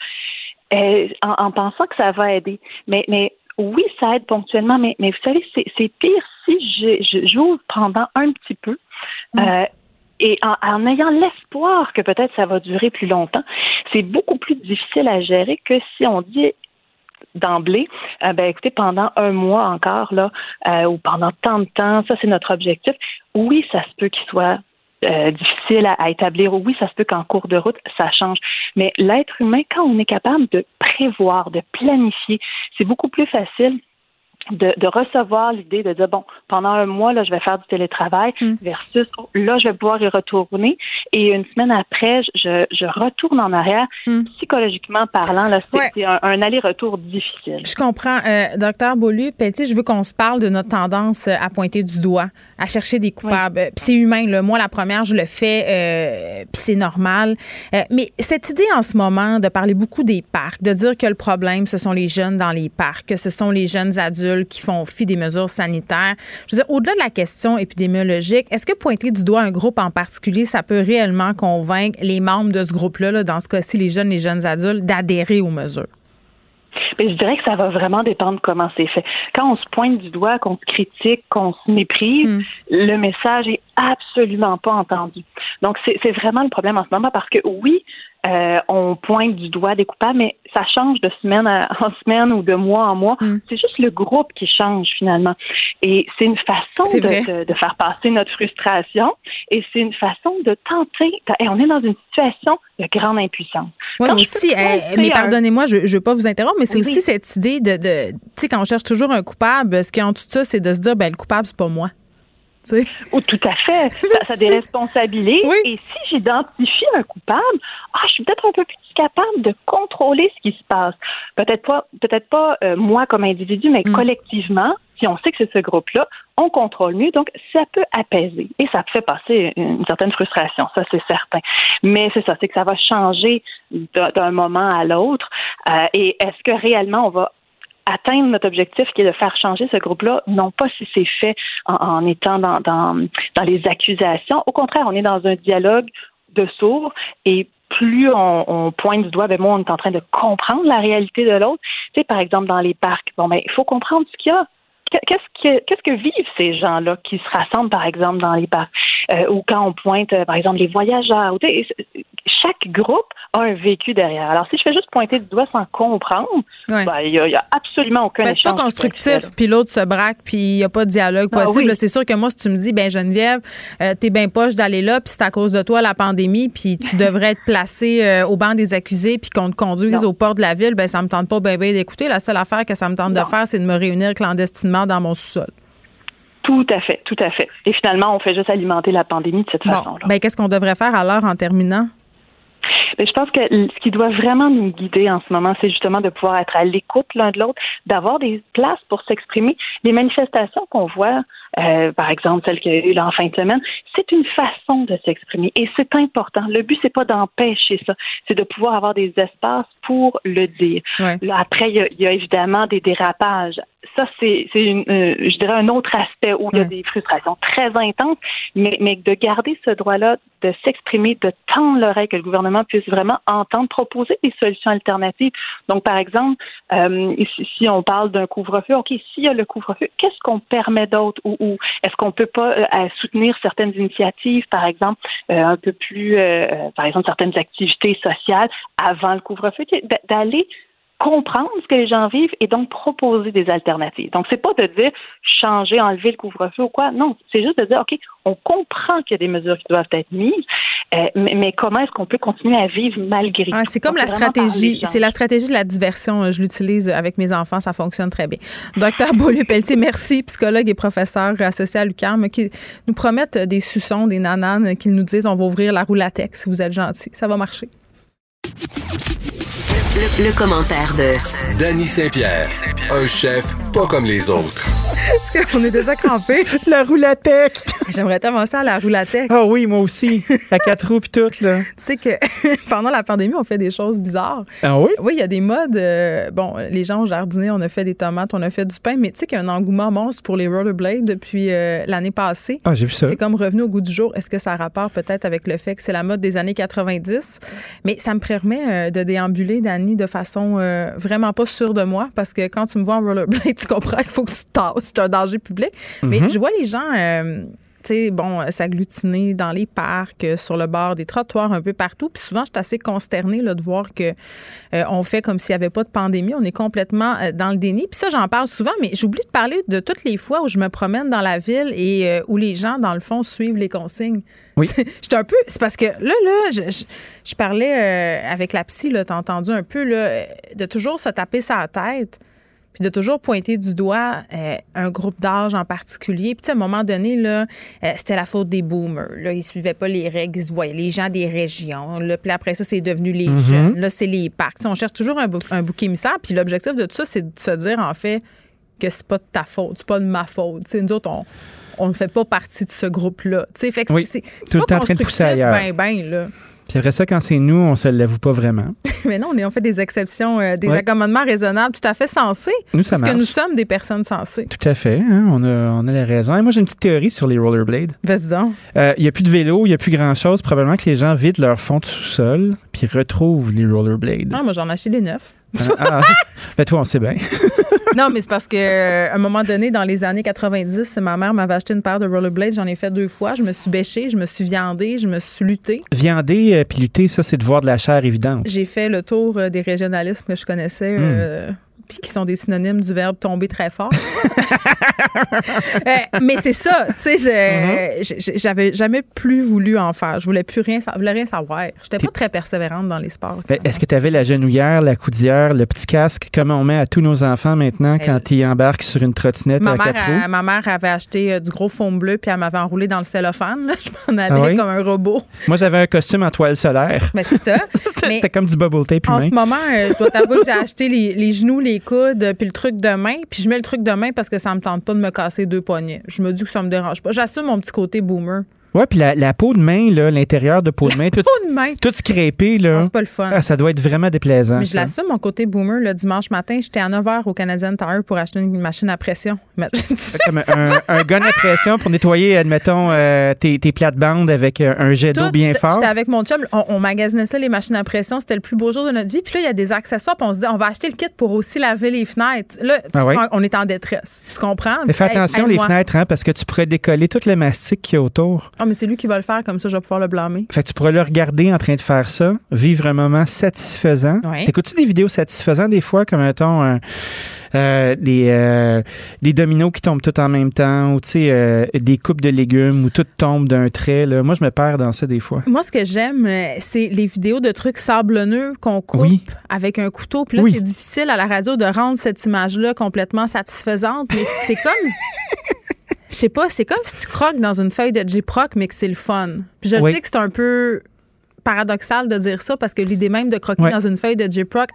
euh, en, pensant que ça va aider. Mais, mais oui, ça aide ponctuellement, mais, mais vous savez, c'est pire si j'ouvre pendant un petit peu. Mm. Euh, et en, ayant l'espoir que peut-être ça va durer plus longtemps, c'est beaucoup plus difficile à gérer que si on dit d'emblée, euh, ben écoutez, pendant un mois encore là, euh, ou pendant tant de temps, ça c'est notre objectif. Oui, ça se peut qu'il soit difficile à, établir. Oui, ça se peut qu'en cours de route, ça change. Mais l'être humain, quand on est capable de prévoir, de planifier, c'est beaucoup plus facile de, de, recevoir l'idée de dire bon pendant un mois là je vais faire du télétravail mm. versus là je vais pouvoir y retourner. Et une semaine après je, je retourne en arrière. Mm. psychologiquement parlant là c'est un, aller-retour difficile. Je comprends. Euh, docteur Beaulieu Petit je veux qu'on se parle de notre tendance à pointer du doigt à chercher des coupables. Puis c'est humain là. Moi la première je le fais euh, puis c'est normal. Euh, mais cette idée en ce moment de parler beaucoup des parcs de dire que le problème ce sont les jeunes dans les parcs que ce sont les jeunes adultes qui font fi des mesures sanitaires. Je veux dire, au-delà de la question épidémiologique, est-ce que pointer du doigt un groupe en particulier, ça peut réellement convaincre les membres de ce groupe-là, dans ce cas-ci les jeunes, les jeunes adultes, d'adhérer aux mesures? Mais je dirais que ça va vraiment dépendre comment c'est fait. Quand on se pointe du doigt, qu'on se critique, qu'on se méprise, hmm. le message est absolument pas entendu. Donc c'est vraiment le problème en ce moment parce que oui, euh, on pointe du doigt des coupables, mais ça change de semaine [LAUGHS] en semaine ou de mois en mois. Mm. C'est juste le groupe qui change finalement. Et c'est une façon de, de, faire passer notre frustration et c'est une façon de tenter. Et on est dans une situation de grande impuissance. Oui, mais aussi, mais pardonnez-moi, je ne veux pas vous interrompre, mais c'est aussi cette idée de, de tu sais, quand on cherche toujours un coupable, ce qui est en tout ça, c'est de se dire, ben le coupable, c'est pas moi. Oh, tout à fait. [LAUGHS] Ça, ça déresponsabilise. Et si j'identifie un coupable, ah, je suis peut-être un peu plus capable de contrôler ce qui se passe. Peut-être pas, peut-être pas euh, moi comme individu, mais mm. collectivement. Si on sait que c'est ce groupe-là, on contrôle mieux, donc ça peut apaiser et ça fait passer une certaine frustration, ça c'est certain. Mais c'est ça, c'est que ça va changer d'un moment à l'autre. Euh, et est-ce que réellement on va atteindre notre objectif qui est de faire changer ce groupe-là, non pas si c'est fait en, étant dans, dans, dans les accusations. Au contraire, on est dans un dialogue de sourds et plus on, pointe du doigt, ben moi, on est en train de comprendre la réalité de l'autre. Tu sais, par exemple, dans les parcs, bon, ben, il faut comprendre ce qu'il y a. Qu'est-ce que, qu'est-ce que vivent ces gens-là qui se rassemblent, par exemple, dans les parcs? Euh, ou quand on pointe, euh, par exemple, les voyageurs. Chaque groupe a un vécu derrière. Alors, si je fais juste pointer du doigt sans comprendre, ben, il n'y a, absolument aucun ben, C'est pas constructif, puis l'autre se braque, puis il n'y a pas de dialogue ah possible. C'est sûr que moi, si tu me dis, ben Geneviève, euh, t'es bien poche d'aller là, puis c'est à cause de toi la pandémie, puis tu [LAUGHS] devrais être placé au banc des accusés, puis qu'on te conduise au port de la ville, ben ça me tente pas bien d'écouter. La seule affaire que ça me tente de faire, c'est de me réunir clandestinement dans mon sous-sol. Tout à fait, tout à fait. Et finalement, on fait juste alimenter la pandémie de cette façon-là. Ben, qu'est-ce qu'on devrait faire alors en terminant? Ben, je pense que ce qui doit vraiment nous guider en ce moment, c'est justement de pouvoir être à l'écoute l'un de l'autre, d'avoir des places pour s'exprimer. Les manifestations qu'on voit, euh, par exemple celle qu'il y a eu là en fin de semaine, c'est une façon de s'exprimer et c'est important. Le but c'est pas d'empêcher ça, c'est de pouvoir avoir des espaces pour le dire. après, il y, a, évidemment des dérapages ça, c'est, euh, je dirais, un autre aspect où il y a des frustrations très intenses, mais, mais de garder ce droit-là, de s'exprimer, de tendre l'oreille, que le gouvernement puisse vraiment entendre, proposer des solutions alternatives. Donc, par exemple, euh, si, on parle d'un couvre-feu, OK, s'il y a le couvre-feu, qu'est-ce qu'on permet d'autre ou, ou est-ce qu'on peut pas euh, soutenir certaines initiatives, par exemple, un peu plus, par exemple, certaines activités sociales avant le couvre-feu, d'aller comprendre ce que les gens vivent et donc proposer des alternatives. Donc, c'est pas de dire changer, enlever le couvre-feu ou quoi. Non, c'est juste de dire, OK, on comprend qu'il y a des mesures qui doivent être mises, euh, mais, comment est-ce qu'on peut continuer à vivre malgré ah, C'est comme la stratégie, c'est la stratégie de la diversion. Je l'utilise avec mes enfants, ça fonctionne très bien. Docteur [LAUGHS] Beaulieu-Pelletier, merci, psychologue et professeur associé à l'UQAM, qui nous promettent des suçons, des nananes, qui nous disent on va ouvrir la roue latex si vous êtes gentil. Ça va marcher. Le, commentaire de Danny Saint-Pierre, un chef pas comme les autres. On est déjà crampé. [LAUGHS] la roulatec. J'aimerais t'avancer à la roulatec. Ah oh oui, moi aussi. La quatre roues puis tout, là. Tu sais que [LAUGHS] pendant la pandémie, on fait des choses bizarres. Ah oui? Oui, il y a des modes. Euh, bon, les gens ont jardiné, on a fait des tomates, on a fait du pain, mais tu sais qu'il y a un engouement monstre pour les rollerblades depuis euh, l'année passée. Ah, j'ai vu ça. C'est comme revenu au goût du jour. Est-ce que ça a rapport peut-être avec le fait que c'est la mode des années 90? Mais ça me permet euh, de déambuler, Dani, de façon euh, vraiment pas sûre de moi parce que quand tu me vois en rollerblade, [LAUGHS] tu comprends qu'il faut que tu tasses. C'est un danger public. Mais mhm. je vois les gens. Euh, sais, bon, s'agglutiner dans les parcs, euh, sur le bord des trottoirs, un peu partout. Puis souvent, je suis assez consternée là, de voir que on fait comme s'il n'y avait pas de pandémie. On est complètement dans le déni. Puis ça, j'en parle souvent, mais j'oublie de parler de toutes les fois où je me promène dans la ville et où les gens, dans le fond, suivent les consignes. Oui. [LAUGHS] J'étais un peu. C'est parce que là, là, je, je, parlais euh, avec la psy, là, t'as entendu un peu, là, de toujours se taper sa tête puis de toujours pointer du doigt euh, un groupe d'âge en particulier. Puis à un moment donné, là, euh, c'était la faute des boomers. Là, ils suivaient pas les règles, ils se voyaient les gens des régions. Là, puis après ça, c'est devenu les mm-hmm. jeunes. Là, c'est les parcs. on cherche toujours un, un bouc émissaire. Puis l'objectif de tout ça, c'est de se dire en fait que c'est pas de ta faute, c'est pas de ma faute. T'sais, nous autres, on on ne fait pas partie de ce groupe-là. Fait que oui, c'est, pousser ailleurs. Ben, ben, là. Puis après ça, quand c'est nous, on se l'avoue pas vraiment. [LAUGHS] Mais non, on, est, on fait des exceptions, euh, des accommodements raisonnables tout à fait sensés. Nous, ça parce que nous sommes des personnes sensées. Tout à fait. Hein, on, a, on a les raisons. Et moi, j'ai une petite théorie sur les rollerblades. Vas-y donc. Euh, il n'y a plus de vélo, il n'y a plus grand-chose. Probablement que les gens vident leur fond de sous-sol puis retrouvent les rollerblades. Ah, moi, j'en ai acheté des neufs. Ah, ah. [LAUGHS] ben toi, on sait bien. [LAUGHS] non, mais c'est parce qu'à euh, un moment donné, dans les années 90, ma mère m'avait acheté une paire de rollerblades. J'en ai fait deux fois. Je me suis bêchée, je me suis viandée, je me suis luttée. Viandée euh, puis lutter, ça, c'est de voir de la chair évidente. J'ai fait le tour euh, des régionalismes que je connaissais. Hmm puis qui sont des synonymes du verbe tomber très fort. [LAUGHS] Euh, mais c'est ça, tu sais, mm-hmm. j'avais jamais plus voulu en faire. Je voulais plus rien, je voulais rien savoir. J'étais pas très persévérante dans les sports. Est-ce que tu avais la genouillère, la coudière, le petit casque, comme on met à tous nos enfants maintenant quand ils embarquent sur une trottinette à mère, quatre roues? ma mère avait acheté euh, du gros foam bleu puis elle m'avait enroulé dans le cellophane. [LAUGHS] Je m'en allais ah comme un robot. Moi, j'avais un costume en toile solaire. Mais c'est ça. [LAUGHS] [LAUGHS] C'était comme du bubble tape humain. En ce moment, euh, je dois t'avouer que j'ai acheté les, les genoux, les coudes, puis le truc de main. Puis je mets le truc de main parce que ça me tente pas de me casser deux poignets. Je me dis que ça me dérange pas. J'assume mon petit côté boomer. Ouais, puis la, la peau de main, là, l'intérieur de peau de main, tout, peau de main. tout là. Non, c'est pas le fun. Ah, ça doit être vraiment déplaisant. Mais je l'assume, mon côté boomer, le dimanche matin, j'étais à 9 h au Canadian Tire pour acheter une machine à pression. [LAUGHS] Comme un, un gun à pression pour nettoyer, admettons, euh, tes, tes plates-bandes avec euh, un jet d'eau bien fort. J'étais avec mon chum, on, on magasinait ça, les machines à pression. C'était le plus beau jour de notre vie. Puis là, il y a des accessoires. Puis on se dit, on va acheter le kit pour aussi laver les fenêtres. Là, tu Ah ouais? on est en détresse. Tu comprends? Mais fais Hey, attention, les aide-moi. fenêtres, hein, parce que tu pourrais décoller tout le mastic qu'il y a autour. Ah, mais c'est lui qui va le faire, comme ça, je vais pouvoir le blâmer. Fait que tu pourrais le regarder en train de faire ça, vivre un moment satisfaisant. Ouais. T'écoutes-tu des vidéos satisfaisantes des fois, comme mettons un- euh, des, euh, des dominos qui tombent tout en même temps, ou tu sais, euh, des coupes de légumes où tout tombe d'un trait. Là? Moi, je me perds dans ça des fois. Moi, ce que j'aime, c'est les vidéos de trucs sablonneux qu'on coupe Oui. avec un couteau. Puis là, Oui. c'est difficile à la radio de rendre cette image-là complètement satisfaisante. Mais c'est comme. [LAUGHS] Je sais pas, c'est comme si tu croques dans une feuille de J-Proc, mais que c'est le fun. Puis je Oui. sais que c'est un peu paradoxal de dire ça parce que l'idée même de croquer dans une feuille de J-Proc,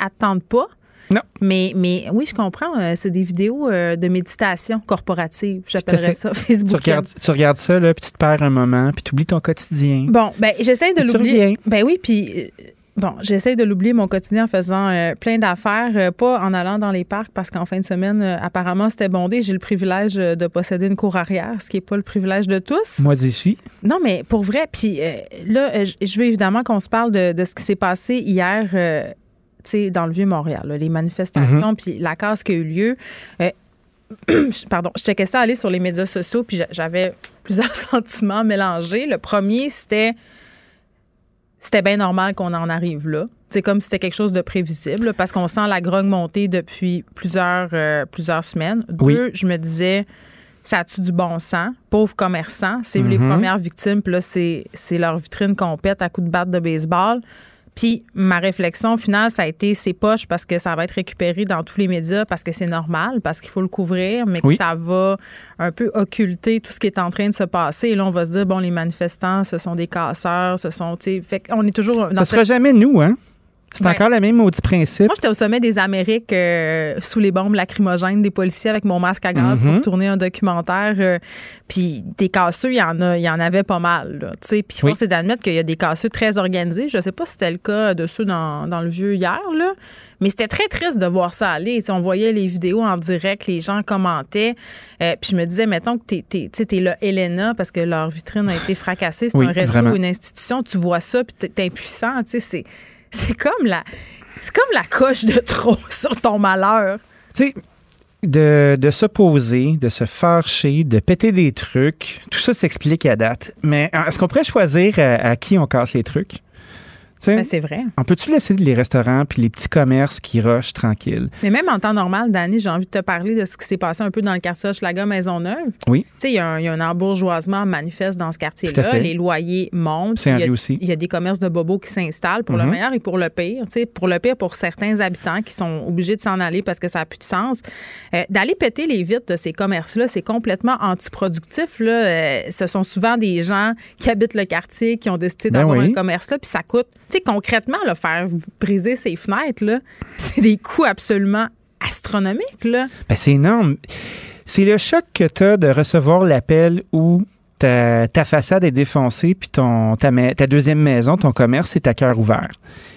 pas. Non. Mais, mais oui, je comprends. euh, c'est des vidéos euh, de méditation corporative. J'appellerais ça Tu Facebook. regardes, tu regardes ça, là, puis tu te perds un moment, puis tu oublies ton quotidien. Bon, ben j'essaie de l'oublier. Ben oui, puis euh, bon, j'essaie de l'oublier mon quotidien en faisant euh, plein d'affaires, euh, pas en allant dans les parcs parce qu'en fin de semaine, euh, apparemment c'était bondé. J'ai le privilège de posséder une cour arrière, ce qui est pas le privilège de tous. Moi, j'y suis. Non, mais pour vrai, puis là, je veux évidemment qu'on se parle de, de ce qui s'est passé hier. tu sais, dans le Vieux-Montréal, là, les manifestations, puis la casse qui a eu lieu. [CLEARS THROAT] Pardon, je checkais ça aller sur les médias sociaux, puis j'a- j'avais plusieurs [LAUGHS] sentiments mélangés. Le premier, c'était c'était bien normal qu'on en arrive là. C'est comme si c'était quelque chose de prévisible, parce qu'on sent la grogne monter depuis plusieurs, euh, plusieurs semaines. Oui. Deux, je me disais, ça a-tu du bon sens? Pauvres commerçants, c'est les Mhm. premières victimes, puis là, c'est c'est leur vitrine qu'on pète à coups de batte de baseball. Puis ma réflexion finale, ça a été c'est poche parce que ça va être récupéré dans tous les médias parce que c'est normal, parce qu'il faut le couvrir, mais que ça va un peu occulter tout ce qui est en train de se passer. Et là, on va se dire, bon, les manifestants, ce sont des casseurs, ce sont, tu sais, qu'on est toujours dans Ça cette- sera jamais nous, hein? C'est Ouais. encore le même maudit principe. moi, j'étais au sommet des Amériques euh, sous les bombes lacrymogènes des policiers avec mon masque à gaz Mhm. pour tourner un documentaire. euh, puis des casseux, il y en a, il y en avait pas mal. tu. Puis Oui. force est d'admettre qu'il y a des casseux très organisés. Je sais pas si c'était le cas de ceux dans, dans le vieux hier, là. Mais c'était très triste de voir ça aller. Tu sais, on voyait les vidéos en direct, les gens commentaient. Euh, puis je me disais, mettons que tu t'es là, Elena, parce que leur vitrine a été fracassée. C'est Oui, un réseau vraiment. ou une institution. Tu vois ça, puis t'es- t'es impuissant. Tu sais, c'est, c'est comme la... C'est comme la coche de trop [LAUGHS] sur ton malheur. Tu sais, de, de s'opposer, de se fâcher, de péter des trucs, tout ça s'explique à date. Mais euh, est-ce qu'on pourrait choisir à, à qui on casse les trucs? Ben, c'est vrai. on peut-tu laisser les restaurants puis les petits commerces qui rushent tranquilles? Mais même en temps normal, Dani, j'ai envie de te parler de ce qui s'est passé un peu dans le quartier Hochelaga Maisonneuve. Oui. Tu sais, il y, a un- il y a un embourgeoisement manifeste dans ce quartier-là. Les loyers montent. Y a, aussi. Il y a des commerces de bobos qui s'installent pour le Mhm. meilleur et pour le pire. Tu sais, pour le pire, pour certains habitants qui sont obligés de s'en aller parce que ça n'a plus de sens. Euh, D'aller péter les vitres de ces commerces-là, c'est complètement antiproductif. Là. Euh, ce sont souvent des gens qui habitent le quartier, qui ont décidé Ben d'avoir oui. un commerce-là, puis ça coûte. Sais, concrètement, là, faire briser ces fenêtres, là, [LAUGHS] c'est des coûts absolument astronomiques. Là. Ben, c'est énorme. C'est le choc que tu as de recevoir l'appel où ta, ta façade est défoncée, puis ton, ta, ta deuxième maison, ton commerce, est à cœur ouvert.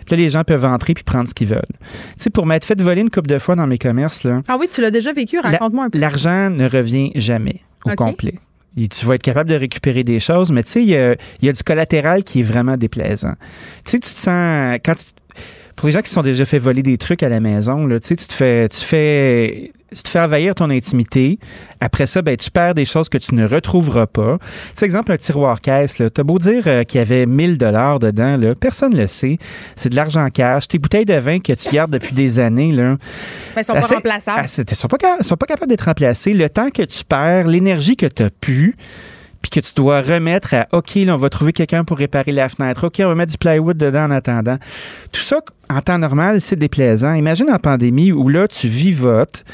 Puis là, les gens peuvent entrer puis prendre ce qu'ils veulent. Tu sais, pour m'être fait voler une coupe de fois dans mes commerces, là, Ah oui, tu l'as déjà vécu, raconte-moi un peu. l'argent ne revient jamais au complet. Tu vas être capable de récupérer des choses, mais tu sais, il y a, il y a du collatéral qui est vraiment déplaisant. Tu sais, tu te sens. Quand tu- pour les gens qui se sont déjà fait voler des trucs à la maison, là, tu sais, tu te fais, tu fais, tu te fais envahir ton intimité. Après ça, ben, tu perds des choses que tu ne retrouveras pas. Sais, exemple, un tiroir caisse, là. T'as beau dire euh, qu'il y avait 1000 dollars dedans, là. Personne ne le sait. C'est de l'argent cash. Tes bouteilles de vin que tu gardes depuis des années, là. Mais ils sont pas remplaçables. c'est- Ils sont pas, sont pas capables d'être remplacés. Le temps que tu perds, l'énergie que tu as pu, puis que tu dois remettre à OK, là, on va trouver quelqu'un pour réparer la fenêtre. OK, on va mettre du plywood dedans en attendant. Tout ça en temps normal, c'est déplaisant. Imagine en pandémie où là, tu vivotes,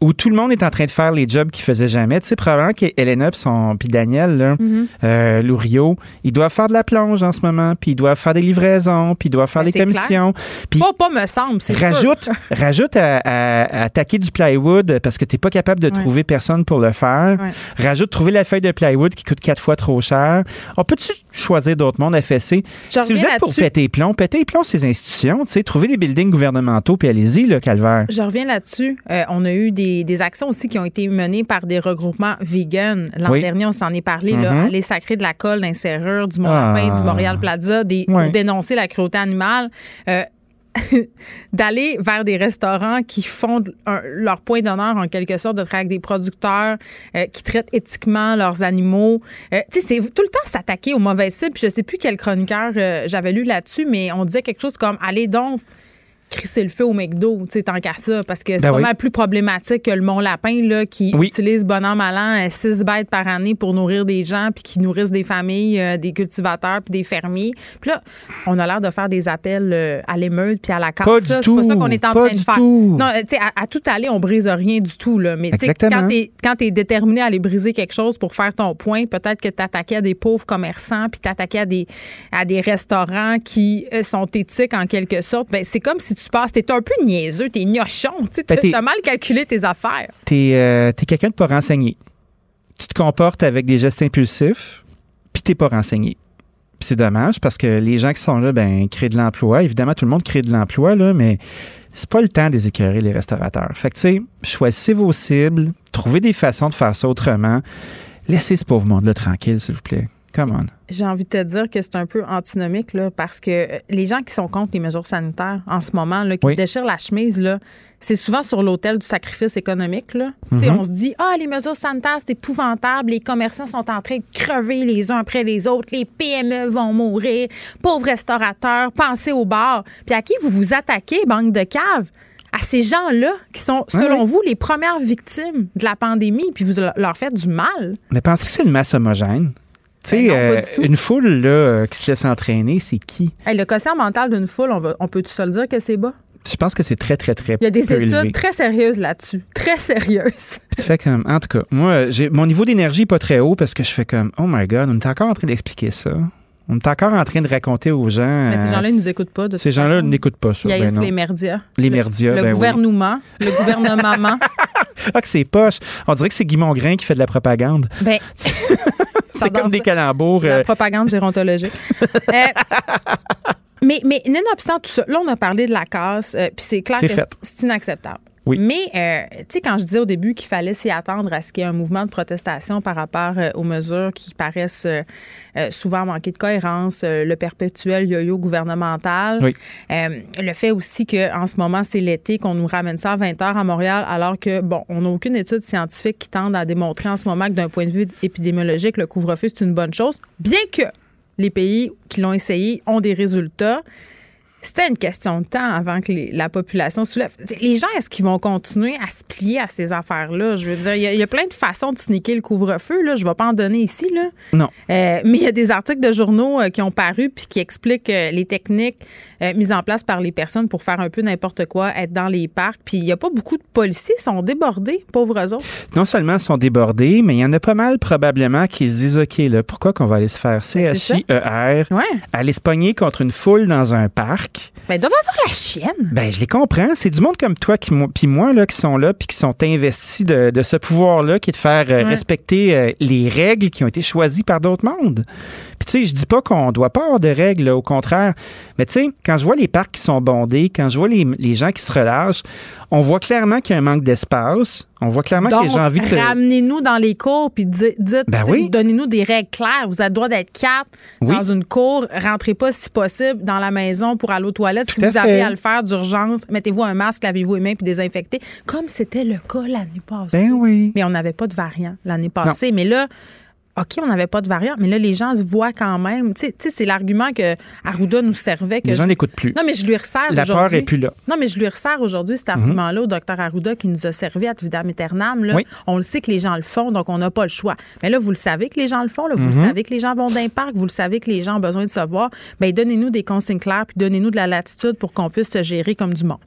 où tout le monde est en train de faire les jobs qu'ils faisaient jamais. Tu sais, probablement qu'Elena puis Daniel, là, Mhm. euh, Lourio, ils doivent faire de la plonge en ce moment, puis ils doivent faire des livraisons, puis ils doivent faire Ben, des commissions. Puis Pas, pas me semble, c'est rajoute, sûr. [LAUGHS] rajoute à, à- à attaquer du plywood parce que tu n'es pas capable de Ouais. trouver personne pour le faire. Ouais. Rajoute trouver la feuille de plywood qui coûte quatre fois trop cher. On peut-tu choisir d'autres mondes FSC? Je Si vous êtes pour péter les plombs, pétez les plombs ces institutions, tu sais, trouvez des buildings gouvernementaux puis allez-y, le calvaire. Je reviens là-dessus. Euh, on a eu des, des actions aussi qui ont été menées par des regroupements vegan. L'an Oui. dernier, on s'en est parlé. là, Mhm. les sacrés de la colle, d'un serrure, du Ah. Mont-Lapin, du Montréal Plaza, des, Ouais. pour dénoncer la cruauté animale. Euh, [LAUGHS] d'aller vers des restaurants qui font leur point d'honneur en quelque sorte de travailler avec des producteurs euh, qui traitent éthiquement leurs animaux. Euh, tu sais, c'est tout le temps s'attaquer aux mauvaises cibles. Je sais plus quel chroniqueur euh, j'avais lu là-dessus, mais on disait quelque chose comme allez donc crisser le feu au McDo, tu sais, tant qu'à ça, parce que c'est Ben oui. mal plus problématique que le Mont Lapin, là, qui Oui. utilise bon an, mal an, euh, six bêtes par année pour nourrir des gens, puis qui nourrissent des familles, euh, des cultivateurs, puis des fermiers. Puis là, on a l'air de faire des appels euh, à l'émeute, puis à la casse. Pas du ça. C'est pas ça qu'on est en Pas train de faire. tout. Non, tu sais, à, à tout aller, on brise rien du tout, là. Mais quand t'es quand t'es déterminé à aller briser quelque chose pour faire ton point, peut-être que t'attaquais à des pauvres commerçants, puis t'attaquais à des à des restaurants qui sont éthiques en quelque sorte. Ben c'est comme si tu passes, t'es un peu niaiseux, t'es gnochon, tu sais, Ben, t'as mal calculé tes affaires. T'es euh, quelqu'un de pas renseigné. Tu te comportes avec des gestes impulsifs, puis t'es pas renseigné. Puis c'est dommage parce que les gens qui sont là, ben, créent de l'emploi. Évidemment, tout le monde crée de l'emploi, là, mais c'est pas le temps des écœurer les restaurateurs. Fait que, tu sais, choisissez vos cibles, trouvez des façons de faire ça autrement. Laissez ce pauvre monde-là tranquille, s'il vous plaît. Come. J'ai envie de te dire que c'est un peu antinomique là, parce que euh, les gens qui sont contre les mesures sanitaires en ce moment, là, qui Oui. déchirent la chemise, là, c'est souvent sur l'autel du sacrifice économique. Là. Mhm. On se dit Ah, les mesures sanitaires, c'est épouvantable, les commerçants sont en train de crever les uns après les autres, les PME vont mourir, pauvres restaurateurs, pensez au bar. Puis à qui vous vous attaquez, banque de cave? À ces gens-là qui sont, selon vous, les premières victimes de la pandémie, puis vous leur faites du mal. Mais pensez que c'est une masse homogène? Tu sais, Ben euh, tout. une foule là, euh, qui se laisse entraîner, c'est qui? Hey, le quotient mental d'une foule, on, va- on peut-tu se le dire que c'est bas? Je pense que c'est très, très, très Il y a des études élevé. très sérieuses là-dessus. Très sérieuses. Puis [LAUGHS] tu fais comme, en tout cas, moi, j'ai, mon niveau d'énergie n'est pas très haut parce que je fais comme, oh my God, on est encore en train d'expliquer ça. On est encore en train de raconter aux gens. Mais ces euh, gens-là, ils nous écoutent pas. De ces gens-là n'écoutent pas ça. Ils ben haïssent non. les merdias. Les Le- merdias, Le ben oui. gouvernement. Le gouvernement. [LAUGHS] Ah, que c'est poche. On dirait que c'est Guy Mongrain qui fait de la propagande. ben, [LAUGHS] C'est comme des calembours. la euh, propagande gérontologique. [LAUGHS] Euh, mais, mais nonobstant tout ça, là, on a parlé de la casse, euh, puis c'est clair que c'est inacceptable. Oui. Mais, euh, tu sais, quand je disais au début qu'il fallait s'y attendre à ce qu'il y ait un mouvement de protestation par rapport euh, aux mesures qui paraissent euh, souvent manquer de cohérence, le perpétuel yo-yo gouvernemental, Oui. le fait aussi qu'en ce moment, c'est l'été, qu'on nous ramène ça à 20 heures à Montréal, alors que, bon, on n'a aucune étude scientifique qui tende à démontrer en ce moment que d'un point de vue épidémiologique, le couvre-feu, c'est une bonne chose, bien que les pays qui l'ont essayé ont des résultats. C'était une question de temps avant que les- la population soulève. Les gens, est-ce qu'ils vont continuer à se plier à ces affaires-là? Je veux dire, il y, a- il y a plein de façons de sneaker le couvre-feu. Là. Je ne vais pas en donner ici. Là. Non. Euh, mais il y a des articles de journaux euh, qui ont paru puis qui expliquent euh, les techniques mises en place par les personnes pour faire un peu n'importe quoi, être dans les parcs. Puis il n'y a pas beaucoup de policiers, ils sont débordés, pauvres autres. non seulement ils sont débordés, mais il y en a pas mal probablement qui se disent OK, là, pourquoi qu'on va aller se faire Ben. C-H-I-E-R, Ouais. aller se pogner contre une foule dans un parc? Ben, ils doivent avoir la chienne. Ben, je les comprends. C'est du monde comme toi qui, puis moi là, qui sont là puis qui sont investis de, de ce pouvoir-là qui est de faire euh, Ouais. respecter euh, les règles qui ont été choisies par d'autres mondes. Puis tu sais, je dis pas qu'on doit pas avoir de règles, là, au contraire. Mais tu sais, quand je vois les parcs qui sont bondés, quand je vois les, les gens qui se relâchent, on voit clairement qu'il y a un manque d'espace. On voit clairement que Donc, les gens envie de... ramenez-nous dans les cours puis di- dites, Ben dites, oui. donnez-nous des règles claires. Vous avez le droit d'être quatre Oui. dans une cour. Rentrez pas si possible dans la maison pour aller aux toilettes. si Tout vous avez à le faire d'urgence, mettez-vous un masque, lavez-vous les mains puis désinfectez, comme c'était le cas l'année passée. Ben oui. Mais on n'avait pas de variant l'année passée. Mais là, OK, on n'avait pas de variante, mais là, les gens se voient quand même. Tu sais, c'est l'argument que Arruda nous servait. Que les gens je... n'écoutent plus. Non, mais je lui resserre La peur aujourd'hui. est plus là. Non, mais je lui resserre aujourd'hui cet argument-là au docteur Arruda qui nous a servi à. Là. Oui. On le sait que les gens le font, donc on n'a pas le choix. Mais là, vous le savez que les gens le font, là, vous Mhm. le savez que les gens vont d'un parc, vous le savez que les gens ont besoin de se voir. Bien, donnez-nous des consignes claires, puis donnez-nous de la latitude pour qu'on puisse se gérer comme du monde.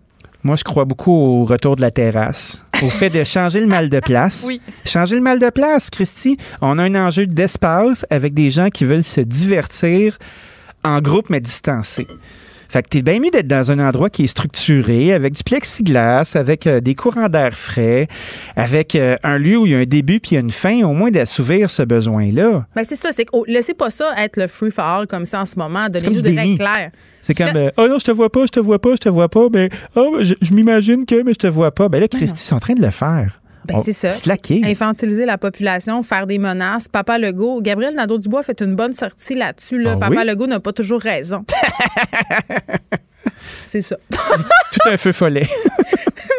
Moi, je crois beaucoup au retour de la terrasse, au fait de changer le mal de place. [LAUGHS] Oui. Changer le mal de place, Christy. On a un enjeu d'espace avec des gens qui veulent se divertir en groupe mais distancés. Fait que t'es bien mieux d'être dans un endroit qui est structuré, avec du plexiglas, avec euh, des courants d'air frais, avec euh, un lieu où il y a un début puis il y a une fin, au moins d'assouvir ce besoin-là. Ben, c'est ça, c'est que oh, laissez pas ça être le free for all comme ça en ce moment. Donnez-nous des règles claires. C'est comme, euh, oh non, je te vois pas, je te vois pas, je te vois pas, mais oh, je, je m'imagine que, mais je te vois pas. Ben là, Christy, ils sont en train de le faire. Ben, c'est ça. Slacker. Infantiliser la population, faire des menaces. Papa Legault, Gabriel Nadeau-Dubois fait une bonne sortie là-dessus. Là. Ah Papa oui? Legault n'a pas toujours raison. [LAUGHS] c'est ça. [LAUGHS] Tout un feu follet. [LAUGHS]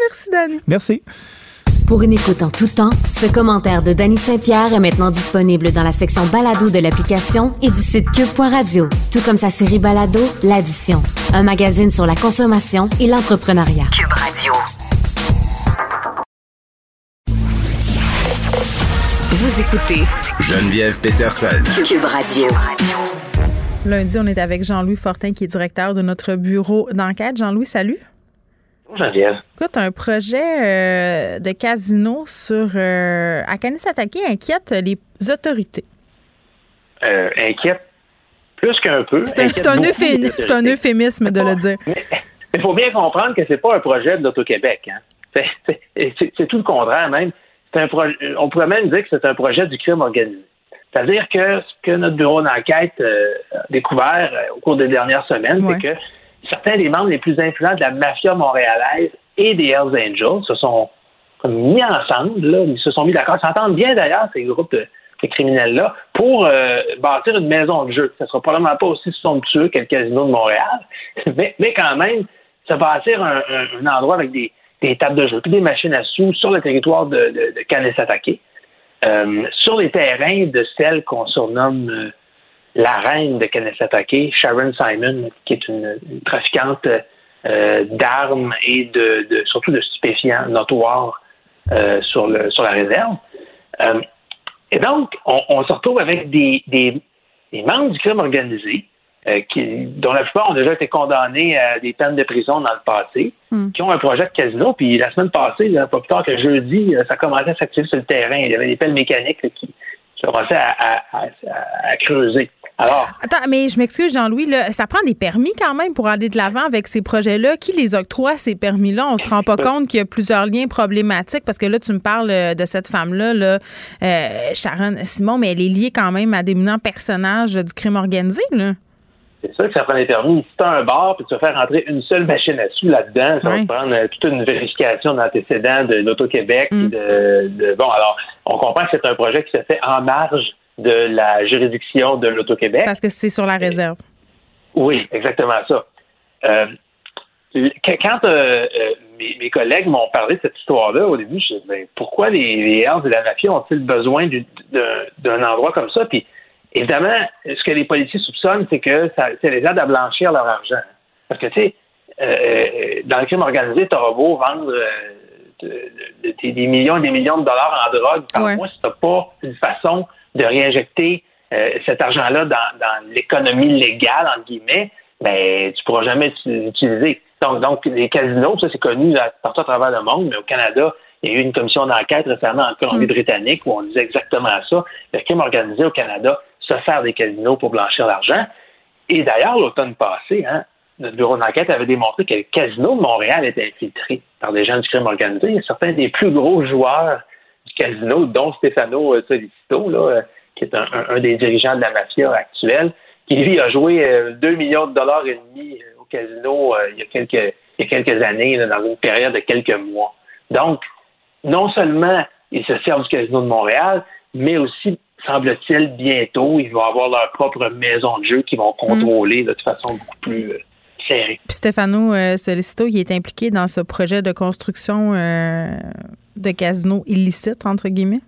Merci, Dani. Merci. Pour une écoute en tout temps, ce commentaire de Danny Saint-Pierre est maintenant disponible dans la section balado de l'application et du site cube.radio, tout comme sa série balado L'Addition, un magazine sur la consommation et l'entrepreneuriat. Cube Radio. Vous écoutez Geneviève Peterson. Cube Radio. Lundi, on est avec Jean-Louis Fortin, qui est directeur de notre bureau d'enquête. Jean-Louis, salut. Geneviève. Écoute, un projet euh, de casino sur euh, à Kanisatake inquiète les autorités. Euh, inquiète plus qu'un peu. C'est un, euphémisme de le dire. Il faut bien comprendre que c'est pas un projet de l'Auto-Québec. Hein. C'est tout le contraire même. Un projet, on pourrait même dire que c'est un projet du crime organisé. C'est-à-dire que ce que notre bureau d'enquête euh, a découvert euh, au cours des dernières semaines, Ouais. c'est que certains des membres les plus influents de la mafia montréalaise et des Hells Angels se sont comme mis ensemble, là, ils se sont mis d'accord, Ils s'entendent bien d'ailleurs, ces groupes de, de criminels-là, pour euh, bâtir une maison de jeu. Ça sera probablement pas aussi somptueux que le casino de Montréal, [LAUGHS] mais, mais quand même, se bâtir un, un- un endroit avec des, des tables de jeu, puis des machines à sous sur le territoire de, de, de euh, sur les terrains de celle qu'on surnomme euh, la reine de Kanesatake, Sharon Simon, qui est une, une trafiquante euh, d'armes et de, de- surtout de stupéfiants notoires euh, sur, le, sur la réserve. Euh, et donc, on, on se retrouve avec des, des, des membres du crime organisé, qui, dont la plupart ont déjà été condamnés à des peines de prison dans le passé, Hmm. qui ont un projet de casino. Puis la semaine passée, là, pas plus tard que jeudi, euh, ça commençait à s'activer sur le terrain. Il y avait des pelles mécaniques là, qui, commençaient à, à- à- à creuser. Alors, Attends, mais je m'excuse, Jean-Louis, ça prend des permis quand même pour aller de l'avant avec ces projets-là? Qui les octroie, ces permis-là? On se rend pas compte qu'il y a plusieurs liens problématiques parce que là, tu me parles euh, de cette femme-là, là, euh, Sharon Simon, mais elle est liée quand même à d'éminents personnages du crime organisé, là. C'est sûr que ça prend des permis. Si tu as un bar puis tu vas faire rentrer une seule machine à sous là-dedans, ça va Ouais. te prendre euh, toute une vérification d'antécédents de l'Auto-Québec. Mm. De, de- bon, alors, on comprend que c'est un projet qui se fait en marge de la juridiction de l'Auto-Québec. Parce que c'est sur la réserve. Oui, exactement ça. Euh, quand euh, euh, mes, mes collègues m'ont parlé de cette histoire-là, au début, je me suis dit, ben, pourquoi les, les Hells et la mafia ont-ils besoin du- d'un d'un endroit comme ça? Puis, évidemment, ce que les policiers soupçonnent, c'est que ça, ça les aide à blanchir leur argent. Parce que, tu sais, euh, dans le crime organisé, tu beau vendre euh, de- de- de- des millions et des millions de dollars en drogue par Ouais. mois si tu pas une façon de réinjecter euh, cet argent-là dans, dans l'économie légale, entre guillemets, mais tu pourras jamais l'utiliser. Donc, donc, les casinos, ça c'est connu partout à travers le monde, mais au Canada, il y a eu une commission d'enquête récemment en Colombie-Britannique où on disait exactement ça. Le crime organisé au Canada se sert des casinos pour blanchir l'argent. Et d'ailleurs, l'automne passé, hein, notre bureau d'enquête avait démontré que le casino de Montréal était infiltré par des gens du crime organisé. Certains des plus gros joueurs du casino, dont Stefano euh, Solicito, là, euh, qui est un, des dirigeants de la mafia actuelle, qui lui a joué euh, 2 millions de dollars et demi euh, au casino euh, il, y a quelques, il y a quelques années, dans une période de quelques mois. Donc, non seulement ils se servent du casino de Montréal, mais aussi, semble-t-il, bientôt, ils vont avoir leur propre maison de jeu qu'ils vont contrôler là, de façon beaucoup plus euh, serrée. Puis Stefano euh, Solicito, il est impliqué dans ce projet de construction euh, de casino illicite, entre guillemets?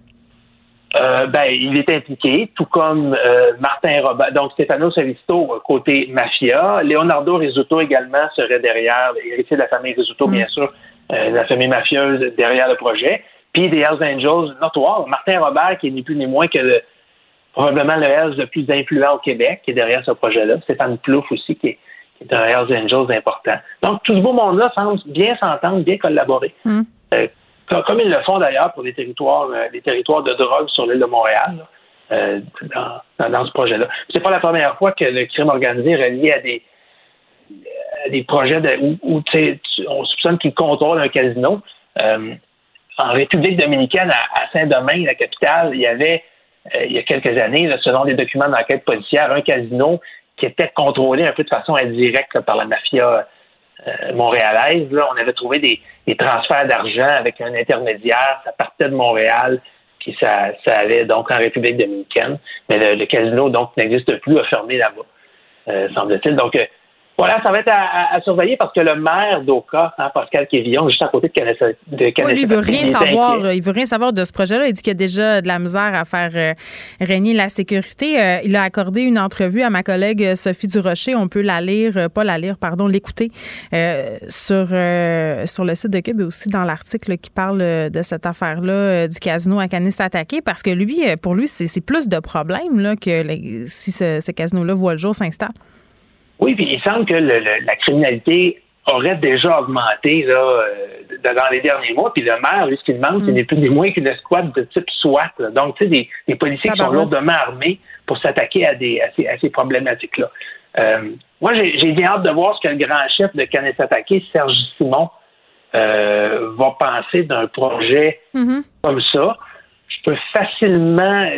Euh, ben, il est impliqué, tout comme euh, Martin Robert, donc Stefano Savisto côté mafia. Leonardo Rizzuto également serait derrière, héritier de la famille Rizzuto, bien sûr, euh, la famille mafieuse derrière le projet. Puis des Hells Angels notoires. Martin Robert, qui est ni plus ni moins que le, probablement le Hells le plus influent au Québec, qui est derrière ce projet-là. Stéphane Plouffe aussi, qui est, qui est un Hells Angels important. Donc, tout ce beau monde-là semble bien s'entendre, bien collaborer. Mm. Euh, comme, comme ils le font d'ailleurs pour les territoires, euh, les territoires de drogue sur l'île de Montréal, là, euh, dans, dans, dans ce projet-là. C'est pas la première fois que le crime organisé est relié à des, à des projets de, où, où, tu sais, tu- on soupçonne qu'ils contrôlent un casino. Euh, en République dominicaine, à, Saint-Domingue, la capitale, il y avait, euh, il y a quelques années, selon des documents d'enquête policière, un casino qui était contrôlé un peu de façon indirecte par la mafia euh, montréalaise. Là. On avait trouvé des, transferts d'argent avec un intermédiaire. Ça partait de Montréal, puis ça, allait donc en République dominicaine. Mais le, casino, donc, n'existe plus, a fermé là-bas, euh, semble-t-il. Donc, voilà, ça va être à, à- à surveiller parce que le maire d'Oka, hein, Pascal Kévillon, juste à côté de Canessa, de Canessa- il veut rien il savoir. inquiet. Il veut rien savoir de ce projet-là. Il dit qu'il y a déjà de la misère à faire euh, régner la sécurité. Euh, il a accordé une entrevue à ma collègue euh, Sophie Durocher. On peut la lire, euh, pas la lire, pardon, l'écouter sur sur le site de Cube et aussi dans l'article qui parle de cette affaire-là du casino à Canis attaqué. Parce que lui, pour lui, c'est c'est plus de problèmes là, que les- si ce, ce casino-là voit le jour s'installe. Oui, puis il semble que le- le- la criminalité aurait déjà augmenté là, euh, dans les derniers mois. Puis le maire, lui, ce qu'il demande, Mm. c'est n'est plus ni moins qu'une escouade de type SWAT. là. Donc, tu sais, des, des policiers qui sont Tabarouette. lourdement armés pour s'attaquer à, des, à ces, à ces problématiques-là. Euh, moi, j'ai bien hâte de voir ce que le grand chef de Canet Attaqué, Serge Simon, euh, va penser d'un projet comme ça. Je peux facilement.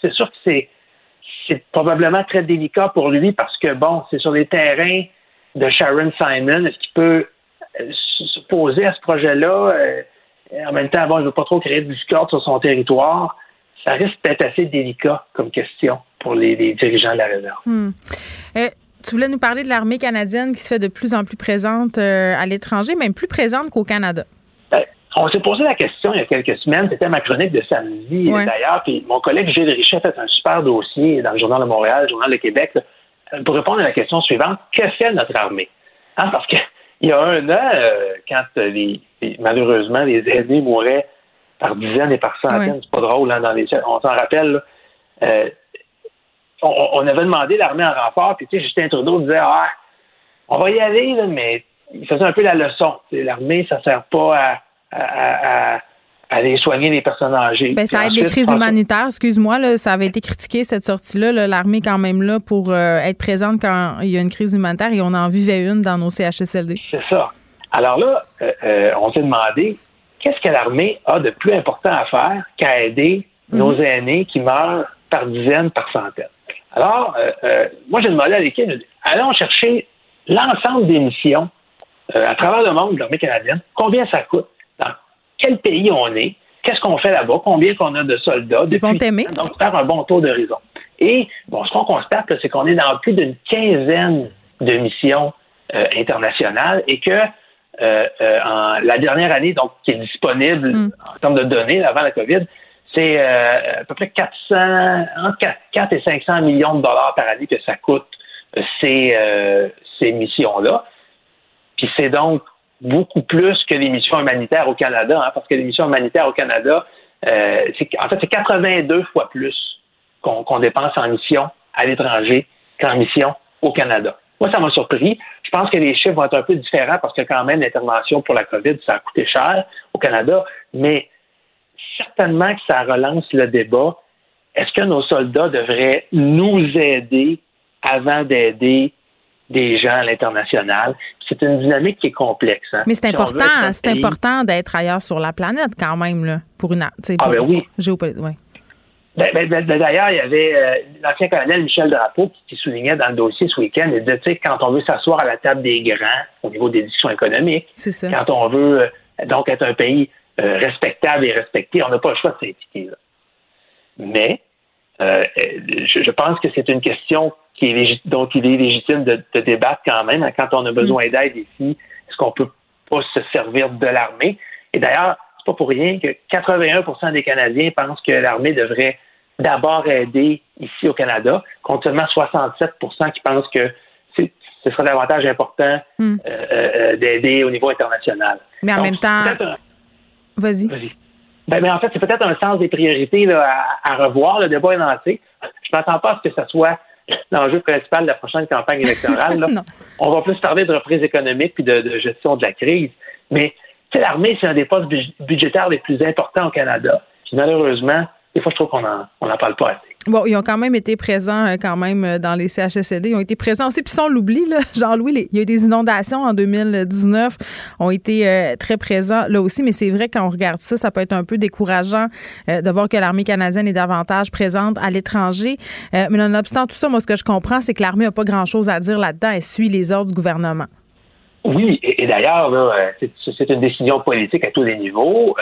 C'est sûr que c'est c'est probablement très délicat pour lui parce que, bon, c'est sur les terrains de Sharon Simon. Est-ce qu'il peut euh, s'opposer à ce projet-là? Euh, en même temps, bon, il ne veut pas trop créer de discorde sur son territoire. Ça risque d'être assez délicat comme question pour les, dirigeants de la réserve. Hmm. Euh, tu voulais nous parler de l'armée canadienne qui se fait de plus en plus présente à l'étranger, même plus présente qu'au Canada. On s'est posé la question il y a quelques semaines, c'était ma chronique de samedi d'ailleurs, puis mon collègue Gilles Richet a fait un super dossier dans le Journal de Montréal, le Journal de Québec, là, pour répondre à la question suivante, que fait notre armée? Hein, parce que il y a un an, euh, quand les, les- malheureusement les aînés mouraient par dizaines et par centaines, c'est pas drôle hein, dans les on s'en rappelle, là, euh, on, on avait demandé l'armée en renfort, puis tu sais, Justin Trudeau disait Ah, on va y aller, là, mais il faisait un peu la leçon. L'armée, ça sert pas à, à, à- à aller soigner les personnes âgées. Ben, ça aide les crises humanitaires. Excuse-moi, là, ça avait été critiqué, cette sortie-là. là. L'armée est quand même là pour euh, être présente quand il y a une crise humanitaire et on en vivait une dans nos CHSLD. C'est ça. Alors là, euh, euh, on s'est demandé qu'est-ce que l'armée a de plus important à faire qu'à aider nos aînés qui meurent par dizaines, par centaines? Alors, moi, j'ai demandé à l'équipe, allons chercher l'ensemble des missions à travers le monde de l'armée canadienne, combien ça coûte, quel pays on est, qu'est-ce qu'on fait là-bas, combien qu'on a de soldats. Ils vont t'aimer. Donc, faire un bon tour d'horizon. Et bon, ce qu'on constate, c'est qu'on est dans plus d'une quinzaine de missions euh, internationales et que euh, euh, en, la dernière année, donc qui est disponible en termes de données avant la COVID, c'est à peu près 400, entre 4, 4 et 500 millions de dollars par année que ça coûte ces, ces missions-là. Puis c'est donc beaucoup plus que les missions humanitaires au Canada, hein, parce que les missions humanitaires au Canada, euh, en fait, c'est 82 fois plus qu'on dépense en mission à l'étranger qu'en mission au Canada. Moi, ça m'a surpris. Je pense que les chiffres vont être un peu différents parce que quand même, l'intervention pour la COVID, ça a coûté cher au Canada, mais certainement que ça relance le débat. Est-ce que nos soldats devraient nous aider avant d'aider des gens à l'international? C'est une dynamique qui est complexe. hein. Mais c'est Si important, c'est pays- important d'être ailleurs sur la planète quand même, là, pour une. Ah, pour- ben oui. géopolitique, ouais. Ben, ben, ben, D'ailleurs, il y avait euh, l'ancien colonel Michel Drapeau qui, qui soulignait dans le dossier ce week-end, il disait, quand on veut s'asseoir à la table des grands au niveau des discussions économiques, ça. quand on veut euh, donc être un pays euh, respectable et respecté, on n'a pas le choix de s'impliquer. Mais je, je pense que c'est une question qui est dont il est légitime de, de débattre quand même. hein, Quand on a besoin d'aide ici, est-ce qu'on peut pas se servir de l'armée? Et d'ailleurs, c'est pas pour rien que 81% des Canadiens pensent que l'armée devrait d'abord aider ici au Canada, contre seulement 67% qui pensent que ce serait davantage important hmm. euh, euh, d'aider au niveau international. Mais en même temps, vas-y. Ben, mais en fait, c'est peut-être un sens des priorités à, revoir. Le débat est lancé. Je ne m'attends pas à ce que ce soit l'enjeu principal de la prochaine campagne électorale. [LAUGHS] On va plus parler de reprise économique puis de, gestion de la crise. Mais l'armée, c'est un des postes budgétaires les plus importants au Canada. Puis malheureusement, des fois, je trouve qu'on n'en parle pas assez. Bon, ils ont quand même été présents euh, quand même euh, dans les CHSLD. Ils ont été présents aussi. Puis si on l'oublie, [LAUGHS] Jean-Louis, il y a eu des inondations en 2019, ont été euh, très présents là aussi. Mais c'est vrai quand on regarde ça, ça peut être un peu décourageant de voir que l'armée canadienne est davantage présente à l'étranger. mais nonobstant tout ça, moi, ce que je comprends, c'est que l'armée n'a pas grand-chose à dire là-dedans. Elle suit les ordres du gouvernement. Oui, et, d'ailleurs, c'est une décision politique à tous les niveaux.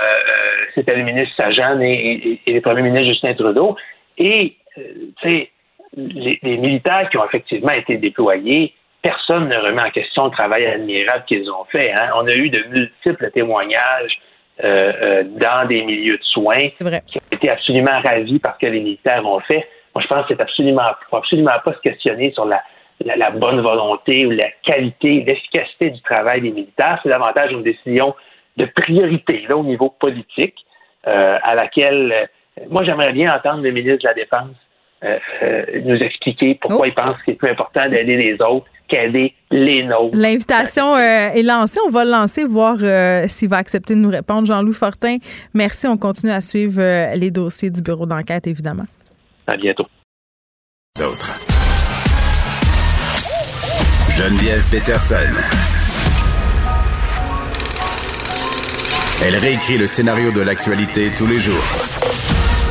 C'était le ministre Sajan et, et, le premier ministre Justin Trudeau. Et, euh, tu sais, les, militaires qui ont effectivement été déployés, personne ne remet en question le travail admirable qu'ils ont fait. Hein. On a eu de multiples témoignages euh, euh, dans des milieux de soins qui ont été absolument ravis par ce que les militaires ont fait. Moi, je pense que c'est absolument, faut absolument pas se questionner sur la, la, bonne volonté ou la qualité, l'efficacité du travail des militaires. C'est davantage une décision de priorité là, au niveau politique à laquelle moi, j'aimerais bien entendre le ministre de la Défense euh, euh, nous expliquer pourquoi oh. il pense qu'il est plus important d'aider les autres qu'aider les nôtres. L'invitation euh, est lancée. On va le lancer, voir s'il va accepter de nous répondre. Jean-Louis Fortin, merci. On continue à suivre les dossiers du bureau d'enquête, évidemment. À bientôt. Geneviève Peterson. Elle réécrit le scénario de l'actualité tous les jours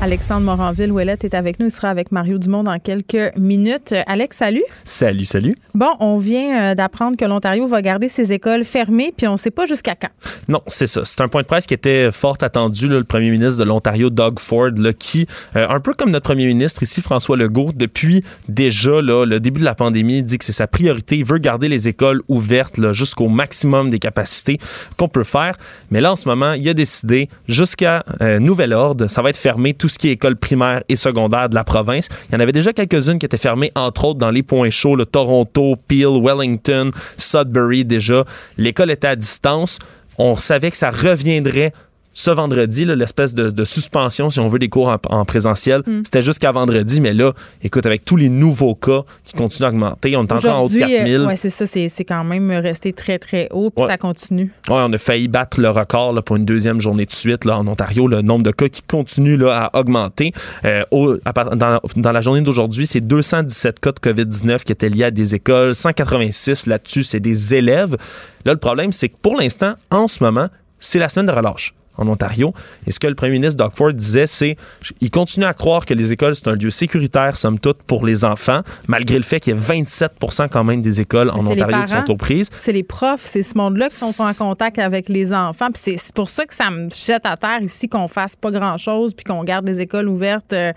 Alexandre Moranville-Ouellette est avec nous. Il sera avec Mario Dumont dans quelques minutes. Alex, salut. Salut, salut. Bon, on vient euh, d'apprendre que l'Ontario va garder ses écoles fermées, puis on ne sait pas jusqu'à quand. Non, c'est ça. C'est un point de presse qui était fort attendu. le premier ministre de l'Ontario, Doug Ford, là, qui, euh, un peu comme notre premier ministre ici, François Legault, depuis déjà là, le début de la pandémie, dit que c'est sa priorité. Il veut garder les écoles ouvertes jusqu'au maximum des capacités qu'on peut faire. Mais là, en ce moment, il a décidé, jusqu'à euh, nouvel ordre, ça va être fermé tout ce qui est école primaire et secondaire de la province. Il y en avait déjà quelques-unes qui étaient fermées, entre autres dans les points chauds, le Toronto, Peel, Wellington, Sudbury déjà. L'école était à distance. On savait que ça reviendrait ce vendredi, l'espèce de, suspension, si on veut, des cours en, présentiel. Mm. C'était jusqu'à vendredi, mais là, écoute, avec tous les nouveaux cas qui continuent à augmenter, on est encore en haut de 4000. Euh, oui, c'est ça, c'est quand même resté très, très haut, puis ça continue. Oui, on a failli battre le record là, pour une deuxième journée de suite là, en Ontario, le nombre de cas qui continue là, à augmenter. Euh, dans, dans, la journée d'aujourd'hui, c'est 217 cas de COVID-19 qui étaient liés à des écoles, 186 là-dessus, c'est des élèves. Là, le problème, c'est que pour l'instant, en ce moment, c'est la semaine de relâche en Ontario. Et ce que le premier ministre Doug Ford disait, c'est il continue à croire que les écoles, c'est un lieu sécuritaire, somme toute, pour les enfants, malgré le fait qu'il y ait 27% quand même des écoles en Ontario qui sont aux prises. C'est les profs, c'est ce monde-là qui sont en contact avec les enfants. Puis c'est pour ça que ça me jette à terre ici qu'on fasse pas grand-chose puis qu'on garde les écoles ouvertes. Euh,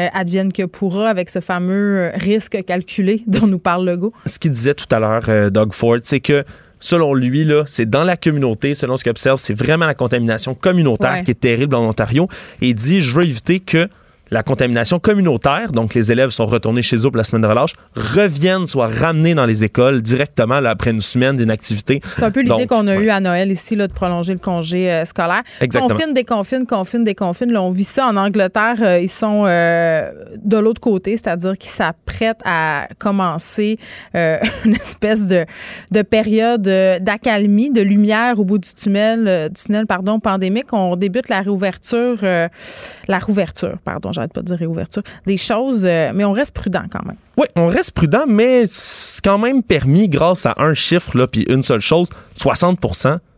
euh, advienne que pourra avec ce fameux euh, risque calculé dont nous parle Legault. Ce qu'il disait tout à l'heure, Doug Ford, c'est que selon lui, là, c'est dans la communauté, selon ce qu'il observe, c'est vraiment la contamination communautaire qui est terrible en Ontario. Et il dit, je veux éviter que la contamination communautaire, donc les élèves sont retournés chez eux pour la semaine de relâche, reviennent, soient ramenés dans les écoles directement après une semaine d'inactivité. C'est un peu l'idée qu'on a eue à Noël ici, là, de prolonger le congé euh, scolaire. Exactement. Confine, déconfine, confine, déconfine. Là, on vit ça en Angleterre. Euh, ils sont euh, de l'autre côté, c'est-à-dire qu'ils s'apprêtent à commencer [LAUGHS] une espèce de, de période d'accalmie, de lumière au bout du tunnel, du tunnel pardon, pandémique. On débute la réouverture, la réouverture, pardon, pas de dire réouverture, des choses, euh, mais on reste prudent quand même. Oui, on reste prudent, mais c'est quand même permis grâce à un chiffre, là, puis une seule chose, 60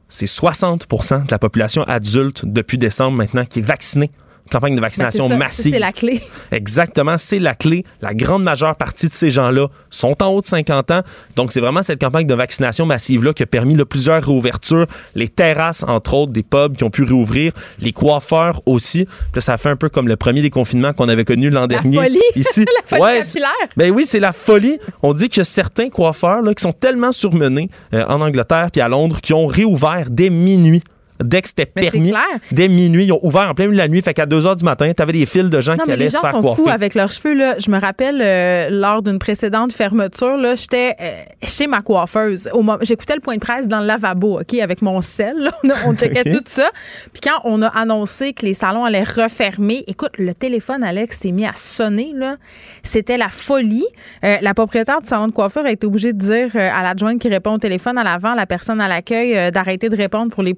c'est 60 de la population adulte depuis décembre maintenant qui est vaccinée campagne de vaccination Ben, ça. massive. C'est la clé. Exactement, c'est la clé. La grande majeure partie de ces gens-là sont en haut de 50 ans. Donc, c'est vraiment cette campagne de vaccination massive-là qui a permis là, plusieurs réouvertures. Les terrasses, entre autres, des pubs qui ont pu réouvrir. Les coiffeurs aussi. Là, ça fait un peu comme le premier déconfinement qu'on avait connu l'an dernier. folie. [LAUGHS] Ici. [LAUGHS] La folie capillaire. Ben oui, c'est la folie. On dit qu'il y a certains coiffeurs là, qui sont tellement surmenés euh, en Angleterre puis à Londres qui ont réouvert dès minuit. Dès que c'était permis, dès minuit, ils ont ouvert en plein milieu de la nuit. Fait qu'à 2 h du matin, t'avais des files de gens Non, qui mais allaient les gens se faire sont coiffer. fous avec leurs cheveux. Là. Je me rappelle, euh, lors d'une précédente fermeture, là, j'étais euh, chez ma coiffeuse. Au moment- J'écoutais le point de presse dans le lavabo, OK, avec mon sel. là. [LAUGHS] On, checkait [LAUGHS] tout ça. Puis quand on a annoncé que les salons allaient refermer, écoute, le téléphone, Alex, s'est mis à sonner. là. C'était la folie. Euh, la propriétaire du salon de coiffure a été obligée de dire à l'adjointe qui répond au téléphone à l'avant, la personne à l'accueil, d'arrêter de répondre pour les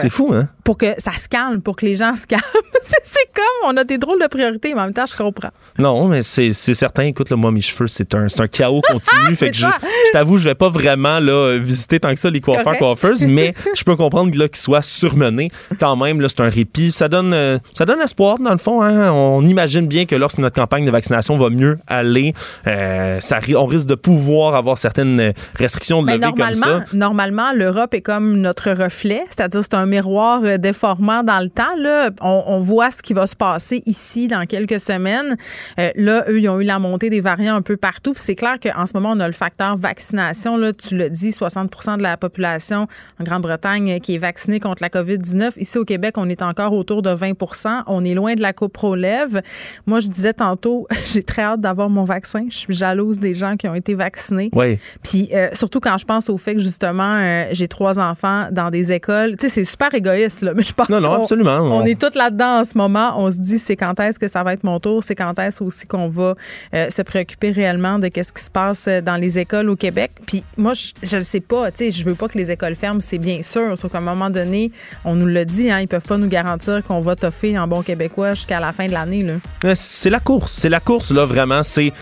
C'est fou, hein? Pour que ça se calme, pour que les gens se calment. [LAUGHS] c'est comme, on a des drôles de priorités, mais en même temps, je comprends. Non, mais c'est certain. Écoute, là, moi, mes cheveux, c'est un, c'est un chaos continu. [LAUGHS] fait que je, t'avoue, je vais pas vraiment là, visiter tant que ça les coiffeurs, coiffeuses, [LAUGHS] mais je peux comprendre là, qu'ils soient surmenés. Quand même, là, c'est un répit. Ça donne, euh, ça donne espoir, dans le fond. hein. On imagine bien que lorsque notre campagne de vaccination va mieux aller, euh, ça, on risque de pouvoir avoir certaines restrictions de Mais levée comme ça. normalement, normalement, l'Europe est comme notre reflet, c'est-à-dire c'est un miroir euh, déformant dans le temps. Là. On, on voit ce qui va se passer ici dans quelques semaines. Euh, là, eux, ils ont eu la montée des variants un peu partout. Puis c'est clair qu'en ce moment, on a le facteur vaccination. Là, tu le dis, 60% de la population en Grande-Bretagne euh, qui est vaccinée contre la COVID-19. Ici au Québec, on est encore autour de 20% On est loin de la coupe relève. Moi, je disais tantôt, [LAUGHS] j'ai très hâte d'avoir mon vaccin. Je suis jalouse des gens qui ont été vaccinés. Oui. Puis euh, surtout quand je pense au fait que justement euh, j'ai trois enfants dans des écoles, tu sais c'est super égoïste là, mais je pense Non, non, qu'on- absolument. On, On- est toutes là-dedans en ce moment. On se dit c'est quand est-ce que ça va être mon tour, c'est quand est-ce aussi qu'on va euh, se préoccuper réellement de qu'est-ce qui se passe euh, dans les écoles au Québec? Puis moi je le sais pas, tu sais je veux pas que les écoles ferment, c'est bien sûr, sauf qu'à un moment donné, on nous l'a dit hein, ils peuvent pas nous garantir qu'on va toffer en bon québécois jusqu'à la fin de l'année là. Euh, C'est la course. C'est la course, là, vraiment. C'est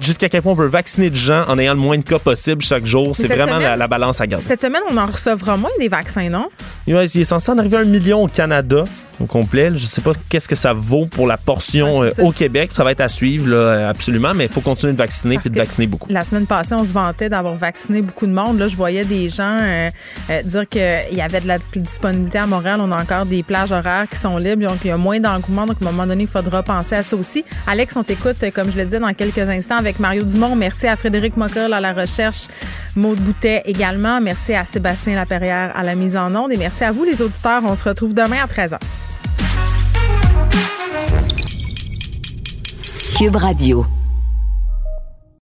jusqu'à quel point on peut vacciner des gens en ayant le moins de cas possible chaque jour. C'est vraiment la, semaine- la balance à garder. Cette semaine, on en recevra moins des vaccins, non? Il est il est censé en arriver à un million au Canada au complet. Je sais pas qu'est-ce que ça vaut pour la portion Ouais, euh, au Québec. Ça va être à suivre, là, absolument, mais il faut continuer de vacciner et de vacciner beaucoup. La semaine passée, on se vantait d'avoir vacciné beaucoup de monde. Là, je voyais des gens euh, euh, dire qu'il y avait de la disponibilité à Montréal. On a encore des plages horaires qui sont libres. Donc, il y a moins d'engouement. Donc, à un moment donné, il faudra penser à ça aussi. Alex, on t'écoute, comme je le disais, dans quelques instants avec Mario Dumont. Merci à Frédéric Mockel à la recherche, Maude Boutet également. Merci à Sébastien Laperrière à la mise en onde. Et merci à vous, les auditeurs. On se retrouve demain à 13h. Cube Radio.